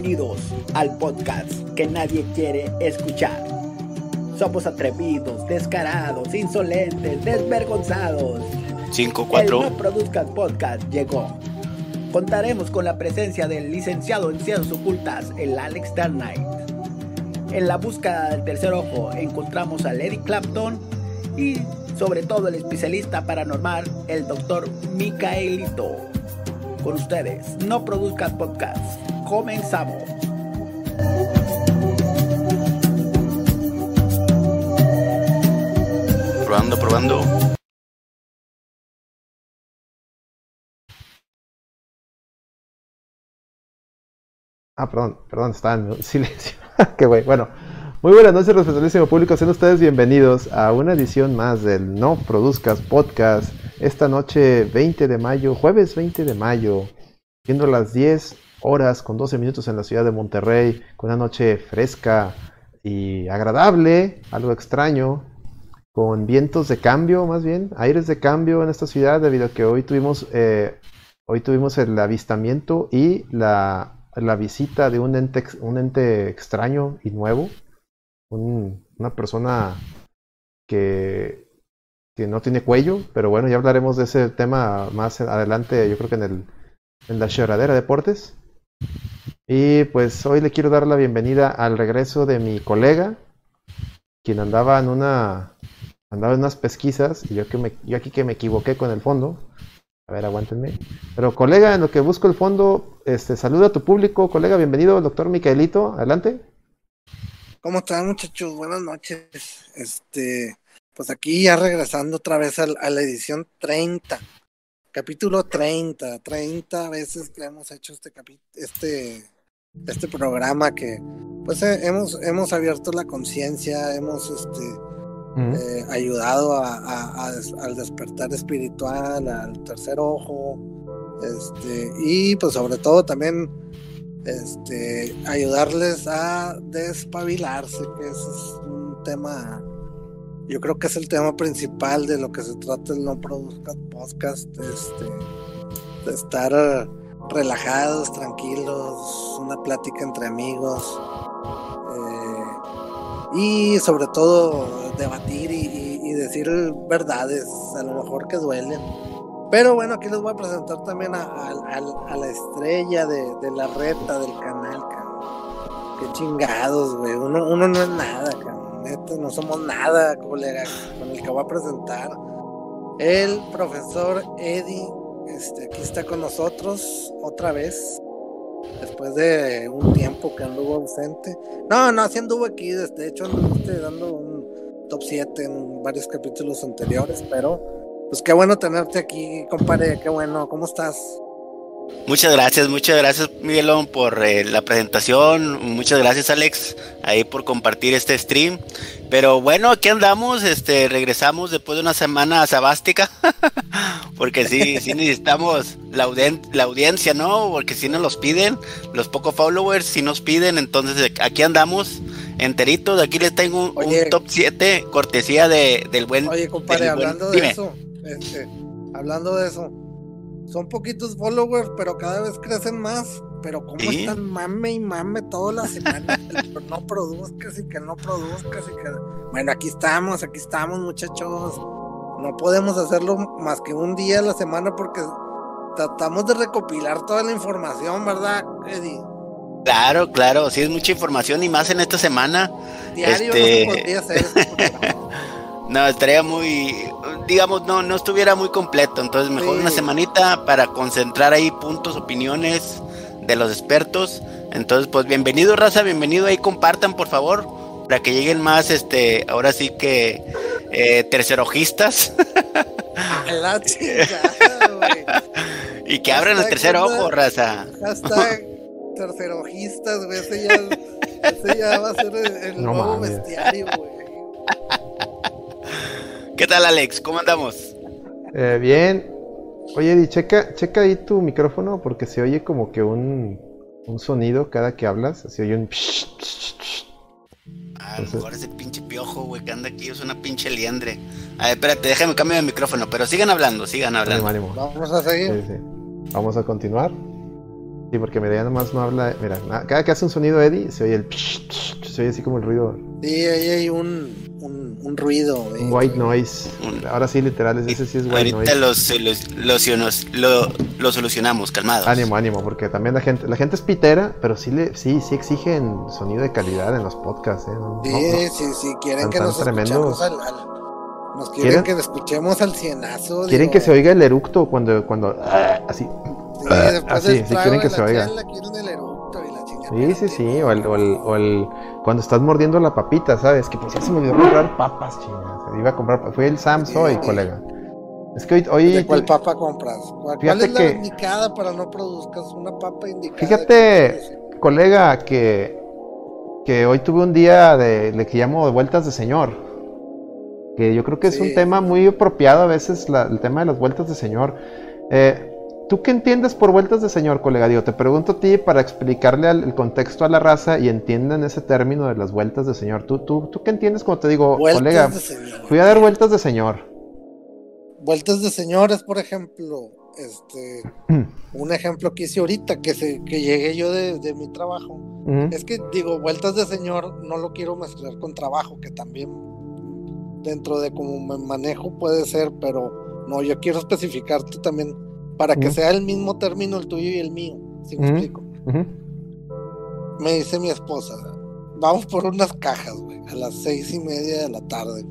Bienvenidos al podcast que nadie quiere escuchar. Somos atrevidos, descarados, insolentes, desvergonzados. 5-4. El No Produzcas Podcast llegó. Contaremos con la presencia del licenciado en Ciencias Ocultas, el Alex Darnight. En la búsqueda del tercer ojo encontramos a Lady Clapton y sobre todo el especialista paranormal, el doctor Micaelito. Con ustedes, No Produzcas Podcast. Comenzamos. Probando, probando. Ah, perdón, perdón, estaba en silencio. Qué güey. Bueno, muy buenas noches, respetabilísimo público. Sean ustedes bienvenidos a una edición más del No Produzcas Podcast. Esta noche, 20 de mayo, jueves 20 de mayo, siendo las 10 horas con 12 minutos en la ciudad de Monterrey, con una noche fresca y agradable, algo extraño, con vientos de cambio, más bien, aires de cambio en esta ciudad, debido a que hoy tuvimos, eh, hoy tuvimos el avistamiento y la, la visita de un ente, un ente extraño y nuevo, un- una persona que, que no tiene cuello, pero bueno, ya hablaremos de ese tema más adelante, yo creo que en, el, en la Chorradera Deportes. Y pues hoy le quiero dar la bienvenida al regreso de mi colega, quien andaba en una andaba en unas pesquisas y yo que me, yo aquí que me equivoqué con el fondo. A ver, aguántenme. Pero colega, en lo que busco el fondo, este saluda a tu público, colega, bienvenido, doctor Micaelito, adelante. ¿Cómo están muchachos? Buenas noches. Este, pues aquí ya regresando otra vez al- a, la edición 30, capítulo 30, 30 veces que hemos hecho este capi- este este programa que pues eh, hemos hemos abierto la conciencia, hemos este eh, ayudado a, a- a des- al despertar espiritual, al tercer ojo, este, y pues sobre todo también este, ayudarles a despabilarse, que ese es un tema, yo creo que es el tema principal de lo que se trata el No Produzcas Podcast, este, de estar relajados, tranquilos, una plática entre amigos. eh, y sobre todo debatir y, y- y decir verdades, a lo mejor que duelen. Pero bueno, aquí les voy a presentar también a, a- a- a la estrella de, de la reta del canal, cabrón. Qué chingados, güey. Uno, uno no es nada, cabrón. Neta, no somos nada, colega, con el que voy a presentar. El profesor Eddie, este, aquí está con nosotros otra vez. Después de un tiempo que anduvo ausente. No, no, sí anduvo aquí. De hecho, anduviste dando un top 7 en varios capítulos anteriores. Pero, pues qué bueno tenerte aquí, compadre. Qué bueno. ¿Cómo estás? Muchas gracias, muchas gracias Miguelón por eh, la presentación. Muchas gracias Alex ahí por compartir este stream. Pero bueno, aquí andamos, este, regresamos después de una semana sabástica. Porque sí, sí necesitamos la, audien- la audiencia, ¿no? Porque si nos los piden, los pocos followers si nos piden, entonces aquí andamos enteritos. Aquí les tengo un, top 7 cortesía de, del buen. Oye, compadre, del buen- hablando de eso, este, hablando de eso, son poquitos followers, pero cada vez crecen más. Pero cómo Sí. están mame y mame toda la semana, que no produzcas y que no produzcas y que bueno, aquí estamos, aquí estamos, muchachos. No podemos hacerlo más que un día a la semana porque tratamos de recopilar toda la información, ¿verdad, Eddie? Claro, claro, sí es mucha información y más en esta semana. Diario Este- no se podría hacer este. No, estaría muy, digamos, no, no estuviera muy completo. Entonces, mejor Sí. una semanita para concentrar ahí puntos, opiniones de los expertos. Entonces, pues bienvenido, raza, bienvenido ahí, compartan, por favor, para que lleguen más, este, ahora sí que eh, tercerojistas A la chingada, güey. y que abran el tercer ojo, raza. Hashtag tercerojistas, güey. Ese ya, ese ya va a ser el, el No nuevo mames. bestiario, güey. ¿Qué tal, Alex? ¿Cómo andamos? Eh, bien. Oye, Eddie, checa, checa ahí tu micrófono porque se oye como que un, un sonido cada que hablas. Se oye un... A lo mejor ese pinche piojo, güey, que anda aquí es una pinche liendre. A ver, espérate, déjame cambiar el micrófono, pero sigan hablando, sigan hablando. Ánimo, ánimo. Vamos a seguir. Sí, sí. Vamos a continuar. Sí, porque mira, ya nomás no habla. Mira, cada que hace un sonido Eddie, se oye el. se oye así como el ruido. Sí, ahí hay un, un, un ruido. güey. Un white noise. Ahora sí, literal, ese sí es white Ahorita noise. los, los, los- lo, lo solucionamos, calmados. Ánimo, ánimo, porque también la gente, la gente es pitera, pero sí le, sí, sí exigen sonido de calidad en los podcasts, ¿eh? No- Sí, no- no. sí, sí, quieren Tan- que tan nos tremendos. escuchemos al, al- nos quieren, ¿Quieren? que escuchemos al cienazo. Quieren digo, que se oiga el eructo cuando, cuando, ah, así. Sí, Ah, después así, sí quieren que se oiga. chela, quieren el eructo y la chingada. Sí, sí, sí, o el, o el, o el- cuando estás mordiendo la papita, ¿sabes? Que pues ya se me olvidó comprar papas, chingas. Iba a comprar, fue el Sam's hoy, Sí. colega. Es que hoy, hoy ¿De cuál papa compras? ¿Cuál, Fíjate es la que- indicada para no produzcas una papa indicada? Fíjate, colega, que, que hoy tuve un día de, le que llamo de vueltas de señor. Que yo creo que es Sí. un tema muy apropiado a veces, la- el tema de las vueltas de señor. Eh, ¿Tú qué entiendes por vueltas de señor, colega? Digo, te pregunto a ti para explicarle el contexto a la raza y entiendan ese término de las vueltas de señor. ¿Tú, tú, tú qué entiendes cuando te digo, Vueltas colega, de señor. fui a dar vueltas de señor? Vueltas de señores, por ejemplo, este, un ejemplo que hice ahorita, que, se, que llegué yo de, de mi trabajo. Es que digo, vueltas de señor no lo quiero mezclar con trabajo, que también dentro de cómo me manejo puede ser, pero no, yo quiero especificarte también para que sea el mismo término el tuyo y el mío, si me explico. Me dice mi esposa, vamos por unas cajas, güey, a las seis y media de la tarde.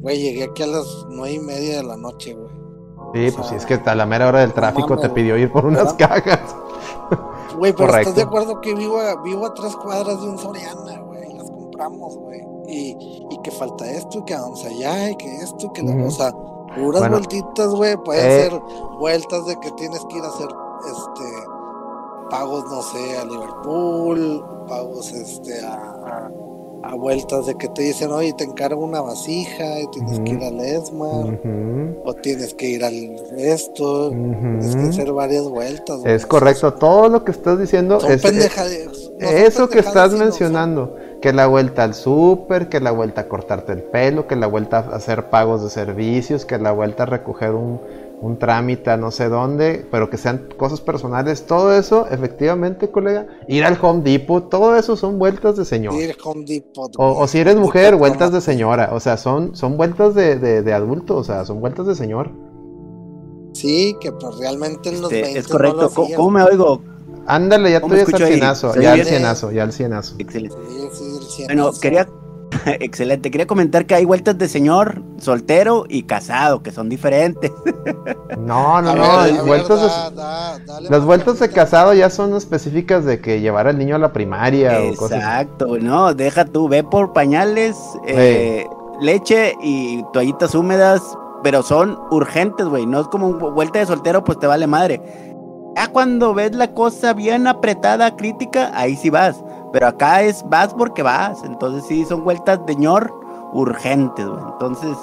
Güey, llegué aquí a las nueve y media de la noche, güey. Sí, pues sí, es que a la mera hora del tráfico te pidió ir por unas ¿verdad? cajas. Güey, pero Correcto. estás de acuerdo que vivo a, vivo a tres cuadras de un Soriana, güey. Las compramos, güey. Y, y que falta esto, y que vamos allá, y que esto, y que la Ujú. Puras Bueno, vueltitas, güey. Pueden eh. ser vueltas de que tienes que ir a hacer este pagos, no sé, a Liverpool, pagos este a, a- vueltas de que te dicen, oye, te encargo una vasija, y tienes que ir al Esmar, Ujú. o tienes que ir al esto. Tienes que hacer varias vueltas. Es correcto, todo lo que estás diciendo Son es no son eso que estás sino mencionando, que la vuelta al súper, que la vuelta a cortarte el pelo, que la vuelta a hacer pagos de servicios, que la vuelta a recoger un, un trámite a no sé dónde, pero que sean cosas personales, todo eso, efectivamente, colega, ir al Home Depot, todo eso son vueltas de señor. ir Home Depot, O, si eres mujer, vueltas de señora, o sea, son, son vueltas de, de, de adulto, o sea, son vueltas de señor. Sí, que pues realmente en los Este, 20 es correcto. no lo ¿Cómo, me oigo? Ándale, ya ¿Cómo estoy escucho al cienazo, ¿Se ya al cienazo, ya al cienazo. Excelente. Sí, sí, el cienazo. Bueno, quería. Excelente. Quería comentar que hay vueltas de señor soltero y casado, que son diferentes. No, no, no, ver, las vueltas de- da- da- dale Las vueltas de casado ya son específicas de que llevar al niño a la primaria o cosas. Exacto, no, deja tú, ve por pañales, eh, leche y toallitas húmedas, pero son urgentes, güey, no es como un vuelta de soltero, pues te vale madre. Ya cuando ves la cosa bien apretada, crítica, ahí sí vas, pero acá es vas porque vas, entonces sí, son vueltas de ñor urgentes, güey, entonces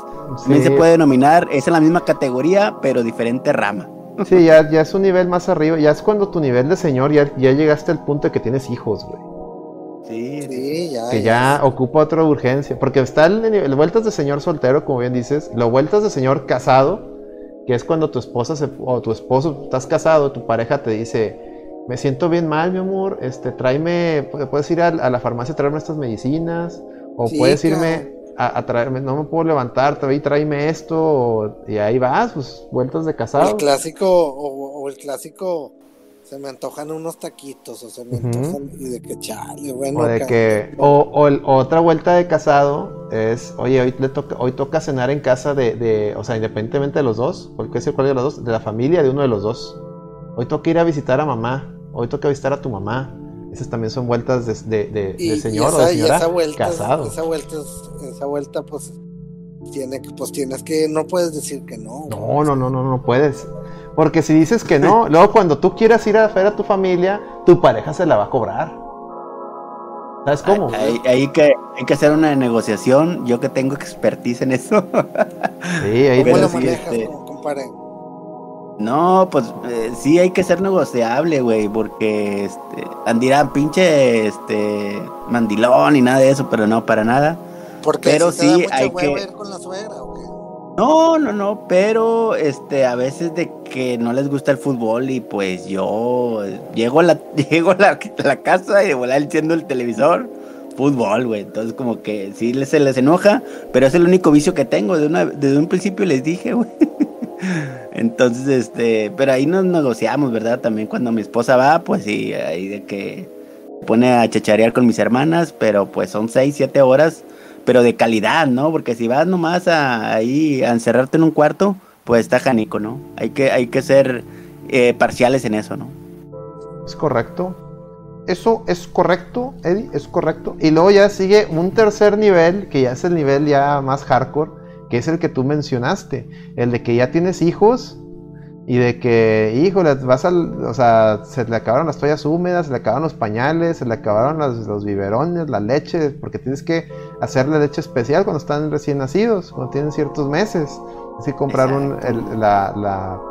también se puede denominar, es en la misma categoría, pero diferente rama. sí, ya, ya es un nivel más arriba. Ya es cuando tu nivel de señor ya, ya llegaste al punto de que tienes hijos, güey. Sí, sí. Ya. Que ya ocupa otra urgencia. Porque está el, nivel- el vueltas de señor soltero, como bien dices. Las vueltas de señor casado, que es cuando tu esposa se, o tu esposo, estás casado, tu pareja te dice, me siento bien mal, mi amor, este, tráeme, pu- puedes ir a, a la farmacia a traerme estas medicinas, o Sí, puedes claro. irme a, a traerme, no me puedo levantar, y tráeme esto, o- y ahí vas, pues, vueltas de casado. el clásico, o, o el clásico, se me antojan unos taquitos, o se me antojan, y de que chale, bueno. O de que, o, o el- otra vuelta de casado es, oye, hoy, le toca, hoy toca cenar en casa de, de, o sea, independientemente de los dos, cualquier sea cuál de los dos, de la familia de uno de los dos. Hoy toca ir a visitar a mamá, hoy toca visitar a tu mamá. Esas también son vueltas de, de, de- y, de y señor esa, o de y señora esa vuelta, casado. esa vuelta, es- esa vuelta, pues, tiene que, pues tienes que, no puedes decir que no. No, no, no, no, no puedes. Porque si dices que no, luego cuando tú quieras ir a ver a tu familia, tu pareja se la va a cobrar. ¿Sabes cómo? Hay, hay que, hay que hacer una negociación, yo que tengo expertise en eso. Sí, ahí ¿Cómo lo manejas, este- com- compadre? No, pues eh, sí hay que ser negociable, güey, porque este, andirán pinche este mandilón y nada de eso, pero no para nada. Porque pero si sí hay que- ir con la suegra, ¿o qué? No, no, no, pero este a veces de que no les gusta el fútbol y pues yo llego a la llego a la, la casa y de volar enciendo el televisor, fútbol, güey. Entonces como que sí se les enoja, pero es el único vicio que tengo. De una, desde un principio les dije, güey. Entonces, este, pero ahí nos negociamos, ¿verdad? También cuando mi esposa va, pues sí, ahí de que pone a chacharear con mis hermanas, pero pues son seis, siete horas, pero de calidad, ¿no? Porque si vas nomás a, ahí a encerrarte en un cuarto, pues está janico, ¿no? Hay que, hay que ser eh, parciales en eso, ¿no? Es correcto. Eso es correcto, Eddie, es correcto. Y luego ya sigue un tercer nivel, que ya es el nivel ya más hardcore, que es el que tú mencionaste, el de que ya tienes hijos y de que, híjole, vas al, o sea, se le acabaron las toallas húmedas, se le acabaron los pañales, se le acabaron los, los biberones, la leche, porque tienes que hacerle leche especial cuando están recién nacidos, cuando tienen ciertos meses. Así comprar un, el, la, la,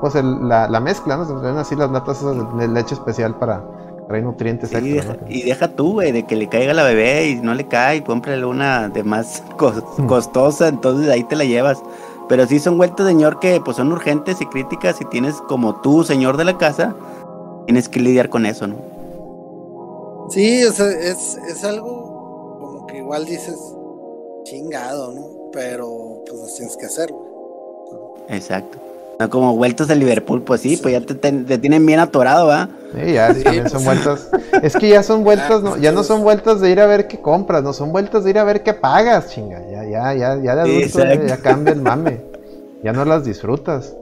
pues el, la, la, mezcla, ¿no? Se así las latas de leche especial para traer nutrientes sí, extra, deja, ¿no? Y deja tú, güey, de que le caiga la bebé y no le cae, cómprale una de más costosa, entonces ahí te la llevas. Pero sí son vueltas, señor, que pues son urgentes y críticas y tienes como tú, señor de la casa, tienes que lidiar con eso, ¿no? Sí, o sea, es, es algo como que igual dices chingado, ¿no? Pero pues tienes que hacerlo. Exacto. No como vueltas de Liverpool, pues sí, sí. pues ya te, te, te, tienen bien atorado, ¿va? Sí, ya sí, también son vueltas. Es que ya son vueltas, no, ya no son vueltas de ir a ver qué compras, no son vueltas de ir a ver qué pagas, chinga. Ya, ya, ya, ya de adulto ya, ya, cambia el mame. Ya no las disfrutas.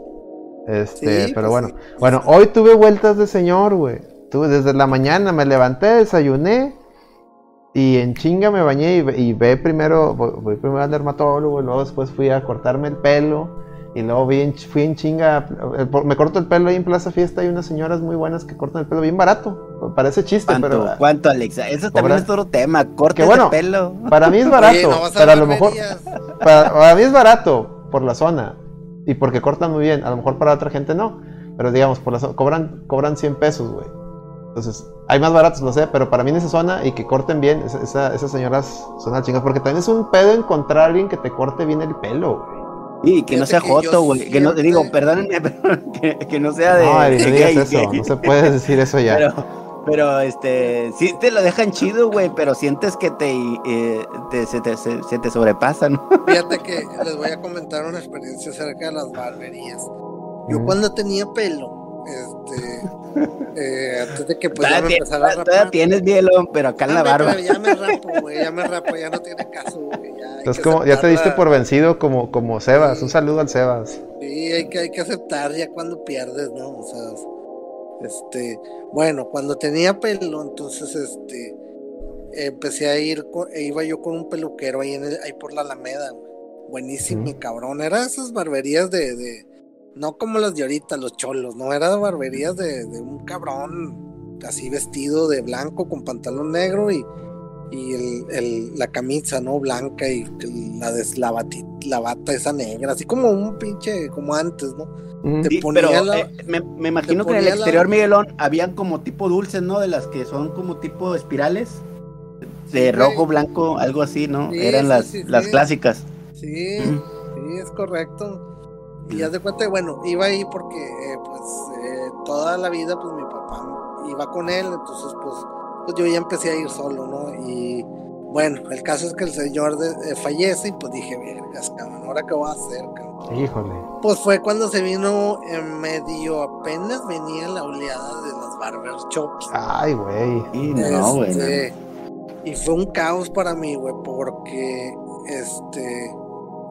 Este, sí, pero pues bueno. Sí. Bueno, hoy tuve vueltas de señor, güey. Tuve desde la mañana, me levanté, desayuné. Y en chinga me bañé y, y ve primero, voy, voy primero al dermatólogo, y luego después fui a cortarme el pelo. Y luego vi en, fui en chinga, me corto el pelo ahí en Plaza Fiesta, hay unas señoras muy buenas que cortan el pelo bien barato. Parece chiste, ¿Cuánto, pero. ¿Cuánto, Alexa? Eso también es otro tema, corte bueno, el pelo. Para mí es barato, Oye, no pero a lo mejor. Para, para, mí es barato por la zona y porque cortan muy bien. A lo mejor para otra gente no, pero digamos, por la zona, cobran, cobran 100 pesos, güey. Entonces, hay más baratos, lo sé, pero para mí en esa zona y que corten bien, esa, esa, esas señoras son las chingas, porque también es un pedo encontrar a alguien que te corte bien el pelo, güey. Sí, que no sea joto, güey. Que no te digo, perdónenme, pero que, que, no sea de. No, de no digas eso, gay. no se puede decir eso ya. Pero, pero este, sí te lo dejan chido, güey, pero sientes que te, eh, te, se, te se, se, te sobrepasa, ¿no? Fíjate que les voy a comentar una experiencia acerca de las barberías. Yo mm. cuando tenía pelo, este, eh, antes de que pues, ya me empezara a rapar. Todavía tienes bielón, pero acá en la barba. Pero ya me rapo, güey, ya me rapo, ya no tiene caso, güey. Ya, Entonces, como, ya te diste por vencido como, como Sebas. Sí. Un saludo al Sebas. Sí, hay que, hay que aceptar ya cuando pierdes, ¿no? O sea, este, bueno, cuando tenía pelo, entonces, este, empecé a ir, con, e iba yo con un peluquero ahí, en el, ahí por la Alameda, güey. Buenísimo, mm. cabrón. Era esas barberías de, de, no como las de ahorita, los cholos, no, era barberías de, de un cabrón así vestido de blanco con pantalón negro y y el, el, la camisa, ¿no? Blanca y la, des, la, bati, la, bata esa negra, así como un pinche, como antes, ¿no? Mm. Sí, pero la, eh, me, me, imagino que en el exterior, la... Miguelón, habían como tipo dulces, ¿no? De las que son como tipo espirales, de sí, rojo, blanco, algo así, ¿no? Sí, Eran las, las clásicas. Sí, mm. sí, es correcto. Y haz de cuenta, bueno, iba ahí porque, eh, pues, eh, toda la vida, pues, mi papá iba con él, entonces, pues, pues yo ya empecé a ir solo, ¿no? Y bueno, el caso es que el señor de, eh, fallece y pues dije, vergas, cabrón, ¿ahora qué voy a hacer, cabrón? Híjole. Pues fue cuando se vino en medio, apenas venía la oleada de las barber shops. Ay, güey. Y no, güey. Este, y fue un caos para mí, güey, porque, este,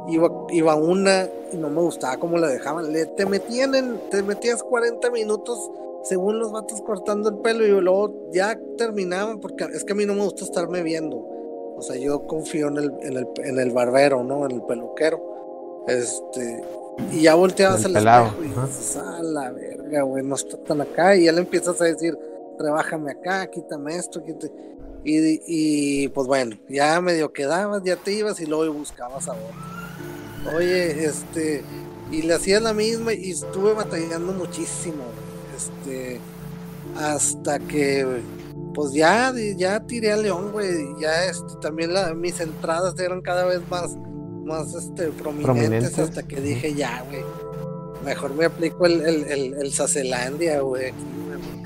iba, iba una y no me gustaba cómo la dejaban. Le, te metían en, te metías 40 minutos según los vatos cortando el pelo y luego ya terminaban, porque es que a mí no me gusta estarme viendo. O sea, yo confío en el, en el, en el barbero, ¿no? En el peluquero. Este, y ya volteabas al espejo y dices, ah, la verga, güey, no está tan acá. Y ya le empiezas a decir, rebájame acá, quítame esto, quítame. Y, y pues bueno, ya medio quedabas, ya te ibas y luego buscabas a otro. Oye, este, y le hacías la misma y estuve batallando muchísimo, este, hasta que, pues ya, ya tiré a León, güey. Ya este, también la, mis entradas eran cada vez más, más este, prominentes, Prominentes. hasta que dije, ya, güey. Mejor me aplico el, el, el, el Sacelandia, güey.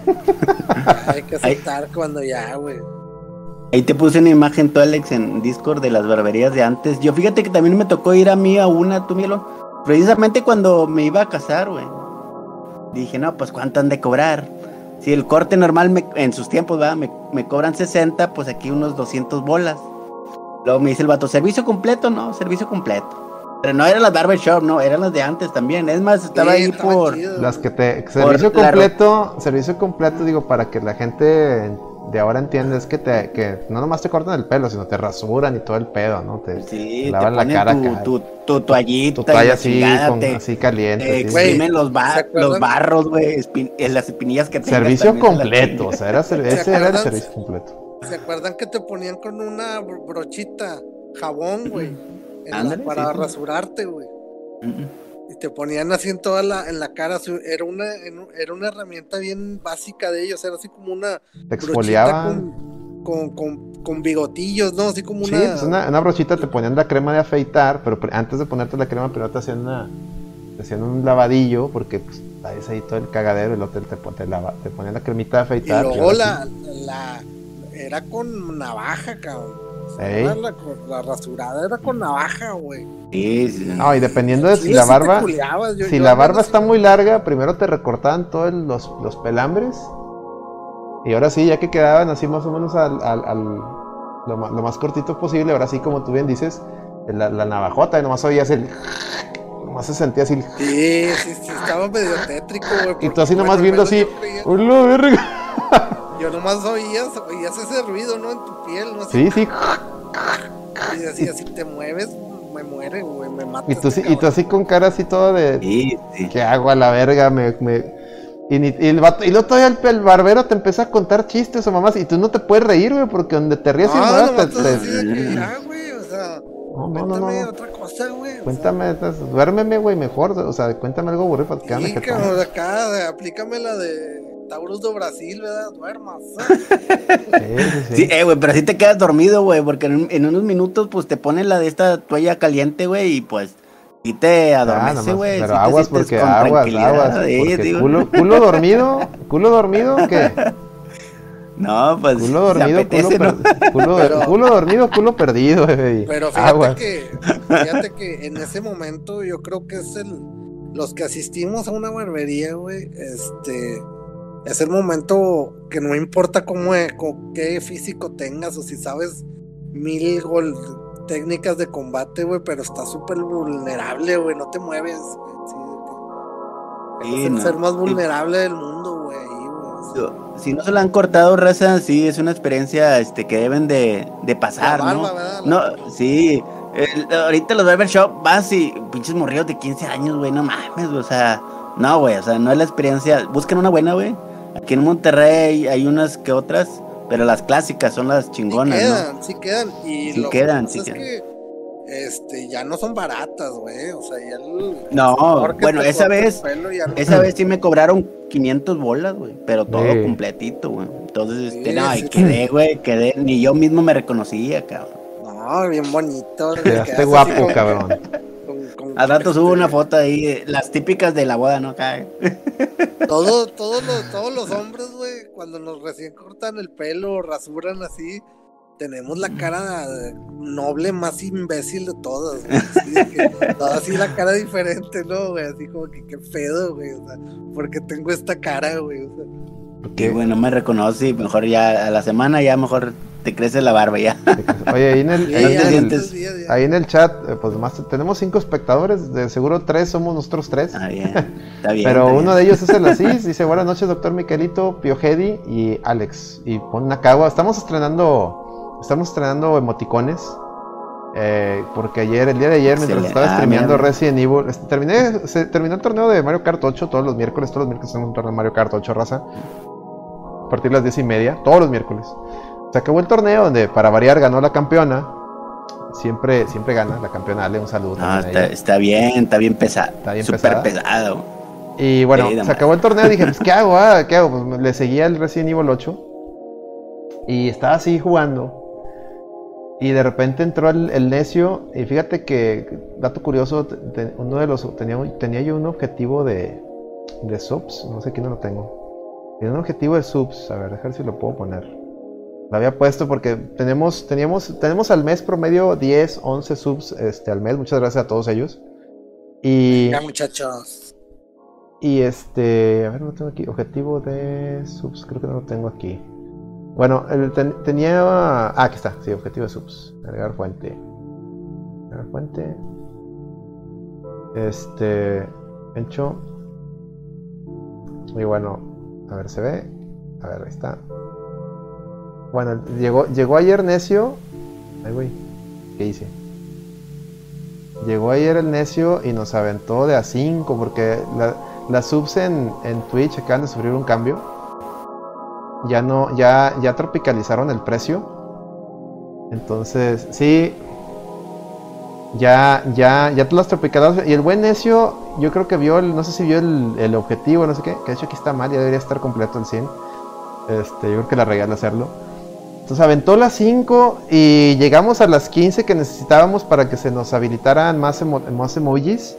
Hay que aceptar cuando ya, güey. Ahí te puse una imagen, tú, Alex, en Discord de las barberías de antes. Yo fíjate que también me tocó ir a mí a una, tú, Mielo. Precisamente cuando me iba a casar, güey. Dije, no, pues cuánto han de cobrar. Si el corte normal me- en sus tiempos, ¿verdad? Me, me cobran 60, pues aquí unos 200 bolas. Luego me dice el vato, ¿servicio completo? No, servicio completo. Pero no eran las barbershop, no, eran las de antes también. Es más, estaba Sí, ahí por... chido. Las que te. Servicio la completo, servicio completo, digo, para que la gente de ahora entienda, es que te, que no nomás te cortan el pelo, sino te rasuran y todo el pedo, ¿no? Te, Sí, te lavan la cara tu, acá. tu, tu toallita. tu toalla la así, con- te- así caliente. te los, ba- ¿se acuerdan? los barros, güey, espin- en las espinillas que tengas Servicio completo, o sea, era, ser- ¿Se ese era el acuerdan? servicio completo. ¿Se acuerdan que te ponían con una bro- brochita, jabón, güey? para sí, rasurarte, güey. Y te ponían así en toda la, en la cara. Era una, era una herramienta bien básica de ellos. Era así como una Te con, con, con, con bigotillos, ¿no? Así como Sí, una. pues una, una brochita te ponían la crema de afeitar, pero antes de ponerte la crema, primero te hacían, una, te hacían un lavadillo, porque pues, traes ahí todo el cagadero, y luego te, te, lava- ponían la cremita de Y afeitar. luego ahora la, la. Era con navaja, cabrón. Era la, la rasurada era con navaja, güey. Sí, sí. sí. No, y dependiendo de si la barba, yo- si yo la barba está muy larga, primero te recortaban todos los, los pelambres, y ahora sí, ya que quedaban así más o menos al, al- al- lo, más cortito posible, ahora sí, como tú bien dices, la, la navajota, y nomás oías el... Nomás se sentía así el... Sí, sí, sí, estaba medio tétrico, güey. Y tú así nomás bueno, viendo así, ¡Hola, verga! Yo nomás oías, oías ese ruido, ¿no? En tu piel, ¿no? Así, Sí, sí. Y decía, si te mueves, me muere, güey, me mata. Y tú, este sí- y tú así con cara así todo de... Sí, sí. ¿Qué hago a la verga? Me, me- Y, ni- y el vato- y luego todavía el, el barbero te empieza a contar chistes o mamás y tú no te puedes reír, güey, porque donde te ríes y No, mueras nomás te- te- así de que, ya, güey, o sea, No, no, no, cuéntame no. otra cosa, güey. sea, Cuéntame, entonces, duérmeme, güey, mejor. O sea, cuéntame algo aburrido para quedarme Sí, jetón. cabrón, acá, de- aplícame la de Taurus do Brasil, ¿verdad? Duermas. Sí, sí, sí. Sí, eh, güey, pero así te quedas dormido, güey, porque en, en unos minutos, pues te ponen la de esta toalla caliente, güey, y pues, y te Ah, adormece, nomás, güey. pero sí te aguas porque aguas, aguas. Porque digo. culo, culo dormido, culo dormido, ¿qué? No, pues. Culo se dormido, culo, ¿no? per- culo, Pero- culo dormido, culo perdido, güey. Pero fíjate Aguas. que, fíjate que en ese momento yo creo que es el, los que asistimos a una barbería, güey, este, es el momento que no importa cómo, e- qué físico tengas o si sabes mil gol, técnicas de combate, güey, pero estás súper vulnerable, güey, no te mueves, sí, el ser más Sí. vulnerable del mundo, güey. Si no se la han cortado, raza, sí, es una experiencia este, que deben de, de pasar, barba, ¿no? No, sí. el- ahorita los barbershop vas y pinches morridos de 15 años, güey, no mames, o sea, no, güey, o sea, no es la experiencia. Busquen una buena, güey. Aquí en Monterrey hay unas que otras, pero las clásicas son las Sí chingonas, ¿no? quedan, sí quedan. Y Sí lo quedan, que sí es que este, ya no son baratas, güey. O sea, ya el, No, bueno, esa vez- no- Esa vez sí me cobraron 500 bolas, güey, pero todo Sí. completito, güey. Entonces, este, Sí, no, y sí. quedé, güey, quedé, ni yo mismo me reconocía, cabrón. No, bien bonito. te Quedaste guapo, cabrón. Con- con- Al rato subo este, una foto ahí, las típicas de la boda, ¿no? Todos, los, todos los hombres, güey, cuando nos recién cortan el pelo o rasuran así, tenemos la cara noble más imbécil de todas, güey. Así, la cara diferente, ¿no? Así como que qué pedo, güey. O sea, porque tengo esta cara, güey. O sea, Que güey, no me reconoce y mejor ya a la semana ya mejor te crece la barba ya. Oye, ahí en el, ahí en el- ahí en el chat, eh, pues más tenemos cinco espectadores, de seguro tres somos nosotros tres. Ah, bien. Está bien. Pero está uno bien. de ellos es el Asís, dice buenas noches doctor Miquelito, Piojedi y Alex. Y pon una cagua, estamos estrenando, estamos estrenando emoticones. eh, porque ayer, el día de ayer, mientras estaba Ah, streameando mira. Resident Evil, este, terminé, se terminó el torneo de Mario Kart 8 todos los miércoles, todos los miércoles hacemos un torneo de Mario Kart 8 raza. Partir de las 10 y media, todos los miércoles. Se acabó el torneo donde para variar ganó la campeona. Siempre, siempre gana la campeona, dale un saludo. Está, bien, está bien pesado. Está bien Súper pesado. Y bueno, se acabó el torneo y dije, pues, ¿qué hago? ah? ¿Qué hago? Pues le seguía el Resident Evil 8. Y estaba así jugando. Y de repente entró el, necio. Y fíjate que, dato curioso, uno de los tenía, tenía yo un objetivo de, de subs. No sé quién no lo tengo. Tenía un objetivo de subs. A ver, dejar si lo puedo poner. Lo había puesto porque tenemos, teníamos, tenemos al mes promedio 10, 11 subs este, al mes. Muchas gracias a todos ellos. Y. Ya, muchachos. Y este. A ver, no tengo aquí. Objetivo de subs. Creo que no lo tengo aquí. Bueno, tenía. Ah, aquí está. Sí, objetivo de subs. Agregar fuente. Agregar fuente. Este. Hecho. Y bueno. A ver, se ve. A ver, ahí está. Bueno, llegó, llegó ayer necio. Ay, güey. ¿Qué hice? Llegó ayer el necio y nos aventó de a 5 porque las subs en, en Twitch acaban de sufrir un cambio. Ya no, ya, ya tropicalizaron el precio. Entonces, sí. Ya, ya, ya las tropicalizaron. Y el buen necio, yo creo que vio, el, no sé si vio el, el, objetivo, no sé qué, que de hecho aquí está mal, ya debería estar completo el 100. Este, yo creo que la regala hacerlo entonces aventó las 5 y llegamos a las 15 que necesitábamos para que se nos habilitaran más, más emojis.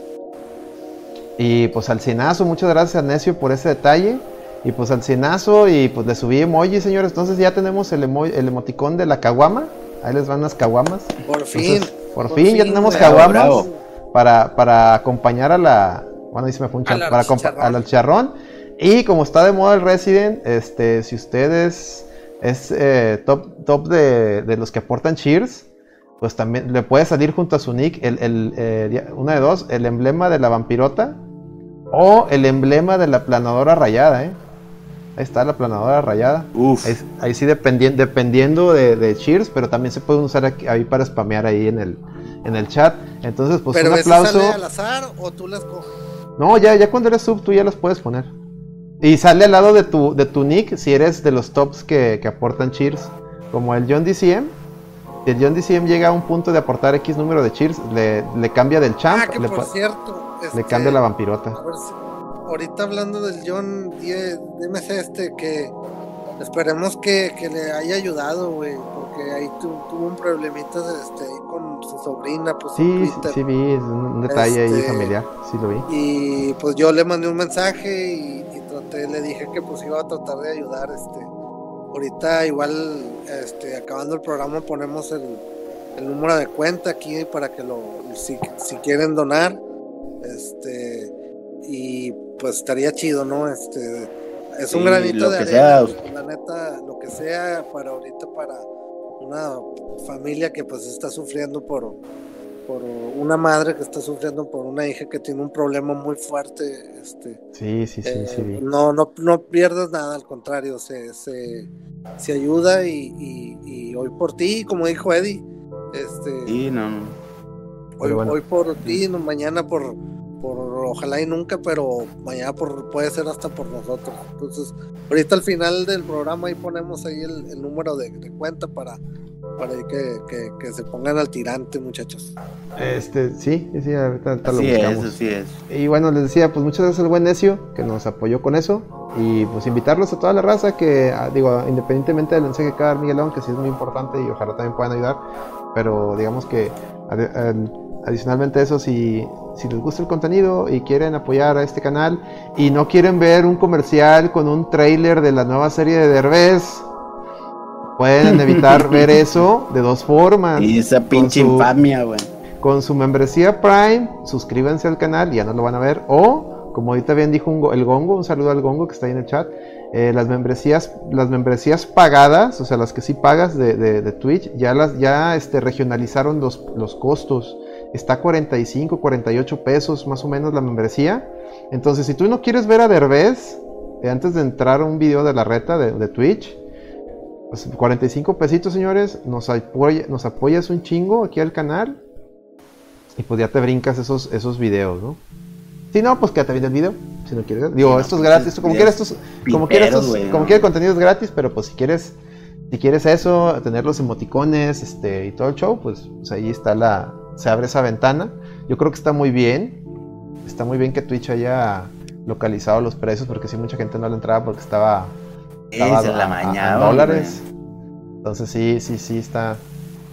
Y pues al cienazo, muchas gracias a Necio por ese detalle. Y pues al cienazo y pues le subí emojis, señores. Entonces ya tenemos el, el emoticón de la caguama. Ahí les van las caguamas. Por fin. Por, fin, ya tenemos caguamas para, para acompañar a la... Bueno, ahí se me fue un para al charrón. Y como está de moda el Resident, este, si ustedes es eh, top, top de, los que aportan cheers, pues también le puede salir junto a su nick el, el eh, una de dos, el emblema de la vampirota o el emblema de la planadora rayada, ¿eh? Ahí está la planadora rayada. Ahí, sí dependiendo, dependiendo de, cheers, pero también se puede usar ahí para spamear ahí en el, en el chat. Entonces, pues un aplauso. Sale al azar o tú las coges? No, ya, ya cuando eres sub tú ya las puedes poner. Y sale al lado de tu, de tu nick si eres de los tops que, aportan cheers. Como el John DCM. Si el John DCM llega a un punto de aportar X número de cheers, le, cambia del champ. Ah, le, por cierto. le cambia la vampirota. Ahorita hablando del John DMC este, que esperemos que, le haya ayudado, güey. Porque ahí tuvo un problemita este, con su sobrina. Pues, sí, sí, vi, un, detalle ahí este, familiar. Sí lo vi. Y pues yo le mandé un mensaje y le dije que pues iba a tratar de ayudar, este, ahorita igual, este, acabando el programa ponemos el, número de cuenta aquí para que lo, si, quieren donar, este, y pues estaría chido, ¿no? Este, es un granito de arena, la neta, lo que sea para ahorita para una familia que pues está sufriendo por por una madre que está sufriendo por una hija que tiene un problema muy fuerte. Este, sí, sí, sí, sí. Eh, no, no, no pierdas nada, al contrario, se, se, se ayuda y, y, hoy por ti, como dijo Eddie. Este, sí, no. Hoy, hoy por ti, mañana por, por ojalá y nunca, pero mañana por, puede ser hasta por nosotros. Entonces, ahorita al final del programa ahí ponemos ahí el, número de cuenta para para que, que, se pongan al tirante, muchachos. Este, sí, sí, ahorita, lo buscamos. Es, es. Y bueno, les decía, pues muchas gracias al buen necio que nos apoyó con eso. Y pues invitarlos a toda la raza que, digo, independientemente del mensaje que va Miguelón, que sí es muy importante y ojalá también puedan ayudar. Pero digamos que adicionalmente a eso, si, si les gusta el contenido y quieren apoyar a este canal y no quieren ver un comercial con un trailer de la nueva serie de Derbez Pueden evitar ver eso de dos formas. Y esa pinche infamia, güey. Con su membresía Prime, suscríbanse al canal y ya no lo van a ver. O, como ahorita bien dijo el Gongo, un saludo al Gongo que está ahí en el chat. Eh, las membresías, las membresías pagadas, o sea, las que sí pagas de, Twitch, ya las, ya este, regionalizaron los, los costos. Está 45, 48 pesos más o menos la membresía. Entonces, si tú no quieres ver a Derbez, eh, antes de entrar a un video de la reta de, de Twitch, 45 pues, pesitos, señores. Nos, nos apoyas un chingo aquí al canal. Y pues ya te brincas esos, esos videos, ¿no? Si no, pues quédate viendo el video. Si no quieres. Digo, esto es gratis. Como quieras, estos, como quieras, como quieras contenido es gratis. Pero pues si quieres, si quieres eso, tener los emoticones, este, y todo el show, pues, pues ahí está la. Se abre esa ventana. Yo creo que está muy bien. Está muy bien que Twitch haya localizado los precios. Porque si mucha gente no le entraba porque estaba estaba la mañana, dólares. Entonces sí, sí, sí está,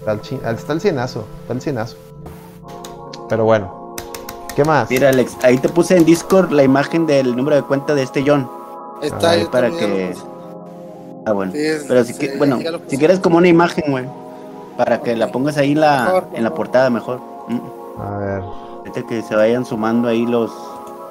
Está el, chi- está el cienazo, está el cienazo. Pero bueno, ¿qué más? Mira, Alex, ahí te puse en Discord la imagen del número de cuenta de este John. Está, Ahí para que. Ah, bueno. Sí, es- Pero si, sí, que- bueno, si quieres como una imagen, güey. Para que la pongas ahí la, en la portada mejor. Mm. A ver. Que se vayan sumando ahí los.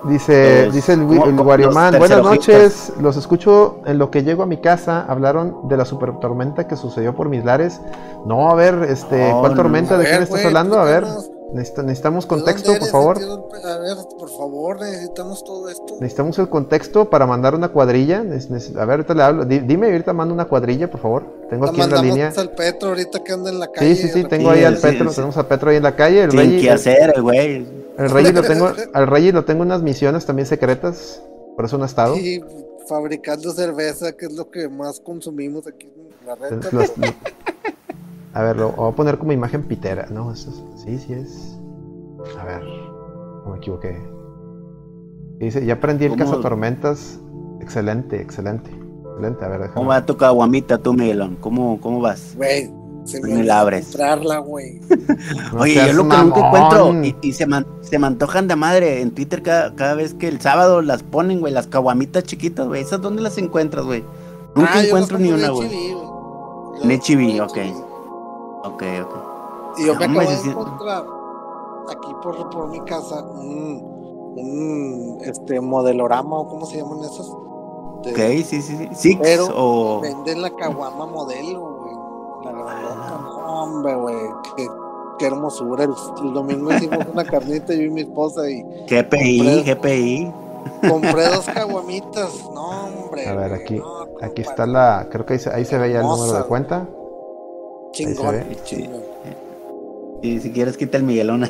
Dice, Los- dice el, ¿cómo- el los buenas noches, los escucho en lo que llego a mi casa, hablaron de la super tormenta que sucedió por mis lares. No, a ver, este, No, ¿cuál no, tormenta? A ¿De quién estás hablando? A ver, necesitamos ¿De dónde contexto, por favor. A ver, por favor, necesitamos todo esto. Necesitamos el contexto para mandar una cuadrilla. A ver, ahorita le hablo. Di- Dime, ahorita mando una cuadrilla, por favor. Tengo La aquí en la línea. al Petro ahorita que anda en la calle. Sí, sí, sí, tengo Sí, ahí al sí, Petro, sí. tenemos a Petro ahí en la calle. El Rey, que hacer, el güey. el Rey lo tengo, al Rey lo tengo unas misiones también secretas, por eso no ha estado. Y fabricando cerveza, que es lo que más consumimos aquí en la. Los- a ver, lo voy a poner como imagen pitera. No, eso es- sí, sí es. A ver, no me equivoqué. Dice, ya aprendí el cazatormentas. Excelente, excelente. Excelente, a ver, déjame. ¿Cómo va tu caguamita, tú, Miguelón? ¿Cómo, cómo vas? Güey, se Me me la abres. comprarla, güey. No Oye, yo lo que nunca encuentro, y, y se, man- se me antojan de madre en Twitter cada, cada vez que el sábado las ponen, güey, las caguamitas chiquitas, güey. ¿Esas dónde las encuentras, güey? Nunca Ah, encuentro ni una, güey. En HB, ok. Ok, ok. Y yo me Hombre, acabo de encontrar aquí por, por mi casa un, un este modelorama o cómo se llaman esos. De- Ok, sí, sí, sí. Six Pero o... Venden la caguama modelo, güey. La grandota, no, hombre, güey. Qué, qué hermosura. El, el domingo hicimos una carnita yo y mi esposa y GPI, compré- GPI. compré dos caguamitas. No, hombre. A ver, aquí, no, aquí está la. Creo que ahí se, ahí se ve ya el número de cuenta. Chingón. ahí se ve. chingón. Y si quieres, quita el Miguelón.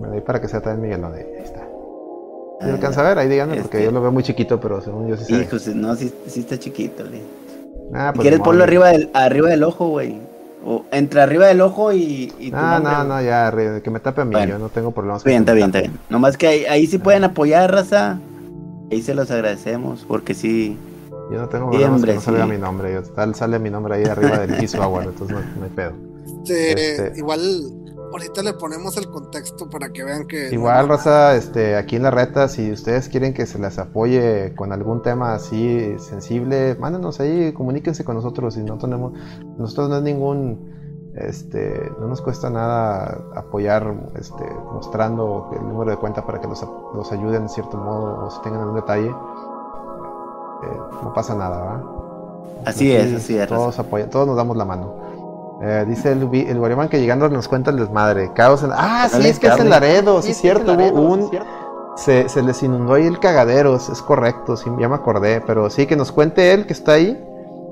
Me doy para que sea también Miguelón. Ahí está. ¿Sí alcanza a ver? Ahí díganme, porque Este- yo lo veo muy chiquito, pero según yo sí se. Hijo, no, sí, sí está chiquito, güey. Ah, Si pues quieres, ponlo arriba del, arriba del ojo, güey. O entre arriba del ojo y, y tu No, no, ya, que me tape a mí, Bueno. yo no tengo problemas bien, está bien, está bien. Nomás que ahí, ahí sí pueden apoyar, raza. Ahí se los agradecemos, porque sí. Yo no tengo problemas hombre, que no salga sí. mi nombre, yo, tal sale mi nombre ahí arriba del Kiswagwan, entonces no, no hay pedo. Este, Este- Igual, ahorita le ponemos el contexto para que vean que. Igual, no, raza, este, aquí en la reta, si ustedes quieren que se les apoye con algún tema así sensible, mándenos ahí, comuníquense con nosotros, si no tenemos, nosotros no es ningún, este, no nos cuesta nada apoyar, este, mostrando el número de cuenta para que los, los ayuden en cierto modo, o si tengan algún detalle, eh, no pasa nada, ¿va? Así Aquí es, así es. Todos apoyan, todos nos damos la mano. Eh, dice el, el Guariman que llegando nos cuenta el desmadre. Caos en... Ah, sí, es que es en Carly. Laredo, sí, es cierto. Hubo un... Se, se les inundó ahí el cagadero, es es correcto, sí, ya me acordé. Pero sí, que nos cuente él que está ahí,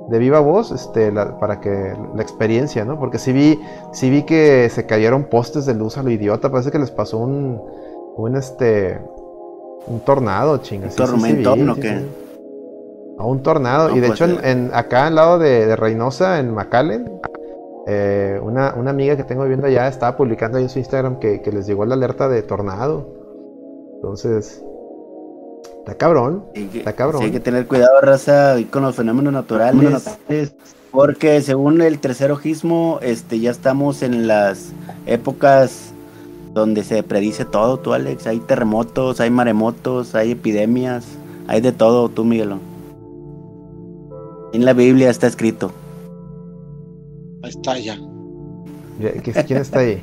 de viva voz, este, la- para que la experiencia, ¿no? Porque sí vi, sí vi que se cayeron postes de luz a lo idiota. Parece que les pasó un, un este, un tornado, chinga. sí, sí, sí tormentón o qué? A un tornado. No, y de pues, hecho, en, eh. en- acá al lado de, de Reynosa, en McAllen, eh, una, una amiga que tengo viviendo allá estaba publicando ahí en su Instagram que, que les llegó la alerta de tornado. Entonces, está cabrón. Que- Está cabrón. hay que tener cuidado, raza, con los fenómenos naturales. Porque según el tercer ojismo, este, ya estamos en las épocas donde se predice todo, tú, Alex. Hay terremotos, hay maremotos, hay epidemias, hay de todo, tú, Miguelón. En la Biblia está escrito. Ahí está ya. Ya, ¿qué- ¿Quién está ahí?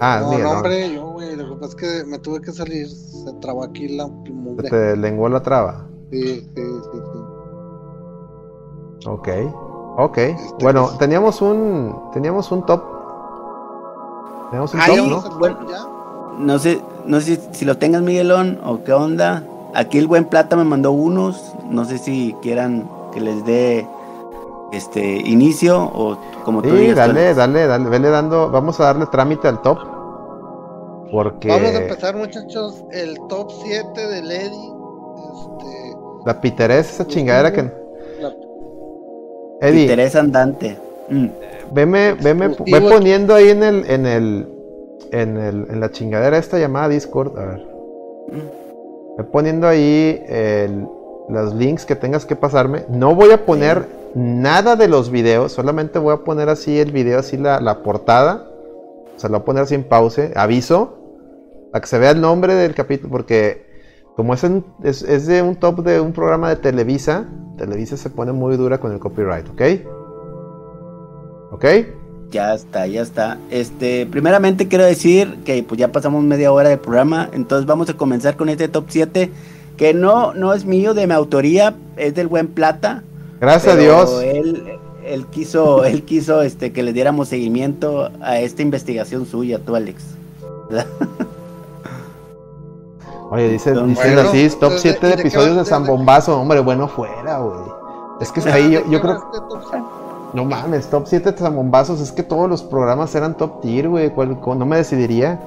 Ah, no, Miguel, no, no. hombre, yo, güey. Lo que pasa es que me tuve que salir. Se trabó aquí la Se mugre. te lenguó la traba. Sí, sí, sí, sí. Ok. Ok. Este, bueno, pues- teníamos un. Teníamos un top. Teníamos un Ah, top, ¿no? Bueno. ya. No sé, no sé si lo tengas, Miguelón, o qué onda. Aquí el buen plata me mandó unos. No sé si quieran que les dé este inicio o como tú Sí, digas. dale, dale, dale, vele dando, vamos a darle trámite al top. Porque Vamos a empezar, muchachos. El top 7 de Lady. Este. la piterés, esa chingadera que... la- Eddie, Interés andante. Mm. veme, veme, ve poniendo ahí en el, en el, en el, en la chingadera esta llamada Discord, a ver. Ve poniendo ahí el- los links que tengas que pasarme. No voy a poner nada de los videos, solamente voy a poner así el video, así la, la portada. O sea, lo voy a poner así en pause, aviso, para que se vea el nombre del capítulo, porque como es, en- es, es de un top de un programa de Televisa, Televisa se pone muy dura con el copyright, ¿ok? ¿Ok? Ya está, ya está. Este, primeramente quiero decir que pues ya pasamos media hora del programa, entonces vamos a comenzar con este top 7 que no no es mío de mi autoría, es del buen Plata. Gracias a Dios. Él él quiso él quiso este que le diéramos seguimiento a esta investigación suya, tú Alex. Oye, dice, Bueno, dicen así, top ¿de- 7 de episodios de San de- Bombazo. Hombre, bueno fuera, güey. Es que ahí yo, yo creo... No mames, top 7 de San Bombazos. Es que todos los programas eran top tier, güey. ¿cuál- cuál- No me decidiría.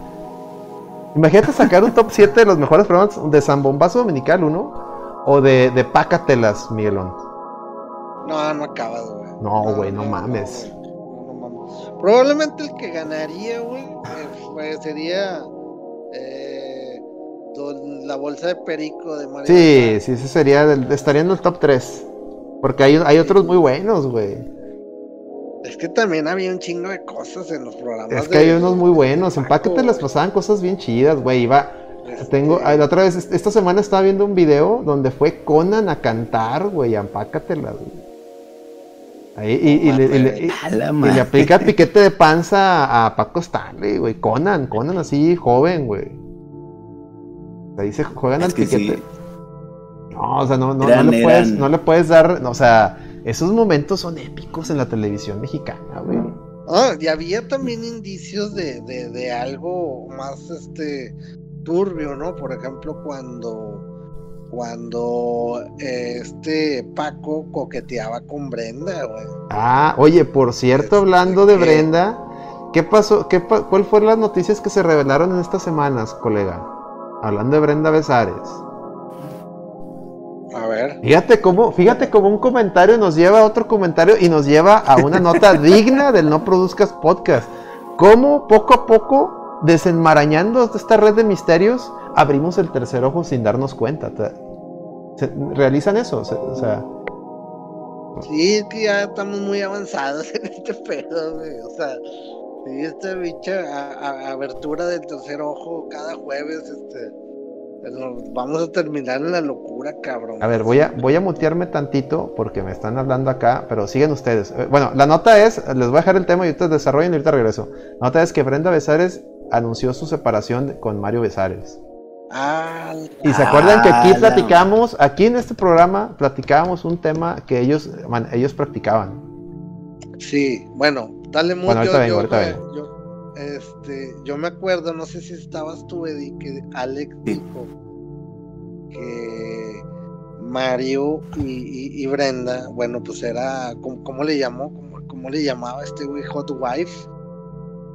Imagínate sacar un top 7 de los mejores programas de San Bombazo Dominical 1 o de, de Pácatelas, Miguelón. No, no acabas, güey. No, güey, no mames. No, mames. Probablemente el que ganaría, güey, eh, fue- sería eh, la bolsa de perico de Mario. Sí, sí, ese sería, estaría en el top 3. Porque hay, hay otros muy buenos, güey. Es que también había un chingo de cosas en los programas. Es que de- hay unos muy buenos. En Pácatelas güey. pasaban cosas bien chidas, güey. Iba, Este, Tengo, ah, la otra vez, est- esta semana estaba viendo un video donde fue Conan a cantar, güey, a Empácatelas, güey. Ahí, y, y le, y le- y- le aplica el piquete de panza a, Paco Stanley, güey. Conan, Conan así, joven, güey. Ahí se juegan al Es que piquete. sí. No, o sea, no, no, Eran- no le puedes, no le puedes dar, no, o sea, esos momentos son épicos en la televisión mexicana, güey. Ah, y había también indicios de, de, de algo más este turbio, ¿no? Por ejemplo, cuando cuando eh, este Paco coqueteaba con Brenda, güey. Ah, oye, por cierto, Este, hablando de. Brenda, ¿qué pasó? ¿Qué pa- ¿Cuál fueron las noticias que se revelaron en estas semanas, colega? Hablando de Brenda Besares. A ver. Fíjate cómo, fíjate cómo un comentario nos lleva a otro comentario y nos lleva a una nota digna del No Produzcas Podcast. Cómo poco a poco, desenmarañando esta red de misterios, abrimos el tercer ojo sin darnos cuenta. Se- ¿Realizan eso? Se- o sea, Sí, es que ya estamos muy avanzados en este pedo, güey. O sea, esta bicha a- a- abertura del tercer ojo cada jueves, este. Nos Vamos a terminar en la locura, cabrón. A ver, voy a, voy a mutearme tantito porque me están hablando acá, pero siguen ustedes. Eh, Bueno, la nota es, les voy a dejar el tema y ahorita desarrollen y ahorita regreso. La nota es que Brenda Besares anunció su separación con Mario Besares. Ah, Y se acuerdan que Ah, aquí la- platicamos, aquí en este programa platicábamos un tema que ellos, man- ellos practicaban. Sí, bueno, dale mucho. Bueno, ahorita vengo, yo, ahorita me- vengo. yo- este, yo me acuerdo, no sé si estabas tú, Eddie, que Alex Sí. dijo que Mario y, y- y Brenda, bueno, pues era, ¿cómo, cómo le llamó? ¿Cómo, cómo le llamaba este güey? Hot Wife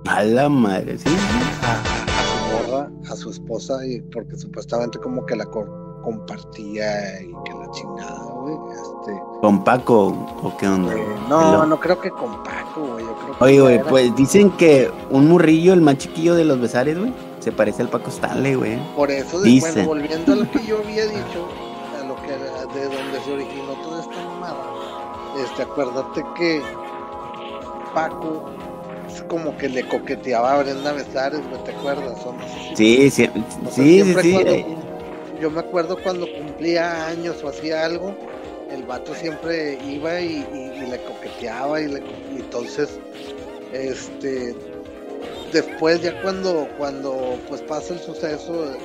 A la madre, sí. a, a su morra, a su esposa, y porque supuestamente como que la co- compartía y que la chingada, güey. Este, Con Paco, ¿o qué onda? eh, no, no creo que con Paco, güey. Yo creo que Oye, güey, era- pues dicen que un murrillo, el más chiquillo de los besares, güey, se parece al Paco Stanley, güey. Por eso, de- Dice. bueno, volviendo a lo que yo había dicho, a lo que de donde se originó toda esta mamada, este, acuérdate que Paco es como que le coqueteaba a Brenda Besares, güey, ¿te acuerdas? O no sé si- Sí, sí, o sea, sí, sí, siempre sí. cuando eh, yo me acuerdo cuando cumplía años o hacía algo, el vato siempre iba y, le coqueteaba y, le, y entonces, este, después ya cuando, cuando pues pasa el suceso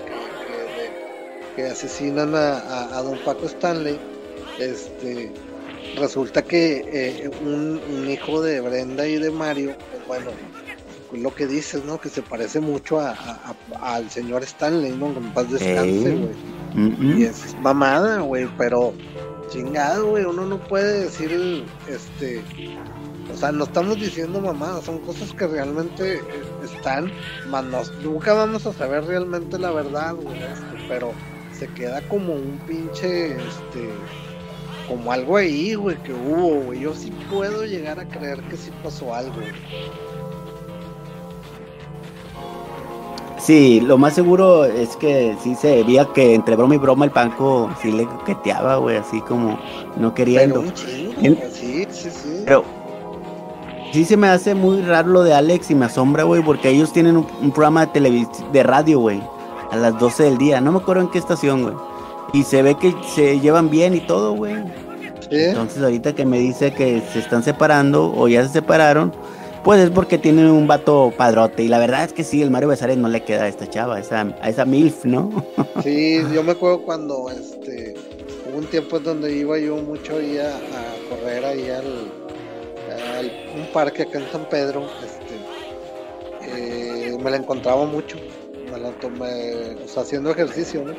que, que- asesinan a don Paco Stanley, este, resulta que eh, un, un hijo de Brenda y de Mario, pues bueno, lo que dices, ¿no? Que se parece mucho a, a- a- al señor Stanley, ¿no? En paz descanse, Ey. güey. mm, mm. Y es mamada, güey, pero chingado, güey, uno no puede decir, este, o sea, no estamos diciendo mamadas, son cosas que realmente están, más nos- nunca vamos a saber realmente la verdad, güey, este, pero se queda como un pinche, este, como algo ahí, güey, que hubo, güey, yo sí puedo llegar a creer que sí pasó algo, güey. Sí, lo más seguro es que sí se veía que entre broma y broma el Panco sí le coqueteaba, güey, así como no queriendo. Pero sí, sí, sí. Pero sí se me hace muy raro lo de Alex y me asombra, güey, porque ellos tienen un, programa de televisión, de radio, güey, a las 12 del día. No me acuerdo en qué estación, güey. Y se ve que se llevan bien y todo, güey. Entonces ahorita que me dice que se están separando o ya se separaron, pues es porque tienen un vato padrote. Y la verdad es que sí, el Mario Besares no le queda a esta chava, a esa, a esa MILF, ¿no? sí, yo me acuerdo cuando este hubo un tiempo en donde iba yo mucho ahí a, correr ahí al, un parque acá en San Pedro. Este, eh, me la encontraba mucho, me la tomé, o sea, haciendo ejercicio, ¿no?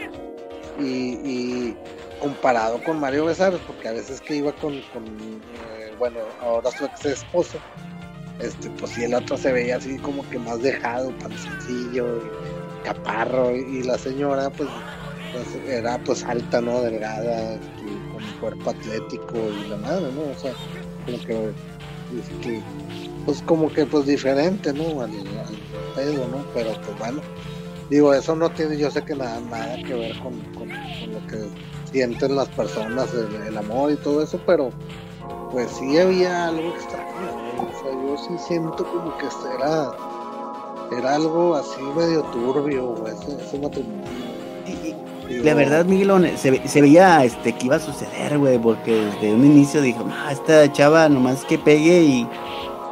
Y, y comparado con Mario Besares, porque a veces que iba con, eh, bueno, ahora su ex esposo este, pues si el otro se veía así como que más dejado, y caparro, y, la señora pues, pues, era pues alta, ¿no? Delgada, con cuerpo atlético y la madre, ¿no? O sea, como que, pues como que pues diferente, ¿no? Al, pedo, ¿no? Pero pues bueno, digo, eso no tiene, yo sé que nada, nada que ver con, con, lo que sienten las personas, el, amor y todo eso, pero pues sí había algo extraño, yo sí siento como que era, algo así medio turbio, ese, matrimonio. la verdad, Miguelón, se, se, veía este, que iba a suceder, güey, porque desde un inicio dijo, ah, esta chava nomás que pegue y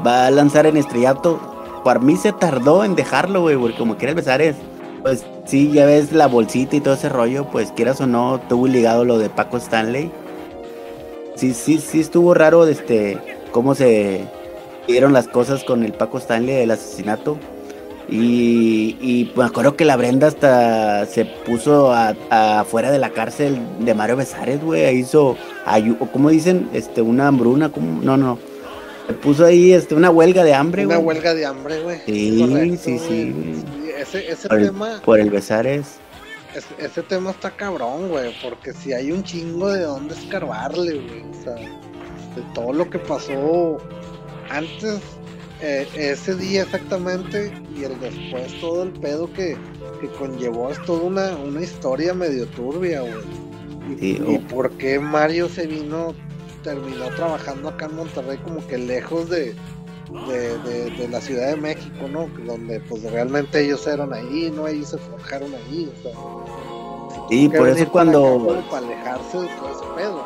va a lanzar en estrellato. Para mí se tardó en dejarlo, güey, porque como quieres besar es, pues sí, ya ves la bolsita y todo ese rollo, pues quieras o no, tuvo ligado lo de Paco Stanley. Sí, sí, sí estuvo raro, este, cómo se, dieron las cosas con el Paco Stanley del asesinato. Y, y me acuerdo que la Brenda hasta se puso afuera de la cárcel de Mario Besares, güey. Hizo, ¿cómo dicen? Este, una hambruna, ¿cómo? No, no. Se puso ahí este, una huelga de hambre, güey. Una huelga de hambre, güey. Sí, sí, sí, Ese, ese por tema. El, por el Besares. Ese, tema está cabrón, güey. Porque si hay un chingo de dónde escarbarle, güey. O sea, de todo lo que pasó antes, eh, ese día exactamente, y el después todo el pedo que, conllevó es toda una, una historia medio turbia, güey. Y, oh. por qué Mario se vino, terminó trabajando acá en Monterrey como que lejos de, de, la Ciudad de México, ¿no? Donde pues realmente ellos eran ahí, ¿no? Ellos se forjaron ahí, o sea. Y por eso cuando... Para, alejarse de todo ese pedo,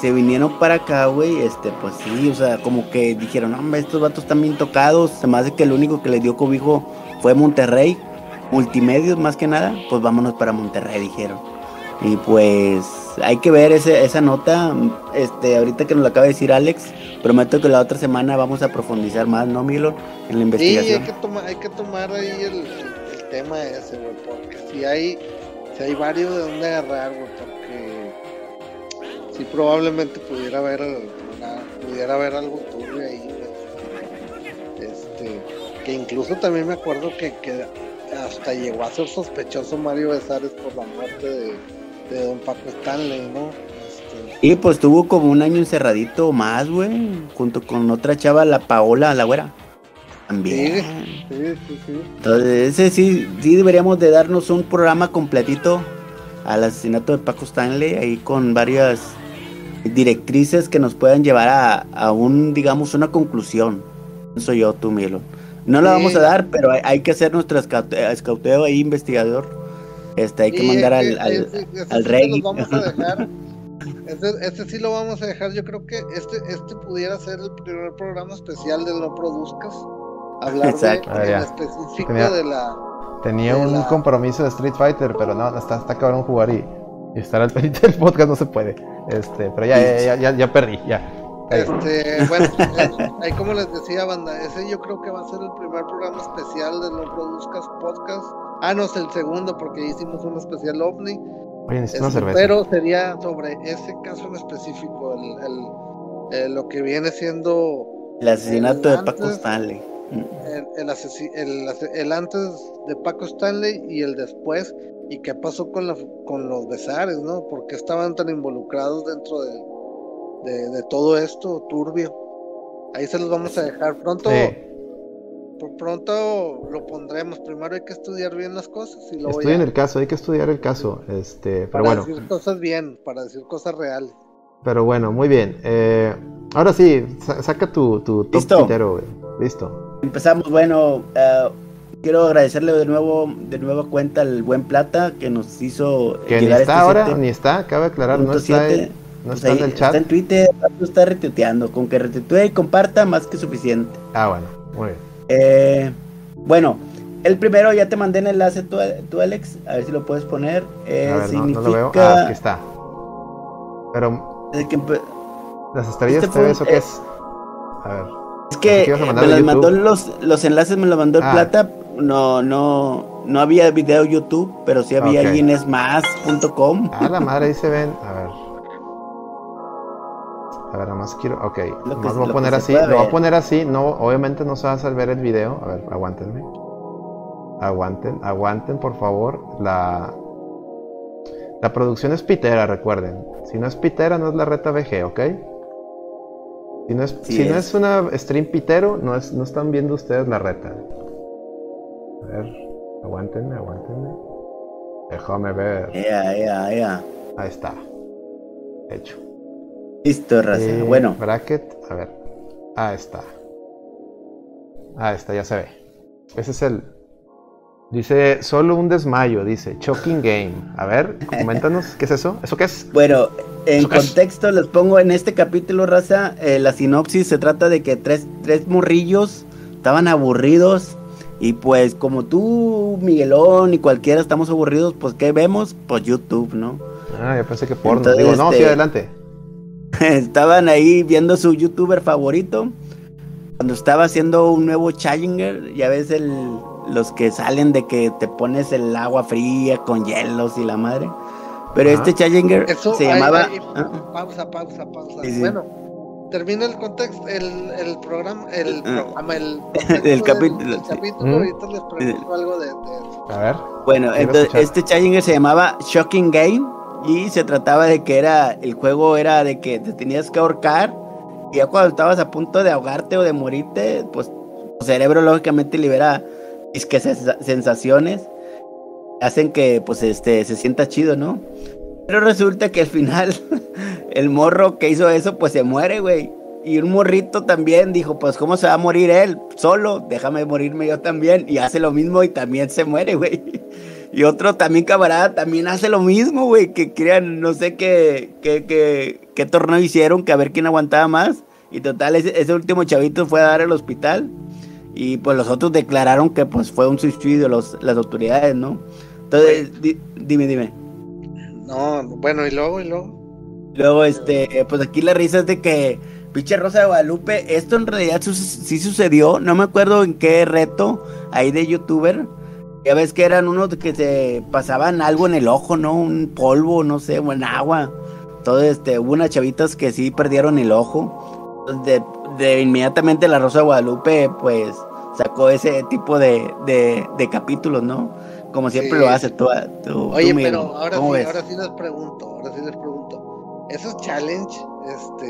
se vinieron para acá, güey, este, pues sí, o sea, como que dijeron, hombre, estos vatos están bien tocados, se me hace que el único que les dio cobijo fue Monterrey, multimedios más que nada, pues vámonos para Monterrey, dijeron. Y pues hay que ver ese, esa nota, este, ahorita que nos la acaba de decir Alex, prometo que la otra semana vamos a profundizar más, ¿no, Milo? En la investigación. Sí, hay que, tomar, hay que tomar ahí el, tema ese, güey, porque si hay, si hay varios de dónde agarrar, güey, sí probablemente pudiera haber pudiera haber algo turbio ahí este que incluso también me acuerdo que, hasta llegó a ser sospechoso Mario Besares por la muerte de, Don Paco Stanley no este... y pues tuvo como un año encerradito más güey junto con otra chava la Paola la güera también sí, sí, sí, entonces ese sí sí deberíamos de darnos un programa completito al asesinato de Paco Stanley ahí con varias directrices que nos puedan llevar a, un, digamos, una conclusión. Soy yo, tú, Milo. No la vamos a dar, pero hay, que hacer nuestro escauteo ahí, investigador. Este, hay que mandar al, al, rey. Este, sí lo vamos a dejar. Yo creo que este, este pudiera ser el primer programa especial de No Produzcas. Hablar Exacto. de, ah, específico de la. Tenía un compromiso de Street Fighter, pero no, está, está cabrón jugar y estar al pendiente del podcast no se puede. Este, pero ya, ya, ya, ya perdí, ya. Este, bueno, eh, ahí como les decía, banda, ese yo creo que va a ser el primer programa especial de No Produzcas Podcast. Ah, no, es el segundo, porque hicimos un especial OVNI. Oye, una cerveza. Pero sería sobre ese caso en específico, el, el, lo que viene siendo. El asesinato de Paco Stanley. El, el, el, antes de Paco Stanley y el después, y qué pasó con, la, con los besares, ¿no? ¿Por qué estaban tan involucrados dentro de, de, todo esto turbio? Ahí se los vamos a dejar pronto. por pronto lo pondremos. Primero hay que estudiar bien las cosas y luego Estudien ya el caso, hay que estudiar el caso. Este, pero para bueno, decir cosas bien, para decir cosas reales. pero bueno, muy bien. Eh, ahora sí, sa- saca tu, tu top Listo. güey. Listo. Empezamos, bueno, eh, quiero agradecerle de nuevo, de nueva cuenta al buen Plata que nos hizo Que ni llegar está este ahora, ni está, cabe aclarar, no está, no Pues está en el chat. Está en Twitter, está retuiteando. Con que retuitee y comparta, más que suficiente. Ah, bueno, muy bien. Eh, bueno, el primero ya te mandé el enlace tú, tú, Alex. A ver si lo puedes poner. Eh, A ver, no, no lo veo. Ah, aquí está. Pero, de que empe- ¿las estrellas Este fue eso qué es? A ver. es que eh, me las mandó los, los enlaces, me los mandó el Ah. Plata. No, no, no había video YouTube, pero sí había Ok. ahí en esmas.com. Ah, la madre, ahí se ven. A ver. A ver, nada más quiero. Ok, Lo que- lo voy a poner así. Lo voy a poner así. No, obviamente no se va a hacer ver el video. A ver, aguántenme. Aguanten, aguanten, por favor. La. La producción es pitera, recuerden. Si no es pitera, no es la reta VG, ¿ok? Si no es, Sí si no es una stream pitero, no, es, no están viendo ustedes la reta. A ver, aguántenme, aguántenme. Déjame ver. Ea, ea, ea. Ahí está. Hecho. Listo, raza. Eh, bueno, Bracket, a ver. Ahí está. Ahí está, ya se ve. Ese es el. Dice, solo un desmayo, dice, Choking Game. A ver, coméntanos, ¿qué es eso? ¿Eso qué es? Bueno, en contexto les pongo en este capítulo, raza, eh, la sinopsis se trata de que tres, tres morrillos estaban aburridos y pues como tú, Miguelón y cualquiera estamos aburridos, pues ¿qué vemos? Pues YouTube, ¿no? Ah, yo pensé que porno. Entonces, Digo, no, sí, este- adelante. Estaban ahí viendo su youtuber favorito. Cuando estaba haciendo un nuevo Challenger, ya ves el, los que salen de que te pones el agua fría con hielos y la madre. Pero Ajá. este Challenger Eso, se ahí- llamaba... ahí- Ah, pausa, pausa, pausa. Sí, sí. Bueno, termina el contexto, el, el programa, el Ah. programa, el, capítulo, del- Mm. ahorita les pregunto algo de, de- A ver. Bueno, entonces este Challenger se llamaba Shocking Game y se trataba de que era, el juego era de que te tenías que ahorcar y ya cuando estabas a punto de ahogarte o de morirte, pues tu cerebro lógicamente libera es que sensaciones hacen que pues este se sienta chido, ¿no? Pero resulta que al final el morro que hizo eso pues se muere, güey. Y un morrito también dijo, pues ¿cómo se va a morir él? Solo, déjame morirme yo también. Y hace lo mismo y también se muere, güey. Y otro también camarada también hace lo mismo, güey. Que crean, no sé qué, qué, qué, qué torneo hicieron, que a ver quién aguantaba más. Y total, ese, ese último chavito fue a dar al hospital. Y pues los otros declararon que pues fue un suicidio los, las autoridades, ¿no? Entonces, di- dime, dime. No, bueno, y luego, y luego. Luego, este, pues aquí la risa es de que, pinche Rosa de Guadalupe, esto en realidad sí sucedió, no me acuerdo en qué reto ahí de youtuber. Ya ves que eran unos que se pasaban algo en el ojo, ¿no? Un polvo, no sé, o en agua. Entonces, este, hubo unas chavitas que sí perdieron el ojo. Entonces, de, de inmediatamente la Rosa de Guadalupe, pues, sacó ese tipo de, de, de capítulos, ¿no? Como siempre Sí. lo hace tú, tú, Oye, tú, Miguel. pero ahora ¿Cómo sí, ves? ahora sí les pregunto, ahora sí les pregunto. ¿Esos challenge, este,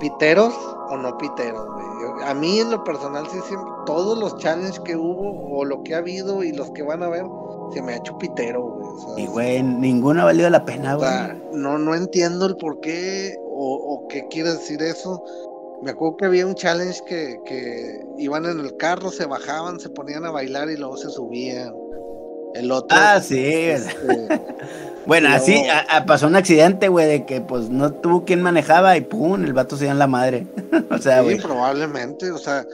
piteros o no piteros, güey? A mí en lo personal sí siempre, todos los challenges que hubo o lo que ha habido y los que van a ver, se me ha hecho pitero, güey. o sea, Y güey, ninguna ha valido la pena, o güey. sea, no, no entiendo el por qué o, o qué quiere decir eso. Me acuerdo que había un challenge que, que iban en el carro, se bajaban, se ponían a bailar y luego se subían. El otro. Ah, sí. este, Bueno, así a- a- pasó un accidente, güey, de que pues no tuvo quien manejaba y pum, el vato se dio en la madre. o sea, Sí, güey. probablemente, o sea,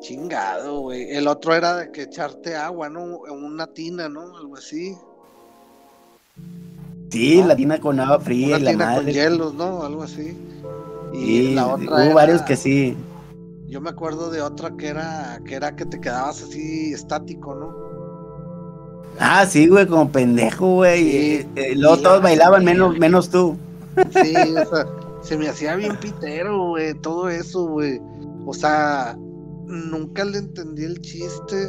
chingado, güey. El otro era de que echarte agua, ¿no? En una tina, ¿no? Algo así. Sí, la tina con agua fría Una y la tina con hielos, ¿no? Algo así. Y la otra hubo era- varios que sí. Yo me acuerdo de otra que era que era que te quedabas así estático, ¿no? Ah, sí, güey, como pendejo, güey. Sí. Eh, eh, luego Sí, todos bailaban sí. menos, menos tú. Sí, o sea, se me hacía bien pitero, güey, todo eso, güey. O sea, nunca le entendí el chiste.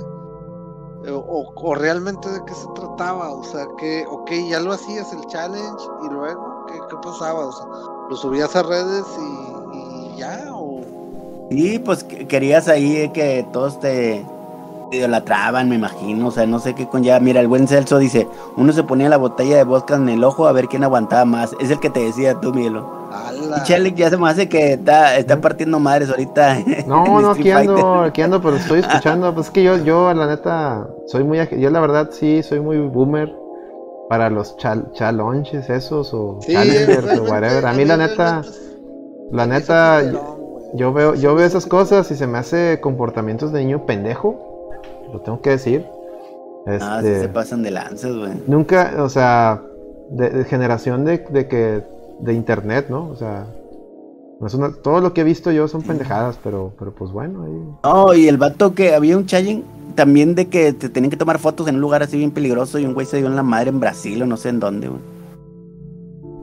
eh, O, o realmente de qué se trataba. O sea, que, ok, ya lo hacías el challenge y luego, ¿qué, qué pasaba? O sea, lo subías a redes y, y ya, o, Y pues querías ahí que todos te, idolatraban, me imagino. O sea, no sé qué con ya. Mira, el buen Celso dice: uno se ponía la botella de vodka en el ojo a ver quién aguantaba más. Es el que te decía tú, Miguelo. Y Chalik ya se me hace que está, está partiendo madres ahorita. No, no, aquí ando, aquí ando, pero estoy escuchando. Pues es que yo, yo, la neta, soy muy. Yo, la verdad, sí, soy muy boomer para los chal chalonches esos o challengers o whatever. A mí, la neta, la neta, yo veo, yo veo esas cosas y se me hace comportamientos de niño pendejo. Lo tengo que decir. Ah, este, se pasan de lanzas, güey. Nunca, o sea, de, generación de, de que de internet, ¿no? O sea, todo lo que he visto yo son pendejadas, pero, pero pues bueno. Ahí... No, y el vato que había un challenge también de que te tenían que tomar fotos en un lugar así bien peligroso y un güey se dio en la madre en Brasil o no sé en dónde, güey.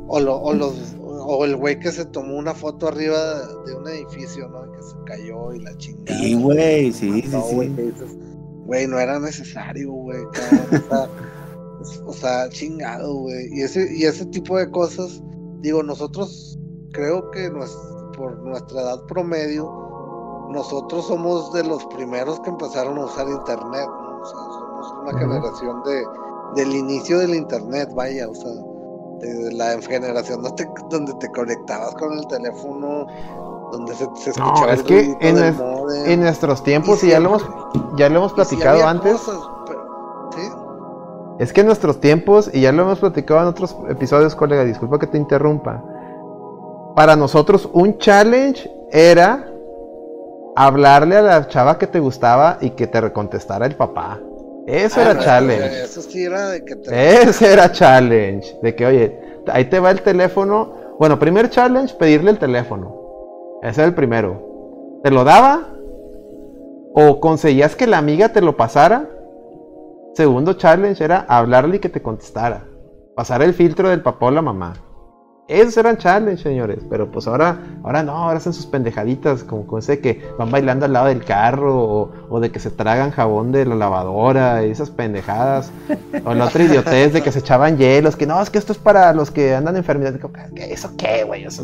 O, lo, o, los, o el güey que se tomó una foto arriba de un edificio, ¿no? Que se cayó y la chingada. Sí, güey, sí, sí, sí. Güey, no era necesario, güey. o sea, chingado, güey. Y ese, y ese tipo de cosas digo, nosotros creo que por nuestra edad promedio, nosotros somos de los primeros que empezaron a usar internet, ¿no? O sea, somos una generación de, del inicio del internet, vaya, o sea, de la generación donde te, donde te conectabas con el teléfono, donde se, escuchaba no, es que en, nuestros tiempos, y, ya lo hemos, ya lo hemos platicado antes. Es que en nuestros tiempos, y ya lo hemos platicado en otros episodios, colega, disculpa que te interrumpa. Para nosotros un challenge era hablarle a la chava que te gustaba y que te recontestara el papá. Eso era ah, challenge. Eso sí era de que te... Ese era challenge. De que, oye, ahí te va el teléfono. Bueno, primer challenge, pedirle el teléfono. Ese era el primero. ¿Te lo daba? ¿O conseguías que la amiga te lo pasara? Segundo challenge era hablarle y que te contestara. Pasar el filtro del papá o la mamá. Esos eran challenge, señores. Pero pues ahora, ahora no, ahora hacen sus pendejaditas, como, con ese que van bailando al lado del carro, o, de que se tragan jabón de la lavadora, y esas pendejadas. O la otra idiotez de que se echaban hielos, que no, es que esto es para los que andan enfermedades. ¿Eso qué, güey? Eso,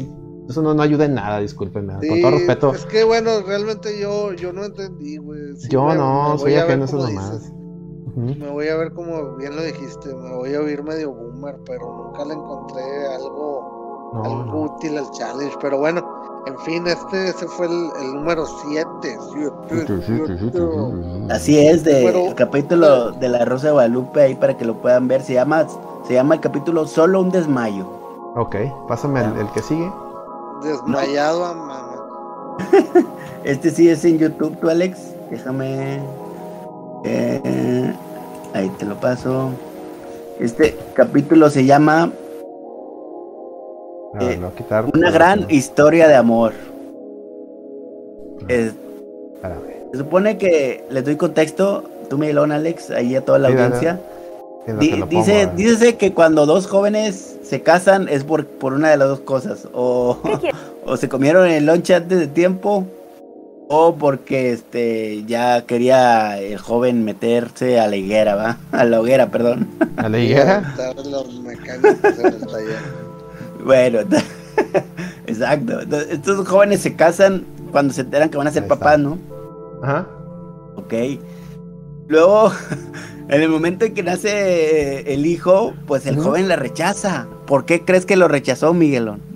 eso no, no, ayuda en nada, discúlpenme. con todo respeto. Es que bueno, realmente yo, yo no entendí, güey. yo no, soy ajeno a esas nomás. Me voy a ver como bien lo dijiste, me voy a oír medio boomer, pero nunca le encontré algo, algo útil al challenge. Pero bueno, en fin, este ese fue el, número 7. Así es, de, el capítulo de la Rosa de Guadalupe, ahí para que lo puedan ver. Se llama, se llama el capítulo Solo un desmayo. Ok, pásame el, que sigue. Desmayado a mamá. este sí es en YouTube, tú Alex. Déjame. Eh, ahí te lo paso. Este capítulo se llama eh, Una gran historia de amor. se supone que les doy contexto, tú Miguelón, Alex, ahí a toda la audiencia. dice, dice que cuando dos jóvenes se casan es por, por una de las dos cosas. O, o se comieron el lunch antes de tiempo o porque este ya quería el joven meterse a la higuera, ¿va? A la hoguera, perdón. ¿A la higuera? bueno, exacto. estos jóvenes se casan cuando se enteran que van a ser papás, ¿no? Ajá. Ok. Luego, en el momento en que nace el hijo, pues el joven la rechaza. ¿Por qué crees que lo rechazó, Miguelón?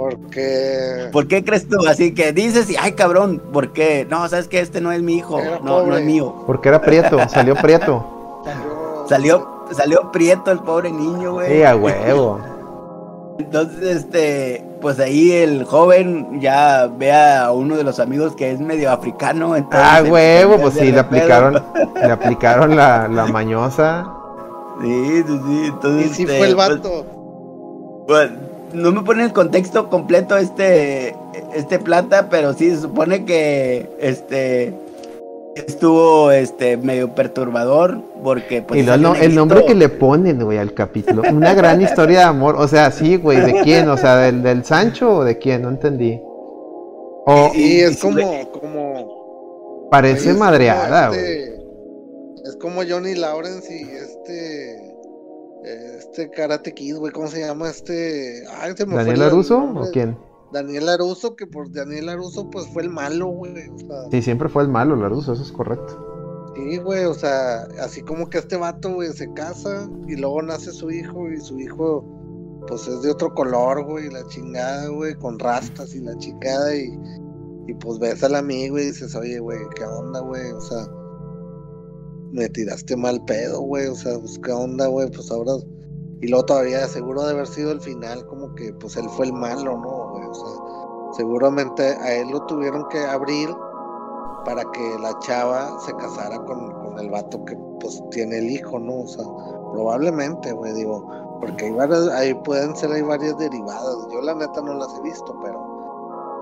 Porque. ¿Por qué crees tú? Así que dices, y ay cabrón, ¿por qué? No, sabes que este no es mi hijo, no, no es mío. Porque era prieto, salió prieto. salió, salió prieto el pobre niño, güey. Sí, a huevo. Entonces, este, pues ahí el joven ya ve a uno de los amigos que es medio africano. ah, huevo, pues sí, le aplicaron, le aplicaron la, la mañosa. Sí, sí, sí. Entonces, y sí fue el este, vato. Pues, no me pone el contexto completo este, este plata, pero sí se supone que este estuvo este medio perturbador porque pues, y el nombre que le ponen güey al capítulo. Una gran historia de amor o sea sí güey de quién o sea del, del Sancho o de quién no entendí. O, y, es como como parece madreada este, es como Johnny Lawrence y este este Karate Kid, güey, ¿cómo se llama este? ¿Daniel Aruso o quién? Daniel Aruso, que por Daniel Aruso, pues fue el malo, güey. O sea, Sí, siempre fue el malo, Laruso, eso es correcto. sí, güey, o sea, así como que este vato, güey, se casa y luego nace su hijo y su hijo, pues es de otro color, güey, la chingada, güey, con rastas y la chingada y, y pues ves al amigo y dices, oye, güey, ¿qué onda, güey? O sea, me tiraste mal pedo, güey, o sea, pues qué onda, güey, pues ahora... Y luego todavía seguro de haber sido el final, como que pues él fue el malo, ¿no? O sea, seguramente a él lo tuvieron que abrir para que la chava se casara con, con el vato que pues tiene el hijo, ¿no? O sea, probablemente, güey, digo, porque hay varias, ahí pueden ser hay varias derivadas. Yo la neta no las he visto, pero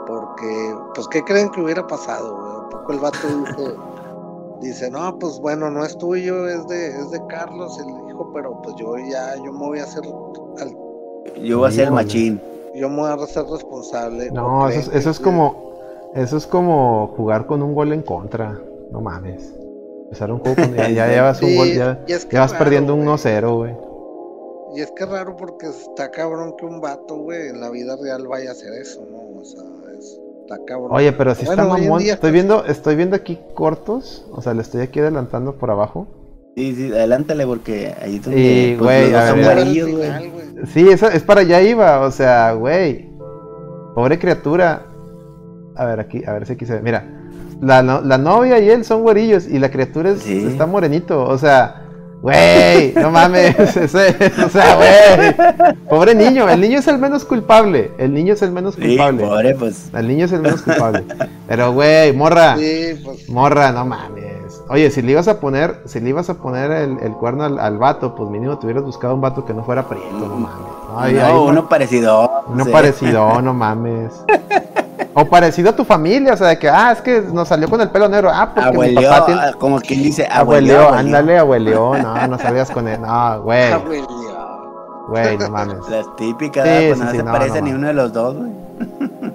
porque, pues, ¿qué creen que hubiera pasado, güey? Un poco el vato dice, dice, no, pues bueno, no es tuyo, es de, es de Carlos, el pero pues yo ya, yo me voy a hacer, al- Yo voy a ser el machín. yo me voy a hacer responsable. No, ¿o eso, es- eso es como. Eso es como jugar con un gol en contra. No mames. Empezar un juego con. Ya, ya llevas un gol, ya, y es que ya vas raro, perdiendo un güey. 1-0, güey. Y es que es raro porque está cabrón que un vato, güey, en la vida real vaya a hacer eso, ¿no? O sea, es, está cabrón. Oye, pero si Bueno, está mamón. Estoy viendo, estoy viendo aquí cortos. O sea, le estoy aquí adelantando por abajo. Sí, sí, adelántale porque ahí es donde Y, pues, güey, los güey. Sí, eso es para allá iba. O sea, güey. Pobre criatura. A ver, aquí, a ver si aquí se ve. Mira, la, no- la novia y él son güerillos y la criatura es- Sí. está morenito. O sea, güey, no mames. ese- o sea, güey. Pobre niño. El niño es el menos culpable. El niño es el menos Sí, culpable. pobre, pues. El niño es el menos culpable. Pero, güey, morra. Sí, pues. Morra, no mames. Oye, si le ibas a poner, si le ibas a poner el, el cuerno al, al vato, pues mínimo te hubieras buscado un vato que no fuera prieto, no mames. Ay, no, ay, uno parecido. uno sí. parecido, no mames. O parecido a tu familia, o sea, de que, ah, es que nos salió con el pelo negro. Ah, porque mi Abueleó, papá tiene... ah, como quien dice, Abueleó, abueleó. ándale, abueleó. No, no salgas con él. No, güey, Ah, güey, no mames. Las típicas, Sí, pues sí, no sí, se no, parece no ni mames. uno de los dos, güey.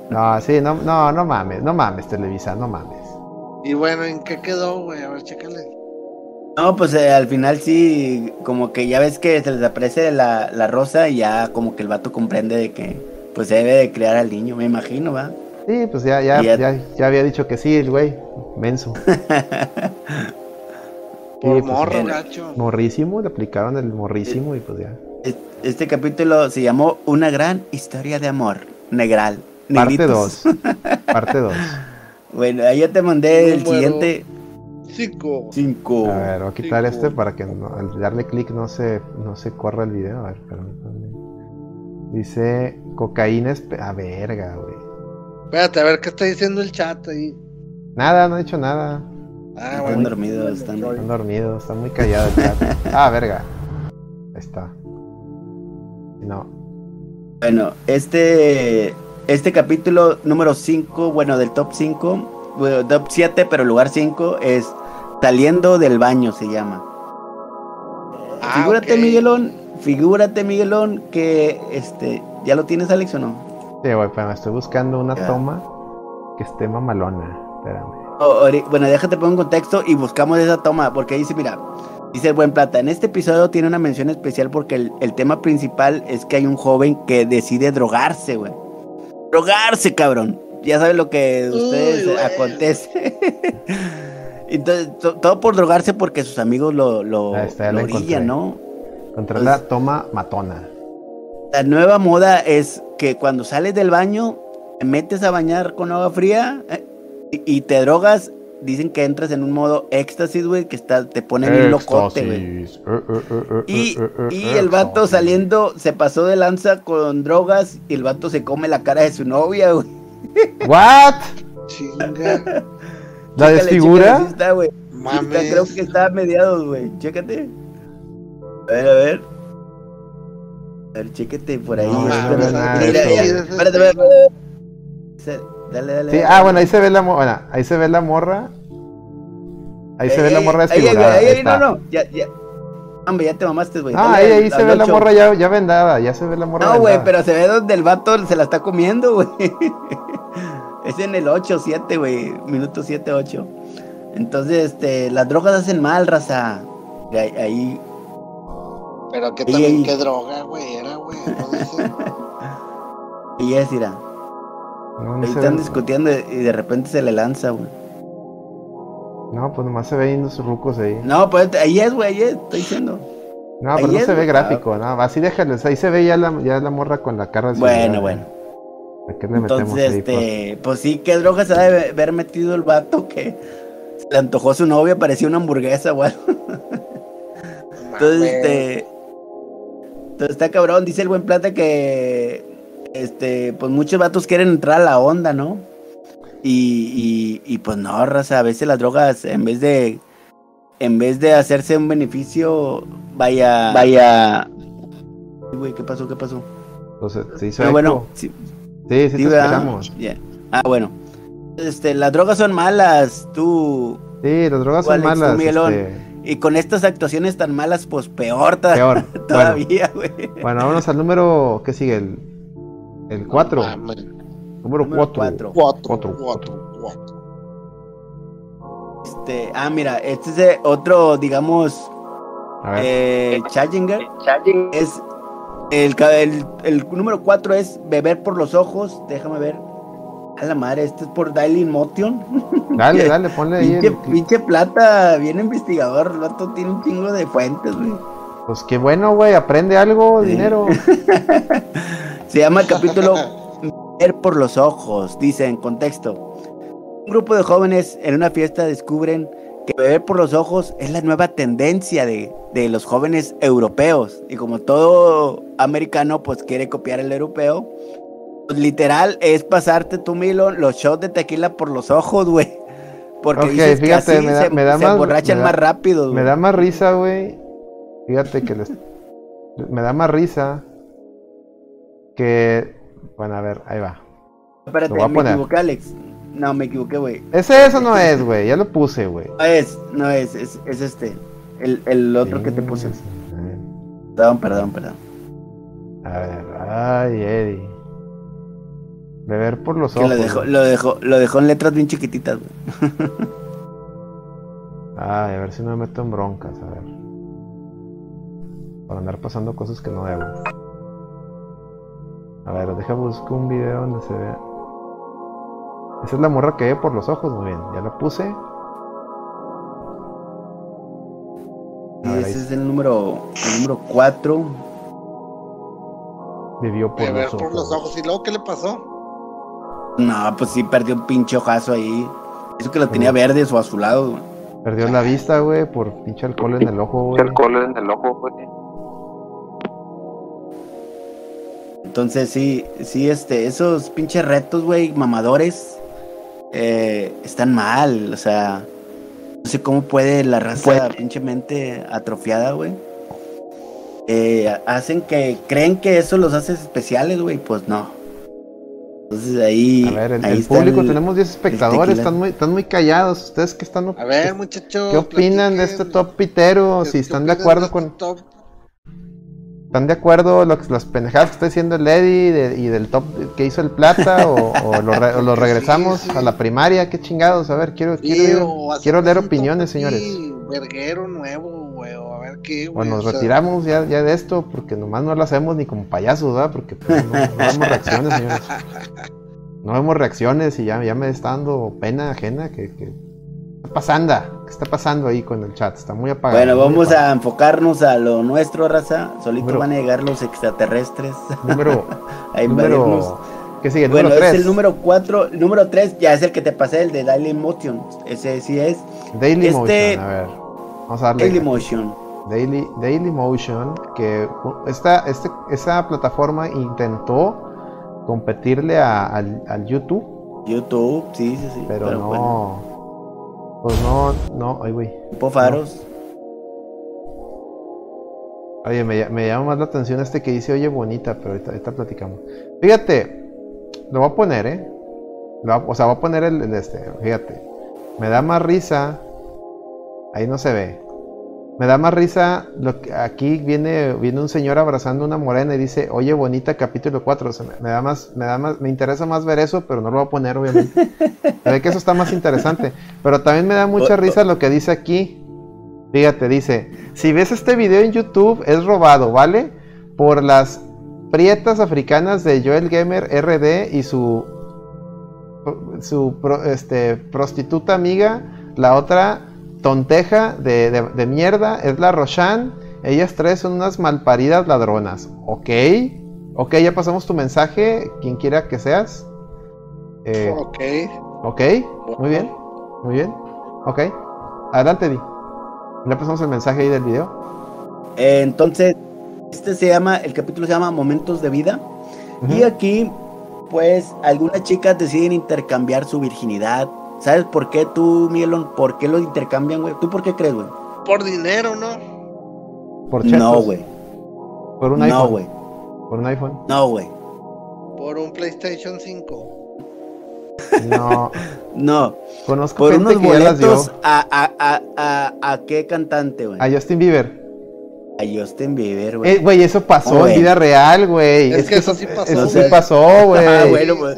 No, sí, no, no, no mames, no mames, Televisa, no mames. Y bueno, ¿en qué quedó, güey? A ver, chécale. No, pues eh, al final sí, como que ya ves que se les aparece la, la rosa y ya como que el vato comprende de que pues se debe de criar al niño, me imagino, ¿va? Sí, pues ya, ya, ya- ya, ya había dicho que sí, el güey, menso. Por pues, morro, gacho. Morrísimo, le aplicaron el morrísimo y pues ya. Es- Este capítulo se llamó Una gran historia de amor, negral. Parte negritos. 2. Parte 2. Bueno, ahí ya te mandé el siguiente Cinco. cinco. A ver, voy a quitar Cinco. este para que no- al darle clic no se, no se corra el video. A ver, permítanme. Dice cocaína. espe- A verga, güey. Espérate, a ver qué está diciendo el chat ahí. Nada, no he dicho nada. Ah, Están bueno. dormidos, están Están dormidos, está muy callado el chat. Ah, verga. Ahí está. No. Bueno, este, este capítulo número 5, bueno, del top 5, bueno, top 7, pero lugar 5 es Saliendo del baño se llama. Ah, figúrate. Miguelón, figúrate, Miguelón, que este, ¿ya lo tienes, Alex, o no? Sí, güey, pero me estoy buscando una toma que esté mamalona. Espérame. Bueno, déjate poner un contexto y buscamos esa toma, porque ahí dice, mira, dice el buen plata, en este episodio tiene una mención especial porque el, el tema principal es que hay un joven que decide drogarse, güey. Drogarse, cabrón. Ya saben lo que ustedes acontece. Entonces, to- todo por drogarse porque sus amigos lo, lo, está, ya lo la orillan. ¿no? Contra Pues- la toma matona. La nueva moda es que cuando sales del baño, te metes a bañar con agua fría eh, y, y te drogas. Dicen que entras en un modo éxtasis, güey, que está, te pone bien locote, güey. Eh, eh, eh, Y, y el vato saliendo se pasó de lanza con drogas y el vato se come la cara de su novia, güey. ¿What? Chinga. ¿La desfigura? está, Mames. creo que está a mediados, güey. Chécate. A ver, a ver. A ver, chéquete por ahí. No, güey. espérate, espérate. Dale, dale. Sí, dale. ah, bueno, ahí se ve la morra. Bueno, ahí se ve la morra. Ahí se ve la morra ey, desfigurada. ahí, ahí ahí, no, está. no. Ya, ya. Hombre, ya te mamaste, güey. Ah, ahí, ahí se ve la morra ya, ya vendada. Ya se ve la morra No, güey, pero se ve donde el vato se la está comiendo, güey. es en el 8, 7, güey. Minuto 7, 8. Entonces, este, las drogas hacen mal, raza. Ahí, ahí- Pero que también qué droga, güey, era, güey. No dice. y es, mira. No, no Ahí se están ve. discutiendo y de repente se le lanza, güey. No, pues nomás se ven los rucos ahí. No, pues ahí es, güey, ahí es, estoy diciendo. No, pero ahí no es, se ve gráfico, no, así déjales, ahí se ve ya la, ya la morra con la cara Bueno, bueno. ¿A qué le metemos Entonces, ahí? pues? este, pues sí, qué drogas ha de haber metido el vato que se le antojó a su novia, parecía una hamburguesa, güey. Entonces, este. Entonces está cabrón, dice el buen plata que. Este, pues muchos vatos quieren entrar a la onda, ¿no? Y, y, y pues no, raza, a veces las drogas, en vez de. En vez de hacerse un beneficio, vaya. Vaya. Ay, Güey, ¿qué pasó? ¿Qué pasó? Entonces, se hizo Pero eco. bueno, sí, sí, sí, sí, te. Ya. Ah, bueno. Este, las drogas son malas, tú. Sí, las drogas Tú, son Alex, tú, malas. Miguelón. este, Y con estas actuaciones tan malas, pues peor, to- peor. bueno, todavía, güey. bueno, vámonos al número, ¿qué sigue? El, el 4. Mames. número Número 4. cuatro. Cuatro, Cuatro, cuatro, cuatro. Este, ah, mira, este es otro, digamos, eh, Challenger. Es el, el, el número 4 es beber por los ojos. Déjame ver. A la madre, este es por Daily Motion. dale, dale, ponle ahí. Pinche, el- pinche plata, bien investigador. El vato tiene un chingo de fuentes, güey. pues qué bueno, güey, aprende algo, Sí. dinero. Se llama el capítulo Ver por los ojos, dice en contexto. Un grupo de jóvenes en una fiesta descubren que beber por los ojos es la nueva tendencia de, de los jóvenes europeos. Y como todo americano pues quiere copiar el europeo, pues, literal es pasarte tú, Milo, los shots de tequila por los ojos, güey. Porque Ok, dices que así me da- se, me da se más- emborrachan me da- más rápido, güey. Me da más risa, güey. Fíjate que les... me da más risa que... Bueno, a ver, ahí va. Espérate, me poner. equivoqué, Alex. No, me equivoqué, güey. Ese eso no es, güey, ya lo puse, güey. No es, no es, es, es este. El, el otro que te puse. Perdón, perdón, perdón. A ver, ay, Eddie. Beber por los Que ojos. lo dejó, güey. lo dejó, lo dejó en letras bien chiquititas, güey. Ay, a ver si no me meto en broncas, a ver. Por andar pasando cosas que no debo. A ver, deja buscar un video donde se vea. Esa es la morra que ve por los ojos, muy bien. Ya la puse. Y ver, ese es el número, el número 4. vivió por, Beber los, por ojos. los ojos. ¿Y luego qué le pasó? No, pues sí perdió un pinche ojazo ahí. Eso que lo tenía Sí. verde o azulado, güey. Perdió la vista, güey, por pinche alcohol en el ojo, güey. alcohol en el ojo, güey. Entonces sí, sí, este, esos pinches retos, güey, mamadores, eh, están mal, o sea, no sé cómo puede la raza pinche mente atrofiada, güey. eh, hacen que creen que eso los hace especiales, güey, pues no. Entonces ahí, A ver, el, ahí el público, el- tenemos 10 espectadores, están muy, están muy callados. ¿Ustedes qué están A ver, muchachos. ¿Qué opinan de este top pitero? Si están de acuerdo con... ¿Están de acuerdo lo que- las pendejadas que está diciendo el Eddie de- y del top que hizo el Plata? ¿O, o lo, re- o lo regresamos sí. a la primaria? ¿Qué chingados? A ver, quiero, quiero, quiero leer opiniones, señores. Verguero nuevo, güey. A ver qué, güey. Bueno, nos o sea, retiramos ya, ya de esto porque nomás no lo hacemos ni como payasos, ¿verdad? Porque pues, no, no vemos reacciones, señores. No vemos reacciones y ya, ya me está dando pena ajena. que que- ¿Qué está pasando? ¿Qué está pasando ahí con el chat? Está muy apagado. Bueno, vamos apagado. a enfocarnos a lo nuestro, raza. Solito Número- van a llegar los extraterrestres Número, a número... ¿Qué sigue? Bueno, número es 3. el número 4. El número 3 ya es el que te pasé, el de Daily Motion. Ese sí es. Daily este- Motion, a ver. Vamos a darle. Daily Motion. Daily, Daily Motion, que esta, este, esa plataforma intentó competirle a- al, al YouTube, YouTube, sí, sí, sí. pero, no. bueno, Pues no, no, ay, güey. tipo faros. Oye, me, ll- me llama más la atención este que dice, oye, bonita, pero ahorita, ahorita platicamos. Fíjate, lo voy a poner, ¿eh? Lo o sea, voy a poner el, el este, fíjate. Me da más risa. Ahí no se ve. Me da más risa. Lo que, aquí viene, viene un señor abrazando una morena y dice, oye, bonita, capítulo 4. O sea, me, me da más, me da más, me interesa más ver eso, pero no lo voy a poner, obviamente. Se ve que eso está más interesante. Pero también me da mucha risa lo que dice aquí. Fíjate, dice, si ves este video en YouTube es robado, ¿vale? Por las prietas africanas de Joel Gamer RD y su su este, prostituta amiga, la otra tonteja de, de, mierda es la Roshan. Ellas tres son unas malparidas ladronas. Ok, ok, ya pasamos tu mensaje, quien quiera que seas. Eh, ok. Ok, muy bien, muy bien. Ok, adelante, Di. Ya pasamos el mensaje ahí del video. Eh, entonces, este se llama, el capítulo se llama Momentos de Vida. Y aquí, pues, algunas chicas deciden intercambiar su virginidad. ¿Sabes por qué tú, Mielon? ¿Por qué lo intercambian, güey? ¿Tú por qué crees, güey? Por dinero, ¿no? Por chetos. No, güey. Por un iPhone. No, güey. Por un iPhone. No, güey. Por un PlayStation 5. No. no. Conozco por unos boletos a, a, a, a, a qué cantante, güey. A Justin Bieber. A Justin Bieber, güey. Eh, güey, eso pasó en vida real, güey. Es, que eso sí pasó. Eso sí pasó, güey. Ah, bueno, pues.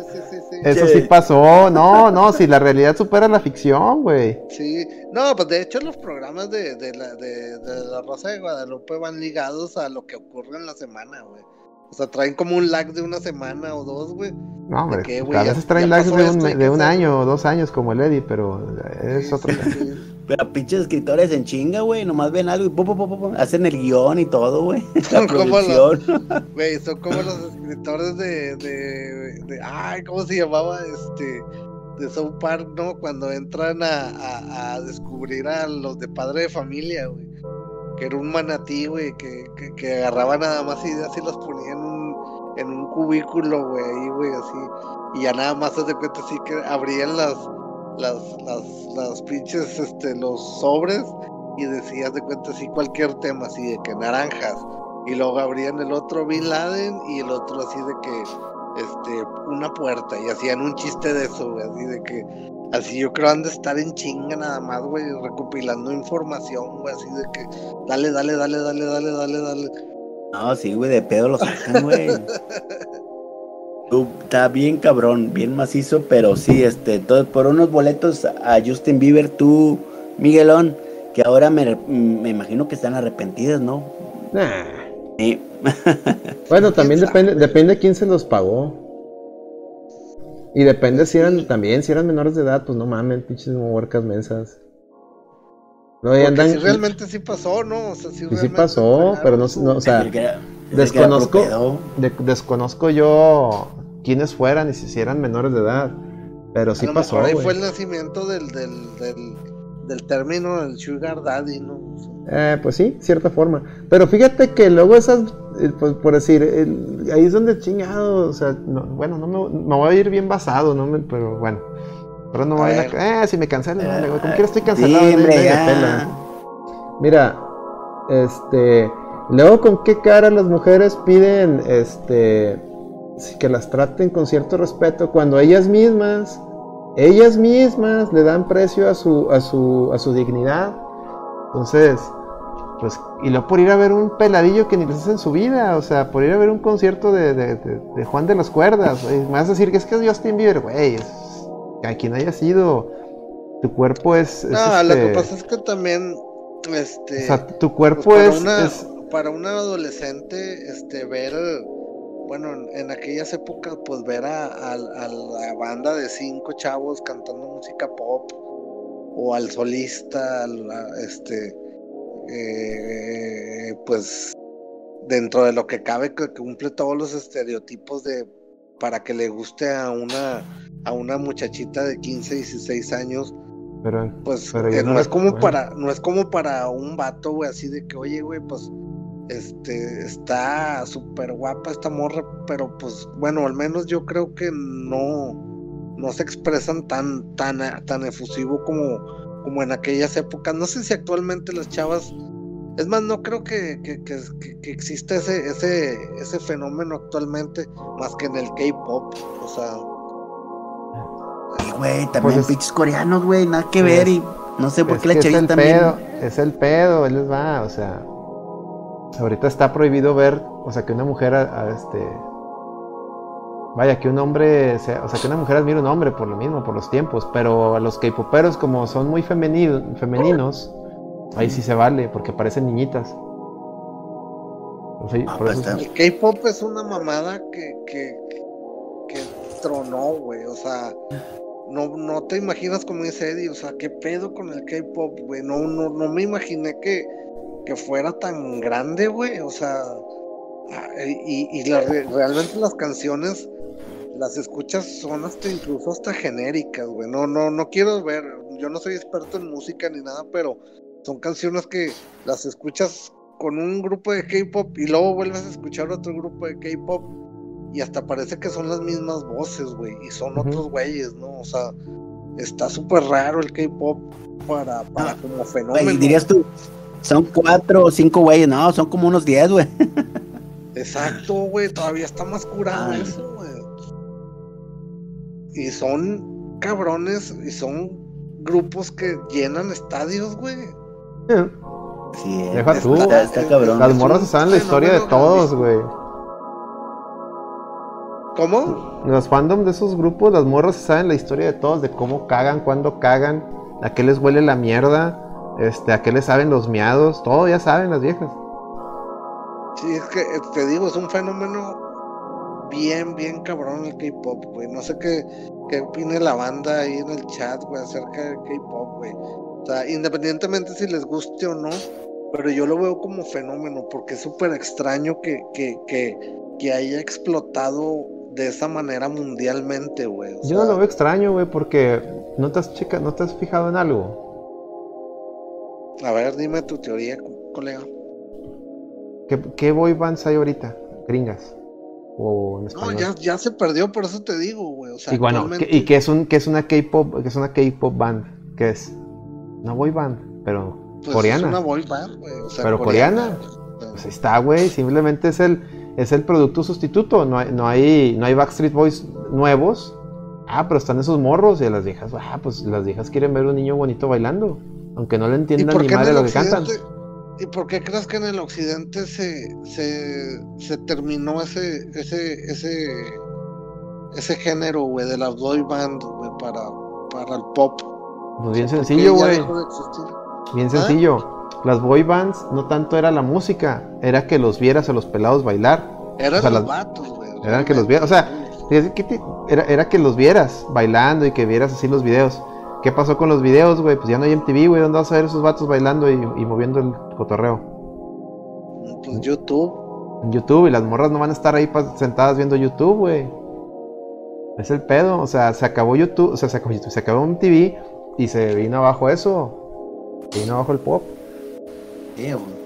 Eso sí pasó. No, no, si la realidad supera la ficción, güey. Sí. No, pues de hecho los programas de, de, la, de, de la Rosa de Guadalupe van ligados a lo que ocurre en la semana, güey. O sea, traen como un lag de una semana o dos, güey. No, hombre, a veces traen lags de un, de un año o dos años como el Eddie, pero es otro. Pero pinches escritores en chinga, güey, nomás ven algo y hacen el guion y todo, güey. Son como los, güey, son como los escritores de, de, de, ay, ¿cómo se llamaba? Este, de South Park, ¿no? Cuando entran a, a, a descubrir a los de padre de familia, güey que era un manatí, güey, que, que, agarraba nada más y las ponía en un, en un cubículo, güey, ahí, güey, así. Y ya nada más se cuenta así que abrían las, las, las, las pinches, este, los sobres y decías de cuenta así cualquier tema, así de que naranjas. Y luego abrían el otro Bin Laden y el otro así de que, este, una puerta. Y hacían un chiste de eso, güey, así de que Así yo creo han de estar en chinga nada más, güey, recopilando información, güey, así de que dale, dale, dale, dale, dale, dale, dale. No, sí, güey, de pedo lo sacan, güey. está bien cabrón, bien macizo, pero sí, este, todo, por unos boletos a Justin Bieber, tú, Miguelón, que ahora me, me imagino que están arrepentidas, ¿no? Nah. Sí. bueno, también depende, depende de quién se los pagó. Y depende si eran también, si eran menores de edad, pues no mames, pinches huercas mensas. No, andan, si realmente sí pasó, ¿no? O sea, sí, sí pasó, pero no, no, o sea, desconozco, desconozco yo quiénes fueran y si eran menores de edad, pero sí pasó. Ahí fue el nacimiento del, del, del, del término del sugar daddy, ¿no? Eh, pues sí, cierta forma. Pero fíjate que luego esas eh, pues, por decir, ahí es donde chingado, o sea, bueno, no me, me, voy a ir bien basado, ¿no? Me, pero bueno, pero no voy a ir a, eh, si me cancelan, como quiera estoy cancelado. Mira, este, luego con qué cara las mujeres piden, este, que las traten con cierto respeto cuando ellas mismas, ellas mismas le dan precio a su, a su, a su dignidad. Entonces, pues, y luego por ir a ver un peladillo que ni les hace en su vida, o sea, por ir a ver un concierto de, de, Juan de las Cuerdas, me vas a decir que es que es Justin Bieber, güey, a quien haya sido, tu cuerpo es... no, lo que este pasa es que también, este... O sea, tu cuerpo pues, es, Para una adolescente, este, ver, bueno, en aquellas épocas, pues ver a, a la banda de cinco chavos cantando música pop, o al solista, este eh, pues dentro de lo que cabe que cumple todos los estereotipos de para que le guste a una a una muchachita de 15, 16 años. Pero, pues eh, no, es como para no es como para un vato, güey, así de que, "Oye, güey, pues este está súper guapa esta morra, pero pues bueno, al menos yo creo que no no se expresan tan tan tan efusivo como como en aquellas épocas. No sé si actualmente las chavas. Es más, no creo que, que, que, exista ese, ese, ese fenómeno actualmente, más que en el K-pop. O sea. güey, también pues pinches coreanos, güey, nada que ver. Y no sé por qué la chavita también. Pedo, es el pedo, él les va, o sea. Ahorita está prohibido ver, o sea, que una mujer a este Vaya, que un hombre, sea, o sea, que una mujer admire un hombre por lo mismo, por los tiempos, pero a los K-poperos como son muy femeninos, ahí sí se vale, porque parecen niñitas. Ah, pues el K-pop es una mamada que, que, tronó, güey. O sea, no, no te imaginas como dice Eddie, o sea, qué pedo con el K-pop, güey. No, no, no me imaginé que, que fuera tan grande, güey. O sea, ah, y, y la- realmente las canciones las escuchas son hasta incluso hasta genéricas, güey. No, no, no quiero ver, yo no soy experto en música ni nada, pero son canciones que las escuchas con un grupo de K-pop y luego vuelves a escuchar otro grupo de K-pop y hasta parece que son las mismas voces, güey, y son otros güeyes, ¿no? O sea, está súper raro el K-pop para, para Ah, como fenómeno. dirías tú, son cuatro o cinco güeyes, no, son como unos diez, güey. Exacto, güey, todavía está más curado Ay. eso, güey. Y son cabrones y son grupos que llenan estadios, güey. Sí, Deja tú. está- está cabrón. Las morras un saben la historia de todos, güey. ¿Cómo? Los fandom de esos grupos, las morras saben la historia de todos, de cómo cagan, cuándo cagan, a qué les huele la mierda, este, a qué les saben los miados, todo ya saben las viejas. Sí, es que eh, te digo, es un fenómeno bien, bien cabrón el K-pop, güey. No sé qué, qué opine la banda ahí en el chat, güey, acerca del K-pop, güey. O sea, independientemente si les guste o no, pero yo lo veo como fenómeno, porque es súper extraño que, que, que, que haya explotado de esa manera mundialmente, güey. Yo no lo veo extraño, güey, porque no te has checa, no te has fijado en algo. A ver, dime tu teoría, co- colega. ¿Qué, qué boy bands hay ahorita? Gringas. O en No, ya, ya se perdió, por eso te digo, güey. O sea, y bueno, actualmente- ¿qué- ¿y qué es un qué es una K-pop, qué es una K-pop band? ¿Qué es? Una boy band, pero pues, coreana. Es una boy band, güey. O sea, Pero coreana. Pues está, güey. Simplemente es el, es el producto sustituto. No hay, no hay, no hay Backstreet Boys nuevos. Ah, pero están esos morros y a las viejas, ah, pues las viejas quieren ver un niño bonito bailando. Aunque no le ¿Y entiendan ni madre lo que cantan. ¿Y por qué crees que en el occidente se, se, se terminó ese, ese, ese, ese género, güey, de la boy band, güey, para, para el pop? Pues bien ¿Por qué sencillo, güey. de? Bien ¿Ah? sencillo. Las boy bands no tanto era la música, era que los vieras a los pelados bailar. Eran O sea, los las- vatos, güey. eran que los vieras, o sea, Era, era que los vieras bailando y que vieras así los videos. ¿Qué pasó con los videos, güey? Pues ya no hay MTV, güey. ¿Dónde vas a ver esos vatos bailando y, y moviendo el cotorreo? Pues YouTube. En YouTube y las morras no van a estar ahí sentadas viendo YouTube, güey. Es el pedo, o sea, se acabó YouTube, o sea, se acabó YouTube, se acabó MTV y se vino abajo eso. Se vino abajo el pop. Sí, güey.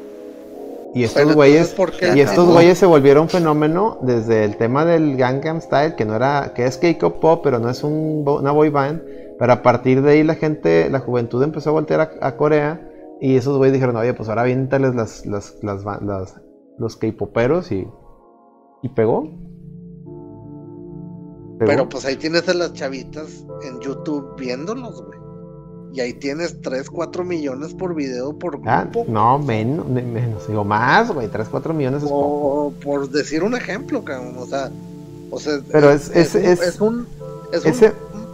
Y estos Pero güeyes, entonces, ¿por qué y estos acabó? güeyes se volvieron fenómeno desde el tema del Gangnam Style, que no era, que es K-pop pop, pero no es un, una boy band. Pero a partir de ahí la gente, la juventud empezó a voltear a, a Corea y esos güeyes dijeron, oye, pues ahora aviéntales las, las, las, las- los K-poperos y, y pegó. Pegó. Pero pues ahí tienes a las chavitas en YouTube viéndolos, güey. Y ahí tienes 3, 4 millones por video por Ah, grupo. no, menos, me- menos, digo más, güey, 3, 4 millones es poco. O por decir un ejemplo, cabrón. O sea, o sea Pero es- es- un, es- es un es un- ese-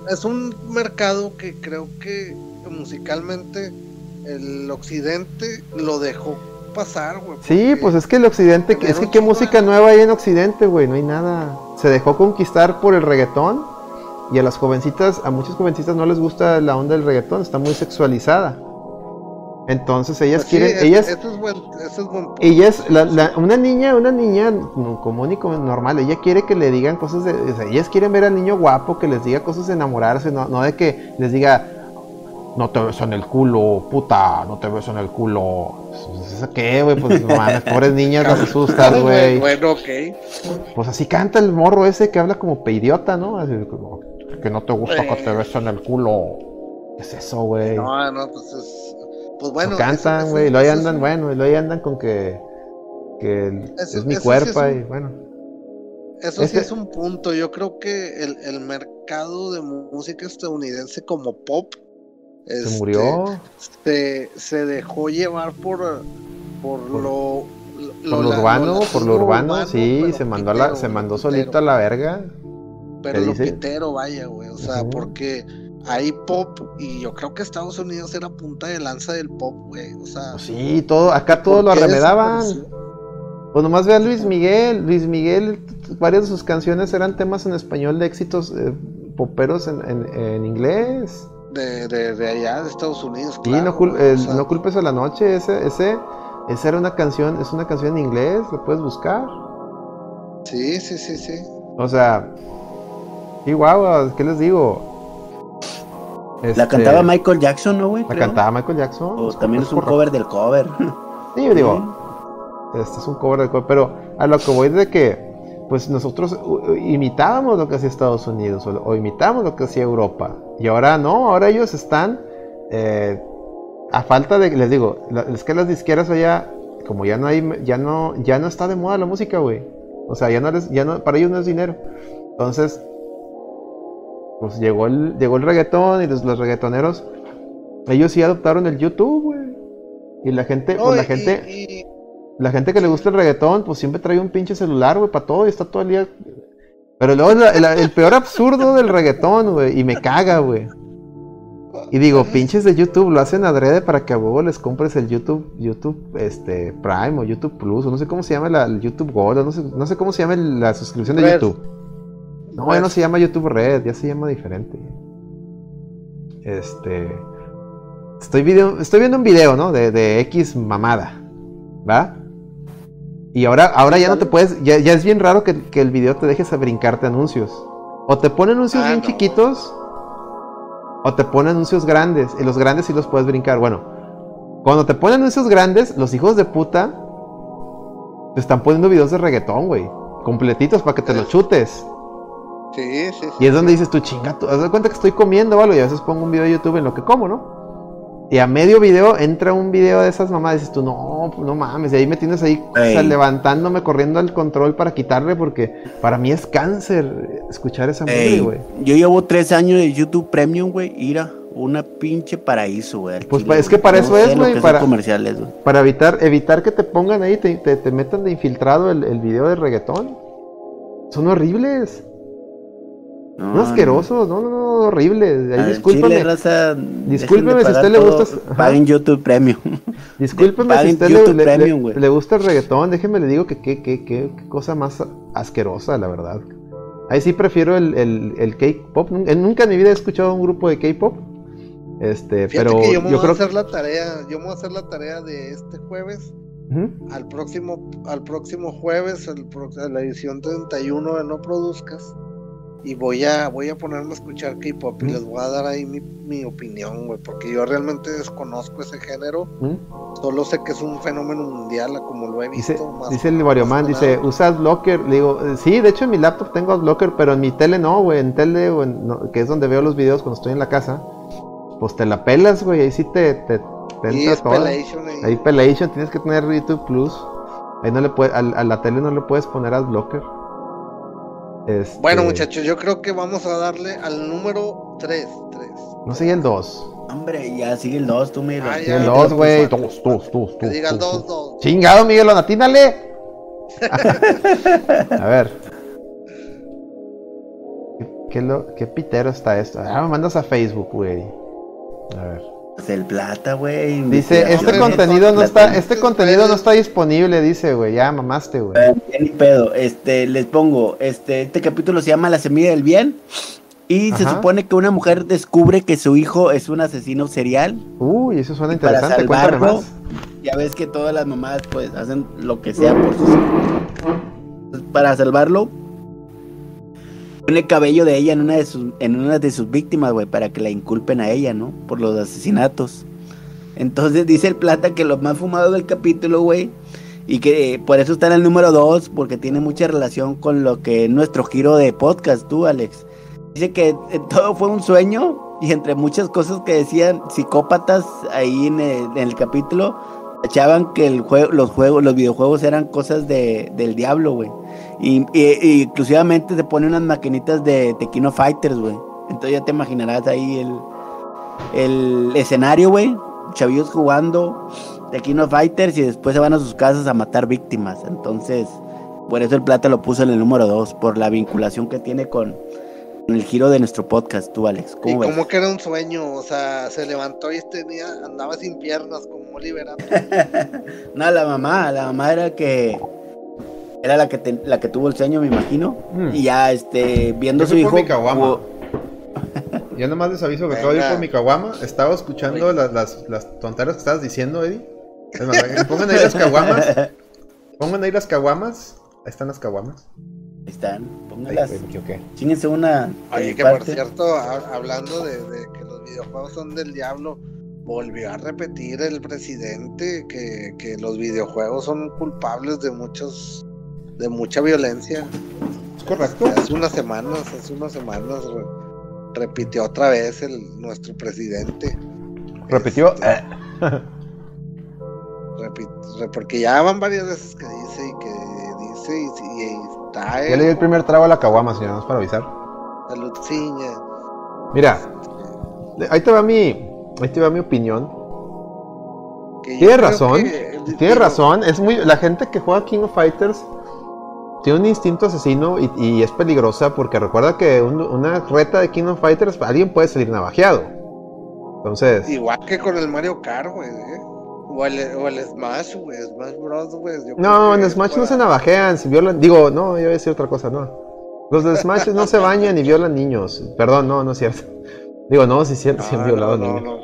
es un mercado que creo que musicalmente el occidente lo dejó pasar, güey. Sí, pues es que el occidente, es que qué música nueva hay en occidente, güey, no hay nada. Se dejó conquistar por el reggaetón y a las jovencitas, a muchas jovencitas no les gusta la onda del reggaetón, está muy sexualizada. Entonces ellas Pues sí, quieren, ellas, eso es buen, eso es buen punto. ellas, la- la- una niña, una niña común y normal, ella quiere que le digan cosas de, o sea, ellas quieren ver al niño guapo, que les diga cosas de enamorarse, no, no de que les diga, no te beso en el culo, puta, no te beso en el culo. Pues, ¿Eso qué, güey? Pues no mames, pobres niñas las asustas, güey. Bueno, ok. Pues así canta el morro ese que habla como peidiota, ¿no? Así como, que no te gusta que te Eh. beso en el culo. ¿Qué es eso, güey? No, no, pues es. Pues bueno. Cantan, güey, y luego andan, bueno, y luego andan con que, que Eso- es mi sí cuerpo es un- y bueno. Eso sí es un punto. Yo creo que el, el mercado de música estadounidense como pop Se este, murió se, se dejó llevar por, por, Por- lo, por lo urbano, por lo urbano, sí, se mandó a la, pitero, se mandó pitero, solito a la verga. Pero ¿qué lo pitero, vaya, güey. O sea, Ujú. porque hay pop y yo creo que Estados Unidos era punta de lanza del pop, güey. O sea, Pues sí, todo, acá todos lo ¿por qué arremedaban. Pues nomás ve a Luis Miguel. Luis Miguel, varias de sus canciones eran temas en español de éxitos eh, poperos en, en, en inglés. De, de, de allá, de Estados Unidos. Sí, claro, no, cul- o el sea, no culpes a la noche, ese, ese, esa era una canción, es una canción en inglés, lo puedes buscar. Sí, sí, sí, sí. O sea, y guau, ¿qué les digo? La Este, cantaba Michael Jackson, ¿no, güey? La Creo. cantaba Michael Jackson. O también es un correcto. cover del cover. Sí, yo digo, este es un cover de cover, pero a lo que voy es de que, pues nosotros imitábamos lo que hacía Estados Unidos o, o imitábamos lo que hacía Europa. Y ahora no, ahora ellos están, eh, a falta de, les digo, es que las disqueras allá, como ya no hay, ya no, ya no está de moda la música, güey. O sea, ya no les, ya no, para ellos no es dinero. Entonces, pues llegó el, llegó el reggaetón y los, los reggaetoneros, ellos sí adoptaron el YouTube, güey. Y la gente, No, pues la y- gente, y- la gente que le gusta el reggaetón, pues siempre trae un pinche celular, güey, para todo y está todo el día. Pero luego la- la- el peor absurdo del reggaetón, güey, y me caga, güey. Y digo, pinches de YouTube lo hacen adrede para que a huevo les compres el YouTube, YouTube este, Prime o YouTube Plus, o no sé cómo se llama la, el YouTube Gold, no sé, no sé cómo se llama la suscripción de Red. YouTube. No, ya no se llama YouTube Red, ya se llama diferente. Este. Estoy, video, estoy viendo un video, ¿no? De, de X mamada. ¿Va? Y ahora, ahora ya no te puedes. Ya, ya es bien raro que, que el video te dejes a brincarte anuncios. O te pone anuncios Ah, bien no. chiquitos. O te pone anuncios grandes. Y los grandes sí los puedes brincar. Bueno, cuando te ponen anuncios grandes, los hijos de puta. Te están poniendo videos de reggaetón, güey. Completitos para que te los chutes. Sí, sí, sí. Y es donde dices tú, chinga, tú, haz de cuenta que estoy comiendo o algo, y a veces pongo un video de YouTube en lo que como, ¿no? Y a medio video entra un video de esas mamás, y dices tú, no, no mames, y ahí me tienes ahí o sea, Ey. levantándome, corriendo al control para quitarle, porque para mí es cáncer escuchar esa música, güey. yo llevo tres años de YouTube Premium, güey. Ira, una pinche paraíso, güey. Pues, chile, es que para No eso es, güey, para- comerciales. Para evitar, evitar que te pongan ahí, te, te, te metan de infiltrado el, el video de reggaetón. Son horribles, No, asquerosos, no, no, no, horribles. Ahí Al discúlpame. chile, raza, Discúlpeme si a usted le gusta-. Paguen YouTube Premium. Discúlpeme si a usted YouTube le, le- Premium, le- güey. le gusta el reggaetón, déjeme le digo que qué qué- qué- qué cosa más asquerosa, la verdad. Ahí sí prefiero el, el, el K-pop. Nun- Nunca en mi vida he escuchado un grupo de K-pop. Este, Fíjate pero que yo me yo voy creo a hacer la tarea, yo me voy a hacer la tarea de este jueves al próximo, al próximo jueves, el la edición 31 de No Produzcas. Y voy a, voy a ponerme a escuchar K-pop y Mm. les voy a dar ahí mi, mi opinión, güey, porque yo realmente desconozco ese género. Ujú. Solo sé que es un fenómeno mundial, como lo he visto. Dice, más- dice el Varioman, más dice, nada. ¿usa Adblocker? Le digo, eh, sí, de hecho en mi laptop tengo Adblocker, pero en mi tele no, güey. En tele, en- no, que es donde veo los videos cuando estoy en la casa. Pues te la pelas, güey. Ahí sí te, te, te toda. Pelation ahí. Ahí Pelation, tienes que tener YouTube Plus. Ahí no le puede, a, a la tele no le puedes poner Adblocker. Este, Bueno, muchachos, yo creo que vamos a darle al número 3. 3. No y el 2. Hombre, ya sigue el 2, tú mira. Ah, ya. el no, 2, güey. pues, Dos, dos, dos, Que dos, diga el dos, 2, dos. 2. Chingado, Miguelón, atínale. a ver. ¿Qué, qué lo, ¿Qué pitero está esto? Ah, me mandas a Facebook, güey. A ver. Pues el plata, güey. Dice, este contenido no Plata. está, este contenido no está disponible, dice, güey. Ya mamaste, güey. Ni pedo. Este, les pongo, este, este capítulo se llama La semilla del bien. Y se supone que una mujer descubre que su hijo es un asesino serial. Uy, eso suena Y para interesante. Cuéntame salvarlo, más. ya ves que todas las mamás pues hacen lo que sea por sus hijos. Para salvarlo, pone el cabello de ella en una de sus, en una de sus víctimas, güey, para que la inculpen a ella, ¿no? Por los asesinatos. Entonces dice el plata que lo más fumado del capítulo, güey, y que por eso está en el número 2, porque tiene mucha relación con lo que es nuestro giro de podcast, tú, Alex. Dice que eh, todo fue un sueño y entre muchas cosas que decían psicópatas ahí en el, en el capítulo, echaban que el juego, los juegos, los videojuegos eran cosas de, del diablo, güey. Y, y- y inclusivamente se ponen unas maquinitas de Tequino Fighters, güey. Entonces ya te imaginarás ahí el, el escenario, güey. Chavillos jugando Tequino Fighters y después se van a sus casas a matar víctimas. Entonces, por eso el plata lo puso en el número 2, por la vinculación que tiene con, el giro de nuestro podcast, tú, Alex. Y como que era un sueño, o sea, se levantó y tenía, andaba sin piernas como Oliver Atom. no, la mamá, la mamá era que Era la que, te- la que tuvo el sueño, me imagino. Mm. Y ya, este, viendo Yo su hijo. por mi caguama. hubo- Ya nomás les aviso que acabo de ir por mi caguama. Estaba escuchando las, las, las tonteras que estabas diciendo, Eddie. Es más, que pongan ahí las caguamas. Pongan ahí las caguamas. Ahí están las caguamas. Ahí están, pónganlas. Chinguense una. Oye, que por cierto, ha- hablando de, de que los videojuegos son del diablo, volvió a repetir el presidente que, que los videojuegos son culpables de muchos de mucha violencia. Es correcto. Hace unas semanas, hace unas semanas re- repitió otra vez el nuestro presidente. Repitió. Este, eh, porque ya van varias veces que dice y que dice y, y- y está Ya le di en el primer trago a la caguama, señor, nomás para avisar. salud. Mira, ahí te va mi, ahí te va mi opinión. Tiene razón, que- tiene digo, razón. Es muy, la gente que juega King of Fighters tiene un instinto asesino y, y es peligrosa porque recuerda que un- una reta de King of Fighters alguien puede salir navajeado. Entonces, Igual que con el Mario Kart, güey. ¿eh? O, el, o el Smash, güey. Smash Bros, güey. no, en Smash no se navajean, si violan, digo, no, yo iba a decir otra cosa, no. Los de Smash no se bañan y violan niños. Perdón, no, no es cierto. Digo, no, sí es cierto, sí han No, violado no, no, niños.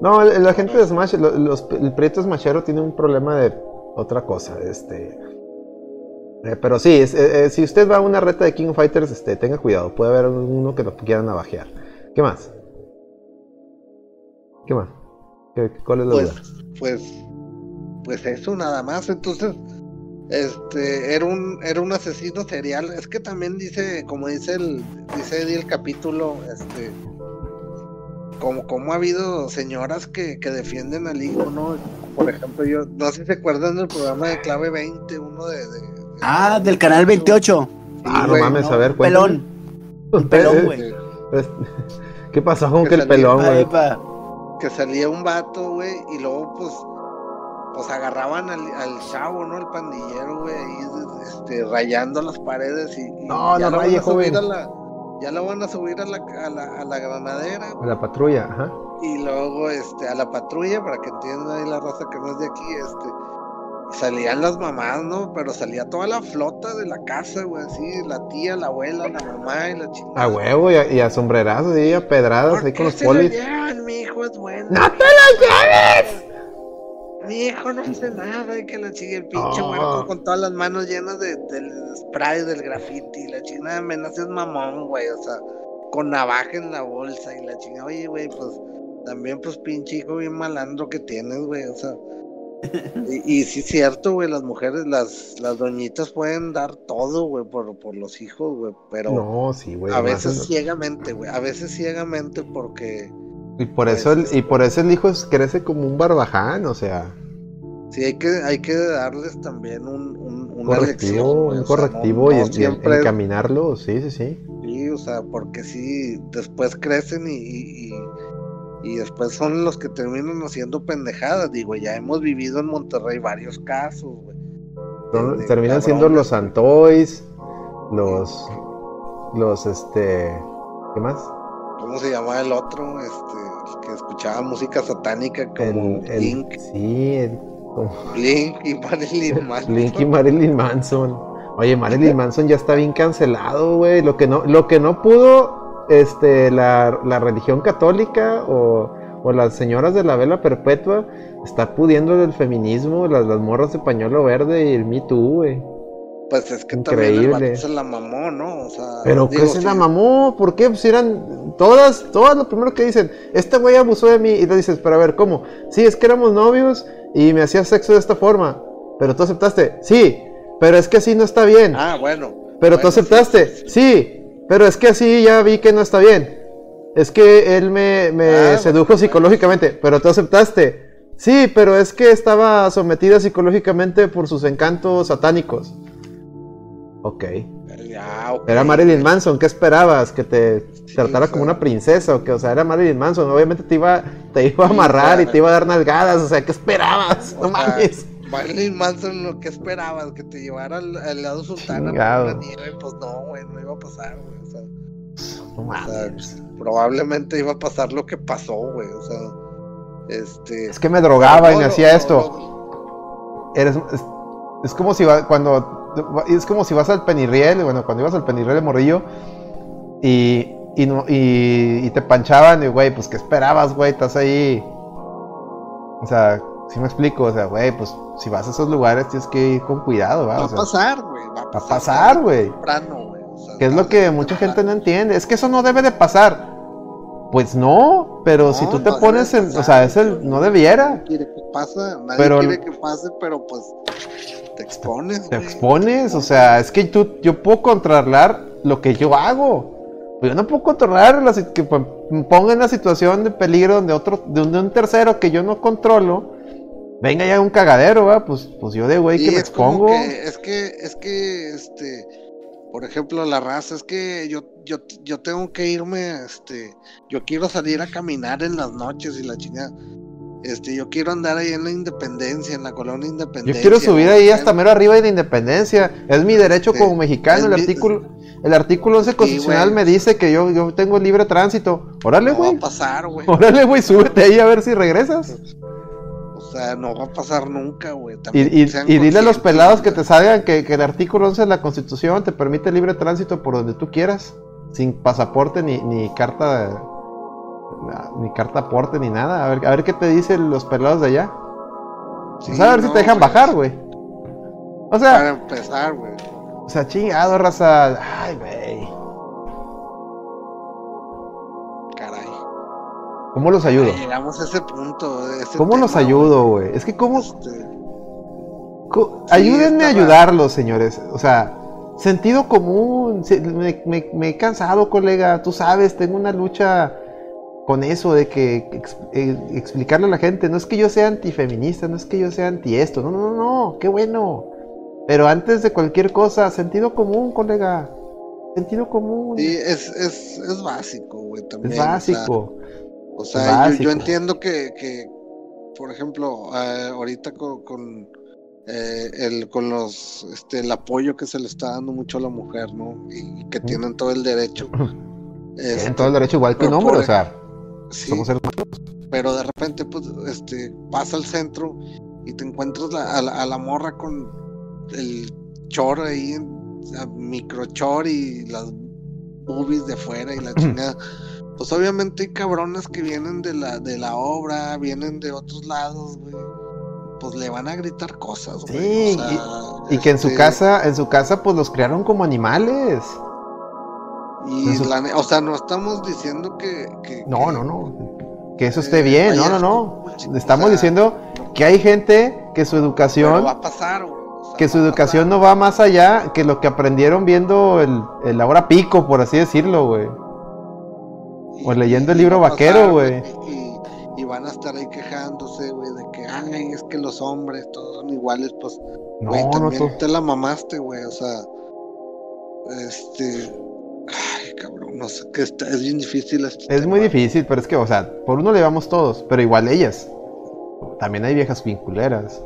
no. No, el- la gente de Smash, los, el proyecto Smashero tiene un problema de otra cosa, este. Eh, pero sí, es- eh, eh, si usted va a una reta de King of Fighters, este, tenga cuidado, puede haber uno que lo quiera navajear. ¿Qué más? ¿Qué más? ¿Qué- ¿Cuál es la duda? Pues, pues, pues eso nada más. Entonces, este, era un, era un asesino serial. Es que también dice, como dice el, dice Eddie el capítulo, este, como, como ha habido señoras que, que defienden al hijo, ¿no? Por ejemplo, yo, no sé si se acuerdan del programa de Clave 20, uno de- de- Ah, del canal 28. Ah, no mames, no, a ver, pelón. Un pelón, Eh, güey. eh, ¿Qué pasó con Que que el pelón, güey? que salía un vato, güey, y luego pues pues agarraban al, al chavo, ¿no? El pandillero, güey, ahí este, rayando las paredes y, y No, ya no lo van raye, a subir joven. a la ya lo van a subir a la, a la, a la granadera güey, La patrulla, ajá. y luego este a la patrulla para que entiendan ahí la raza que no es de aquí, este salían las mamás, ¿no? Pero salía toda la flota de la casa, güey, así, la tía, la abuela, la mamá y la chingada. A huevo y a, y a sombrerazos y a pedradas ¿Por ahí con los se lo polis. llevan? Mi hijo es bueno. ¡No te lo lleves! Mi hijo no hace nada y que la chica, el pinche Oh. huerco con todas las manos llenas de, del spray del graffiti. La chingada me naces mamón, güey. O sea, con navaja en la bolsa y la chingada. Oye, güey, pues también, pues pinche hijo bien malandro que tienes, güey. O sea, y, y sí es cierto, güey, las mujeres, las, las doñitas pueden dar todo, güey, por, por los hijos, güey. Pero No, sí, güey. a veces en- ciegamente, güey. A veces ciegamente porque. Y por Pues, eso el, y por eso el hijo es- crece como un barbaján, o sea, Sí, hay que, hay que darles también un, un, una correctivo, lección, un o sea, correctivo no- y, no y en- siempre encaminarlo, sí, sí, sí. Sí, o sea, porque sí, después crecen y, y, y- y después son los que terminan haciendo pendejadas. Digo, ya hemos vivido en Monterrey varios casos, güey. De terminan siendo los Santoys, los, los, este, ¿qué más? ¿Cómo se llamaba el otro? Este, el que escuchaba música satánica como El, el, Blink, sí, el, como Blink y Marilyn Manson. Blink y Marilyn Manson. Oye, Marilyn Manson ya está bien cancelado, güey. Lo que no, lo que no pudo, este, la, la religión católica o, o las señoras de la vela perpetua, está pudiendo el feminismo, las, las morras de pañuelo verde y el Me Too, güey. Pues es que también el Increíble. se la mamó, ¿no? O sea, Pero digo, que se sí, la mamó, ¿por qué? Pues eran todas, todas lo primero que dicen, este güey abusó de mí, y le dices, pero a ver, ¿cómo? Sí, es que éramos novios y me hacía sexo de esta forma, pero tú aceptaste, sí, pero es que así no está bien, Ah, bueno. pero bueno, tú aceptaste, sí, sí, sí. Pero es que así ya vi que no está bien, es que él me, me Ah, sedujo bueno, psicológicamente, pero tú aceptaste, sí, pero es que estaba sometida psicológicamente por sus encantos satánicos. Ok. Ok. Era Marilyn Manson, ¿qué esperabas? ¿Que te Sí, tratara como una princesa? O que, o sea, era Marilyn Manson, obviamente te iba, te iba a Sí, amarrar y te iba a dar nalgadas, o sea, ¿qué esperabas? O No sea, mames. Marilyn Manson, lo que esperabas, que te llevara al, al lado sultana por la nieve, pues no, güey, no iba a pasar, güey. O sea, No o sea, probablemente iba a pasar lo que pasó, güey. O sea, este. Es que me drogaba y me hacía esto. Eres, es, es como si va- cuando es como si vas al Penirriel, bueno, cuando ibas al Penirriel de Morrillo y, y, no, y, y te panchaban y, güey, pues, ¿qué esperabas, güey? Estás ahí. O sea, si me explico, o sea, güey, pues, si vas a esos lugares tienes que ir con cuidado, ¿va? Va O a pasar, güey. Va a va a pasar, pasar, güey. güey. O sea, Que es lo que mucha gente no entiende. Es que eso no debe de pasar. Pues no, pero No, si tú te no pones en, pasar, o sea, es el, güey. no debiera. quiere que pase, nadie Pero- quiere que pase, pero pues te expones. Te güey. expones, o sea, es que tú, yo puedo controlar lo que yo hago. Yo no puedo controlar la, que pues, me ponga en una situación de peligro donde otro, de un, de un tercero que yo no controlo, venga ya un cagadero, ¿va? Pues, pues yo de güey Sí, que me es expongo. que- es que, es que, este, por ejemplo, la raza, es que yo, yo, yo tengo que irme, este, yo quiero salir a caminar en las noches y la chingada. Este, yo quiero andar ahí en la Independencia, en la colonia Yo Independencia. quiero subir güey, ahí hasta mero arriba de la independencia. Es mi derecho Sí, como mexicano. El mi- artículo, el artículo 11 constitucional güey. me dice que yo, yo tengo libre tránsito. Órale, No va güey. a pasar, güey. Órale, güey, súbete ahí a ver si regresas. O sea, no va a pasar nunca, güey. Y, y- dile a los pelados que te salgan que, que el artículo 11 de la Constitución te permite libre tránsito por donde tú quieras, sin pasaporte ni, ni carta de- ni carta aporte ni nada. A ver, a ver qué te dicen los pelados de allá. Sí, Pues a ver si te dejan bajar, güey. O sea, Para empezar, güey. o sea, chingado, raza. Ay, güey. ¿Cómo los ayudo? Llegamos a ese punto. ese ¿Cómo los ayudo, güey? Es que cómo... Este, co- Sí, ayúdenme a ayudarlos, señores. O sea, sentido común. Me, me- me he cansado, colega. Tú sabes, tengo una lucha con eso de que ex- eh, explicarle a la gente. No es que yo sea antifeminista, no es que yo sea anti esto. No, no, no, no. Qué bueno. Pero antes de cualquier cosa, sentido común, colega. Sentido común. Sí, es, es, es básico, güey, también. es o sea, básico. O sea, yo, yo entiendo que, que, por ejemplo, eh, ahorita con, con, eh, el, con los, este, el apoyo que se le está dando mucho a la mujer, ¿no? Y, que tienen todo el derecho. Tienen Este, todo el derecho igual que un hombre, por- o sea, sí, somos pero de repente, pues, este, vas al centro y te encuentras la- a, la, a la morra con el chor ahí, microchor y las boobies de fuera y la chingada. Pues obviamente hay cabrones que vienen de la, de la obra, vienen de otros lados, güey. Pues le van a gritar cosas, güey. Sí, o sea, Y que en su este, casa, en su casa, pues los criaron como animales. Y su- la o sea, no estamos diciendo que. que- No, que- no, no. Que eso eh, esté bien, no, no, no. o Estamos sea, diciendo que hay gente que su educación, va a pasar, güey. que su educación no va más allá que lo que aprendieron viendo el, el ahora pico, por así decirlo, güey. O leyendo el libro vaquero, güey. Y, y van a estar ahí quejándose, güey, de que, ay, es que los hombres todos son iguales, pues, No, güey, no, también to- te la mamaste, güey, o sea, este, ay, cabrón, no sé, que está, es bien difícil este es muy difícil, pero es que, o sea, por uno le vamos todos, pero igual ellas. También hay viejas vinculeras.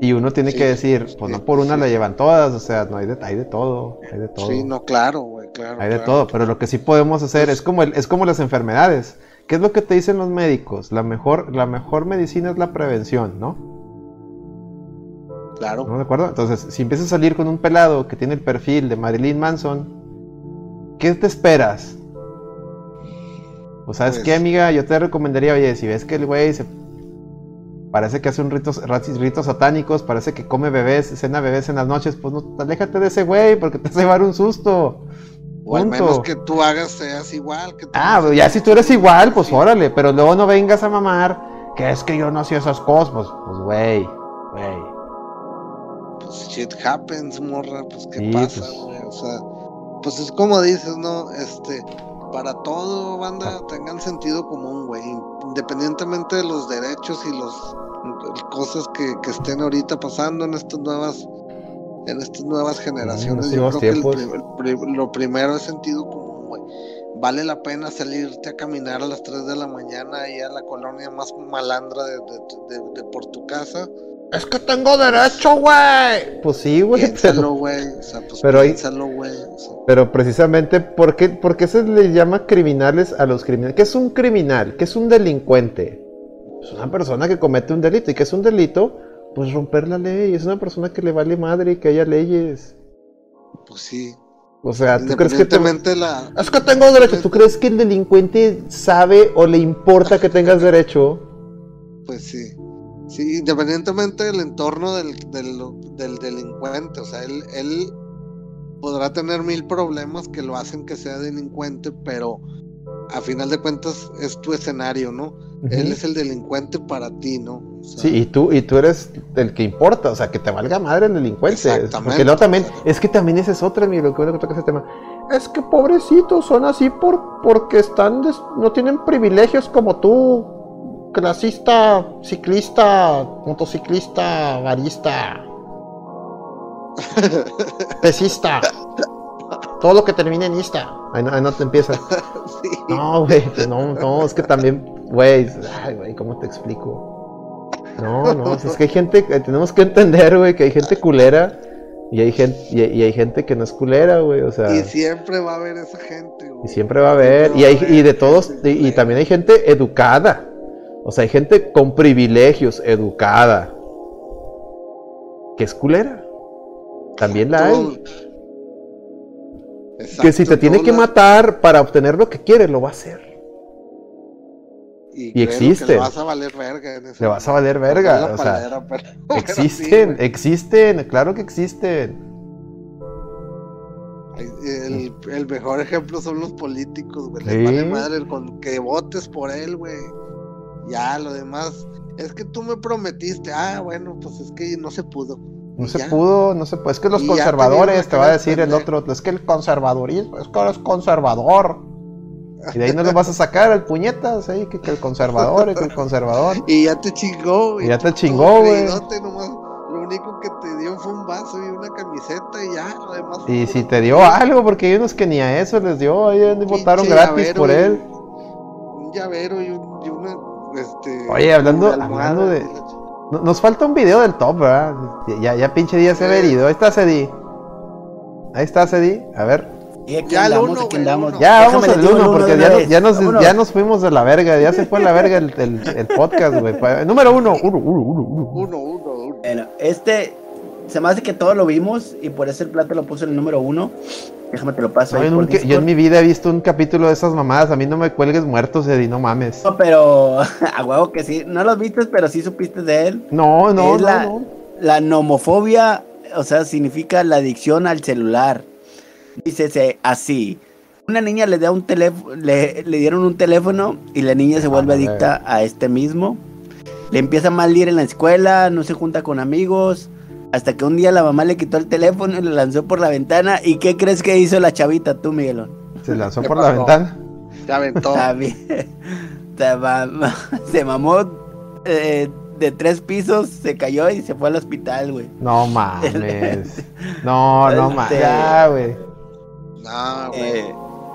Y uno tiene Sí, que decir, pues sí, no por una sí. la llevan todas, o sea, no hay de, hay de todo, hay de todo. Sí, no, claro, güey, claro. Hay de todo, pero lo que sí podemos hacer Pues- es como el- es como las enfermedades. ¿Qué es lo que te dicen los médicos? La mejor, la mejor medicina es la prevención, ¿no? Claro. ¿No de acuerdo? Entonces, si empiezas a salir con un pelado que tiene el perfil de Marilyn Manson, ¿qué te esperas? Pues sabes Pues- qué, amiga, yo te recomendaría, oye, si ves que el güey se parece que hace un ritos, ritos, satánicos, parece que come bebés, cena bebés en las noches, pues no, aléjate de ese güey porque te a llevar un susto. O al menos que tú hagas, seas igual. Que Ah, pues ya si tú eres igual, pues Sí. órale, pero luego no vengas a mamar que es que yo no hacía esas cosas, pues, pues güey, güey. Pues shit happens, morra, pues qué Sí, pasa, pues. güey. O sea, pues es como dices, ¿no? Este, para todo, Ah. banda, tengan sentido común, güey. Independientemente de los derechos y los cosas que, que estén ahorita pasando en estas nuevas en estas nuevas generaciones, yo creo que el el pri- lo primero es sentido común, güey. Vale la pena salirte a caminar a las 3 de la mañana ahí a la colonia más malandra de, de- de- de por tu casa. Es que tengo derecho, güey. Pues sí, güey, Piénsalo, pero, güey. O sea, pues pero piénsalo, güey. o sea. pero precisamente, ¿por qué, por qué se le llama criminales a los criminales? ¿Qué es un criminal? ¿Qué es un delincuente? Es una persona que comete un delito. ¿Y qué es un delito? pues romper la ley. Es una persona que le vale madre que haya leyes. Pues sí. O sea, ¿tú crees que te... La... Es que tengo derecho. ¿Tú crees que el delincuente sabe o le importa que tengas derecho? Pues sí. Sí, independientemente del entorno del, del, del delincuente. O sea, él, él podrá tener mil problemas que lo hacen que sea delincuente, pero a final de cuentas es tu escenario, ¿no? Él es el delincuente para ti, ¿no? O sea, Sí, y tú, y tú eres el que importa, o sea, que te valga madre el delincuente. Exactamente. Porque no también, es que también esa es otra, mi lo que toca ese tema. Es que pobrecitos, son así por, porque están, des- no tienen privilegios como tú, clasista, ciclista, motociclista, barista, pesista, todo lo que termine en ista. Ahí no, ahí no te empieza. sí. No, güey, pues no, no, es que también, güey, ay, güey, ¿cómo te explico? No, no, es que hay gente, que tenemos que entender, güey, que hay gente culera y hay gente, y, y hay gente que no es culera, güey, o sea, Y siempre va a haber esa gente, güey. y siempre va a haber, y hay, y de todos, y, y también hay gente educada, o sea, hay gente con privilegios, educada, que es culera, también la hay. Que si te tiene que matar para obtener lo que quiere, lo va a hacer. Y, y existe. Le vas a valer verga. En ese Le vas a valer verga, o sea, pero Existen, sí, existen, claro que existen. el, el mejor ejemplo son los políticos, güey. Sí. Les vale madre con que votes por él, güey. Ya, lo demás. Es que tú me prometiste. Ah, bueno, pues es que no se pudo. No se ya. pudo, no se puede. Es que los Y te conservadores, te a va a decir el otro, es que el conservadurismo, es que eres conservador. Y de ahí no le vas a sacar al puñetas, ahí, que, que el conservador, que el conservador. Y ya te chingó, güey. Y ya te chingó, güey. Lo único que te dio fue un vaso y una camiseta y ya, lo demás. Y si te dio algo, porque hay unos que ni a eso les dio, ahí votaron gratis llavero, por él. Un llavero y, un, Oye, hablando- hablando de- Nos falta un video del top, ¿verdad? Ya, ya pinche día se ha herido. Ahí está Cedi. Ahí está Cedi. A ver. Y aquí Ya el andamos, uno, el. Ya vamos al uno, porque ya nos, ya, nos, Vámonos. ya nos fuimos de la verga. Ya se fue a la verga el, el- el podcast, güey. Número uno. Uno, uno, uno, uno. Uno, uno, uno. Bueno, este se me hace que todos lo vimos y por eso el plato lo puso en el número uno. Déjame te lo paso No, ahí yo, por nunca- yo en mi vida he visto un capítulo de esas mamadas. A mí no me cuelgues muertos, Eddie, no mames. No, pero a huevo que sí. No lo viste, pero sí supiste de él. No, no, Es no, la- no. La nomofobia, o sea, significa la adicción al celular. Dícese así. Una niña le da un teléfono, le, le dieron un teléfono y la niña se vuelve Ah, adicta a este mismo. Le empieza a mal ir en la escuela, no se junta con amigos. Hasta que un día la mamá le quitó el teléfono y lo lanzó por la ventana. ¿Y qué crees que hizo la chavita, tú, Miguelón? Se lanzó ¿Qué por la ventana. Se aventó. Se, mam- se mamó eh, de tres pisos, se cayó y se fue al hospital, güey. No mames. No, no mames. Este- Ya, güey. No, güey. Eh,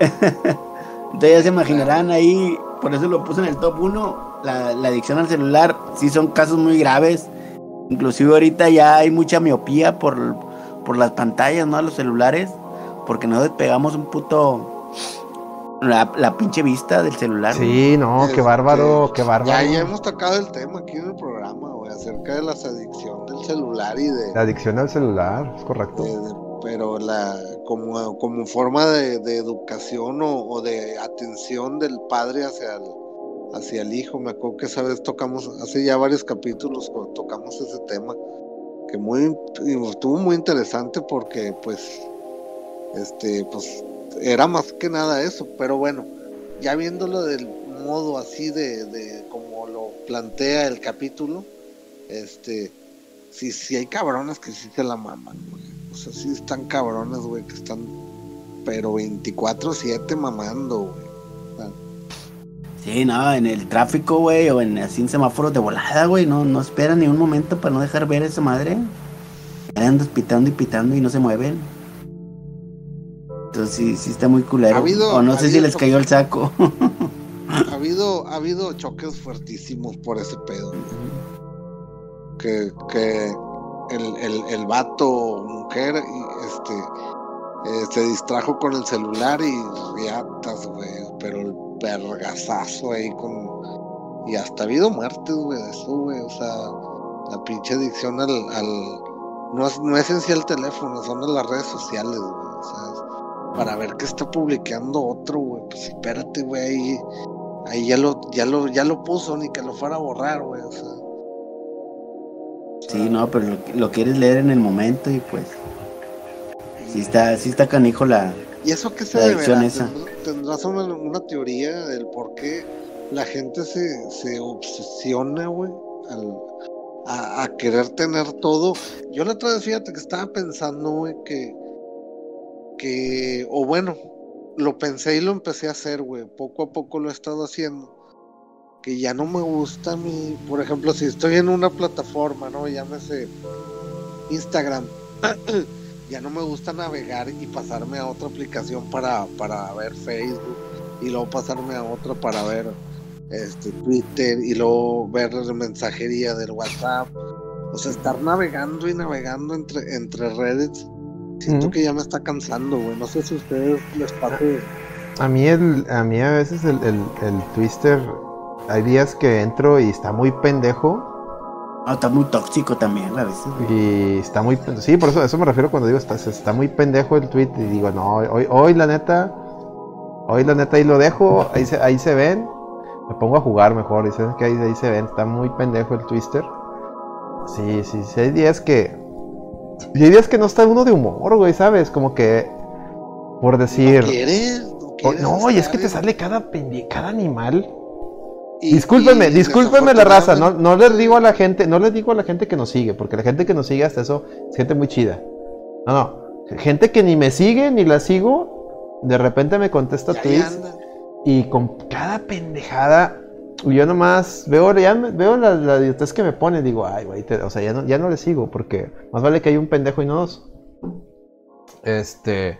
entonces ya se imaginarán ahí, por eso lo puse en el top 1, la, la adicción al celular, sí son casos muy graves, inclusive ahorita ya hay mucha miopía por, por las pantallas, ¿no? Los celulares, porque no despegamos un puto, la, la pinche vista del celular. Sí, no, qué Este, bárbaro, qué Ya, bárbaro. ya hemos tocado el tema aquí en el programa, güey, acerca de las adicciones del celular y de, La adicción al celular, es correcto. de- de- pero la como, como forma de, de educación o, o de atención del padre hacia el, hacia el hijo. Me acuerdo que esa vez tocamos, hace ya varios capítulos tocamos ese tema, que muy estuvo muy interesante porque pues este pues era más que nada eso, pero bueno, ya viéndolo del modo así de, de como lo plantea el capítulo, este sí, sí hay cabronas que sí se la maman, güey. O sea, sí están cabronas, güey, que están pero 24/7 mamando, güey. Sí, no, en el tráfico, güey, o en así en semáforos de volada, güey, no, no esperan ni un momento para no dejar ver a esa madre. Andan pitando y pitando y no se mueven. Entonces sí, sí está muy culero. Ha habido- o no ha sé si les cayó el saco. Ha habido, ha habido choques fuertísimos por ese pedo. güey. Que, que el, el, el vato mujer este eh, se distrajo con el celular y riatas, güey. Pero el vergazazo ahí con. Y hasta ha habido muertes, güey, de eso, güey. O sea, la pinche adicción al, al no es, no es en sí el teléfono, son de las redes sociales, güey. O sea, para ver qué está publicando otro, güey. Pues espérate, güey, ahí, ahí ya lo, ya lo, ya lo puso, ni que lo fuera a borrar, güey. O sea. Sí, no, pero lo, lo quieres leer en el momento y pues. Sí está, sí está canijo la. ¿Y eso qué se La deberá? adicción esa. ¿Tendrás- ¿Tendrás una, teoría del por qué la gente se, se obsesiona, güey, al- a, a querer tener todo? Yo la otra vez, fíjate que estaba pensando, güey, que, que, o bueno, lo pensé y lo empecé a hacer, güey, poco a poco lo he estado haciendo. Que ya no me gusta mi, por ejemplo, si estoy en una plataforma, ¿no? Llámese Instagram. ya no me gusta navegar y pasarme a otra aplicación para, para ver Facebook y luego pasarme a otra para ver este Twitter y luego ver la mensajería del WhatsApp. O sea, estar navegando y navegando entre, entre redes, siento que ya me está cansando, güey. No sé si a ustedes les pase. A mí, el, a mí a veces el, el, el Twister, hay días que entro y está muy pendejo Ah, está muy tóxico también a veces. y está muy... Sí, por eso, eso me refiero cuando digo está, está muy pendejo el tweet y digo, no, hoy, hoy la neta, hoy la neta ahí lo dejo, ahí se, ahí se ven, me pongo a jugar mejor, y saben que ahí, ahí se ven, está muy pendejo el Twister. Sí, sí, sí, hay días que... Y hay días que no está uno de humor, güey, ¿sabes? Como que... Por decir... ¿No quieres? ¿No, Oh, quieres no, y es que te sale cada, pende- cada animal. Y- Discúlpeme, y discúlpeme la raza, no, no les digo a la gente, no les digo a la gente que nos sigue, porque la gente que nos sigue hasta eso es gente muy chida. No, no, gente que ni me sigue ni la sigo, de repente me contesta tweets y con cada pendejada, yo nomás veo, ya me- veo la, la idiotez que me pone, digo, ay, güey, o sea, ya no, ya no le sigo, porque más vale que hay un pendejo y no dos. Este,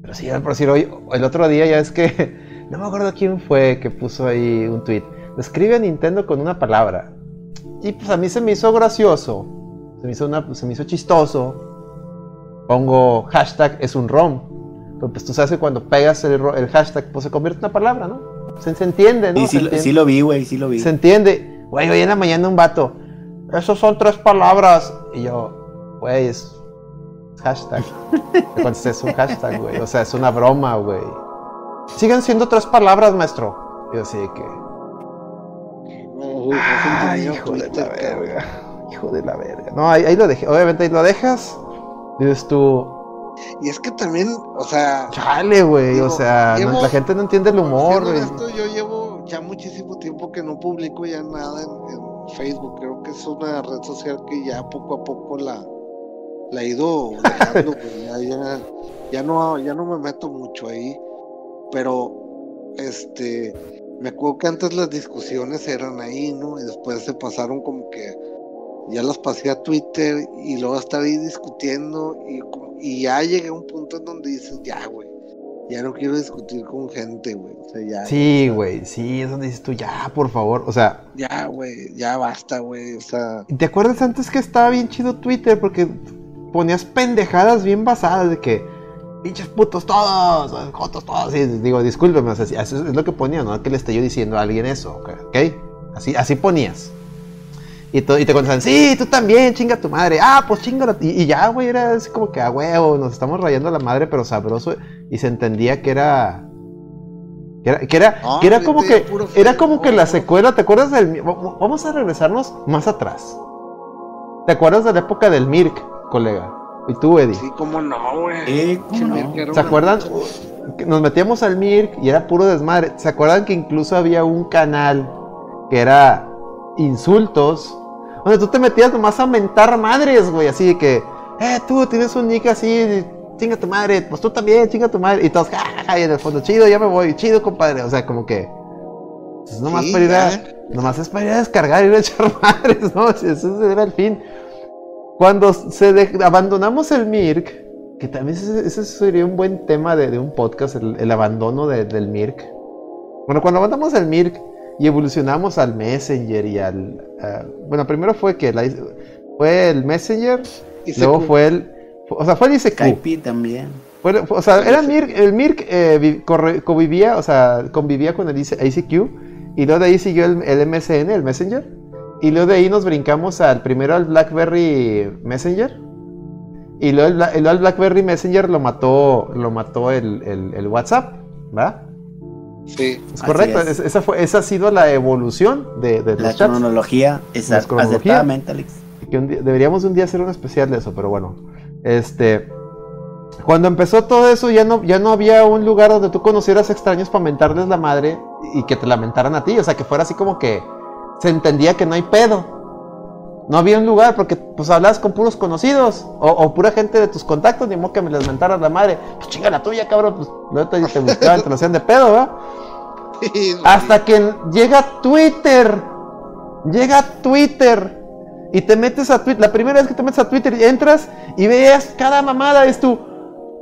pero sí, por decir, hoy, el otro día ya es que, no me acuerdo quién fue que puso ahí un tweet. Describe a Nintendo con una palabra. Y pues a mí se me hizo gracioso, se me hizo, una, se me hizo chistoso. Pongo hashtag es un ROM. Pero pues tú sabes que cuando pegas el, el hashtag, pues se convierte en una palabra, ¿no? Se, se entiende, ¿no? Sí, se, sí, lo- entiende, sí lo vi, güey, sí lo vi. se entiende. Güey, hoy en la mañana un vato. Esos son tres palabras. Y yo, güey, es hashtag. Contesté, es un hashtag, güey. O sea, es una broma, güey. Siguen siendo tres palabras, maestro. Y yo así que. Ay, hijo de la verga. Hijo de la verga. No, ahí, ahí lo dejé. Obviamente ahí lo dejas. Dices tú, Y es que también, o sea, chale, güey. O sea, no- la gente no entiende el humor, güey. yo llevo ya muchísimo tiempo que no publico ya nada en, en Facebook. Creo que es una red social que ya poco a poco la, la he ido dejando. ya, ya, ya no, ya no me meto mucho ahí. Pero, este, me acuerdo que antes las discusiones eran ahí, ¿no? Y después se pasaron como que ya las pasé a Twitter y luego estar ahí discutiendo y ya llegué a un punto en donde dices, ya, güey, ya no quiero discutir con gente, güey. O sea, ya. Sí, güey. Sí, es donde dices tú, ya, por favor. O sea, Ya, güey, ya basta, güey. O sea, ¿te acuerdas antes que estaba bien chido Twitter? Porque ponías pendejadas bien basadas de que. Pinches putos todos, jotos todos. Digo, discúlpeme, o sea, sí, eso es lo que ponía, no que le esté yo diciendo a alguien eso, ¿ok? Así, así ponías. Y, to- y te contestan, sí, tú también, chinga tu madre. Ah, pues chingala. Y, y ya, güey, era así como que a huevo, nos estamos rayando la madre, pero sabroso. Y se entendía que era. Que era, que era, que como ya que. Era como que la secuela, ¿te acuerdas del. Vamos a regresarnos más atrás. ¿Te acuerdas de la época del Mirk, colega? Y tú, Eddie. sí, como no, güey. Eh, ¿cómo Se no? ¿Se acuerdan? Nos metíamos al Mirk y era puro desmadre. ¿Se acuerdan que incluso había un canal que era insultos? Donde tú te metías nomás a mentar madres, güey. Así de que, eh, tú tienes un nick así, chinga tu madre, pues tú también, chinga tu madre. Y todos, ja, ja, ja, y en el fondo, chido, ya me voy, chido, compadre. O sea, como que. Es nomás Sí, para ir a. Nomás es para ir a descargar y ir a echar madres, ¿no? Ese era el fin. Cuando se de- abandonamos el Mirk, que también ese, ese sería un buen tema de, de un podcast, el, el abandono de- del Mirk. Bueno, cuando abandonamos el Mirk y evolucionamos al Messenger y al... ah, bueno, primero fue que la- fue el Messenger, se luego fue el... O sea, fue el ICQ. Skype también. Fue- o sea, era Mirk, el Mirk eh, convivía, o sea, convivía con el IC ICQ y luego de ahí siguió el, el MSN, el Messenger, Y luego de ahí nos brincamos al primero al BlackBerry Messenger. Y luego el, Bla- el- el BlackBerry Messenger lo mató, lo mató el, el- el WhatsApp, ¿verdad? Sí. Es correcto. es. Es- esa, fue, esa ha sido la evolución de, de La los chats. cronología, exact- cronología. Alex. Que un día- deberíamos un día hacer un especial de eso, pero bueno. Este. Cuando empezó todo eso, ya no, ya no había un lugar donde tú conocieras extraños para mentarles la madre y que te lamentaran a ti. O sea, que fuera así como que se entendía que no hay pedo. No había un lugar porque pues hablabas con puros conocidos o, o pura gente de tus contactos, ni modo que me les mentaras la madre. Pues chinga la tuya, cabrón. Pues luego te, te buscaban, te lo hacían de pedo, ¿verdad? Hasta que llega Twitter. Llega Twitter. Y te metes a Twitter. La primera vez que te metes a Twitter y entras y ves cada mamada. Es tu.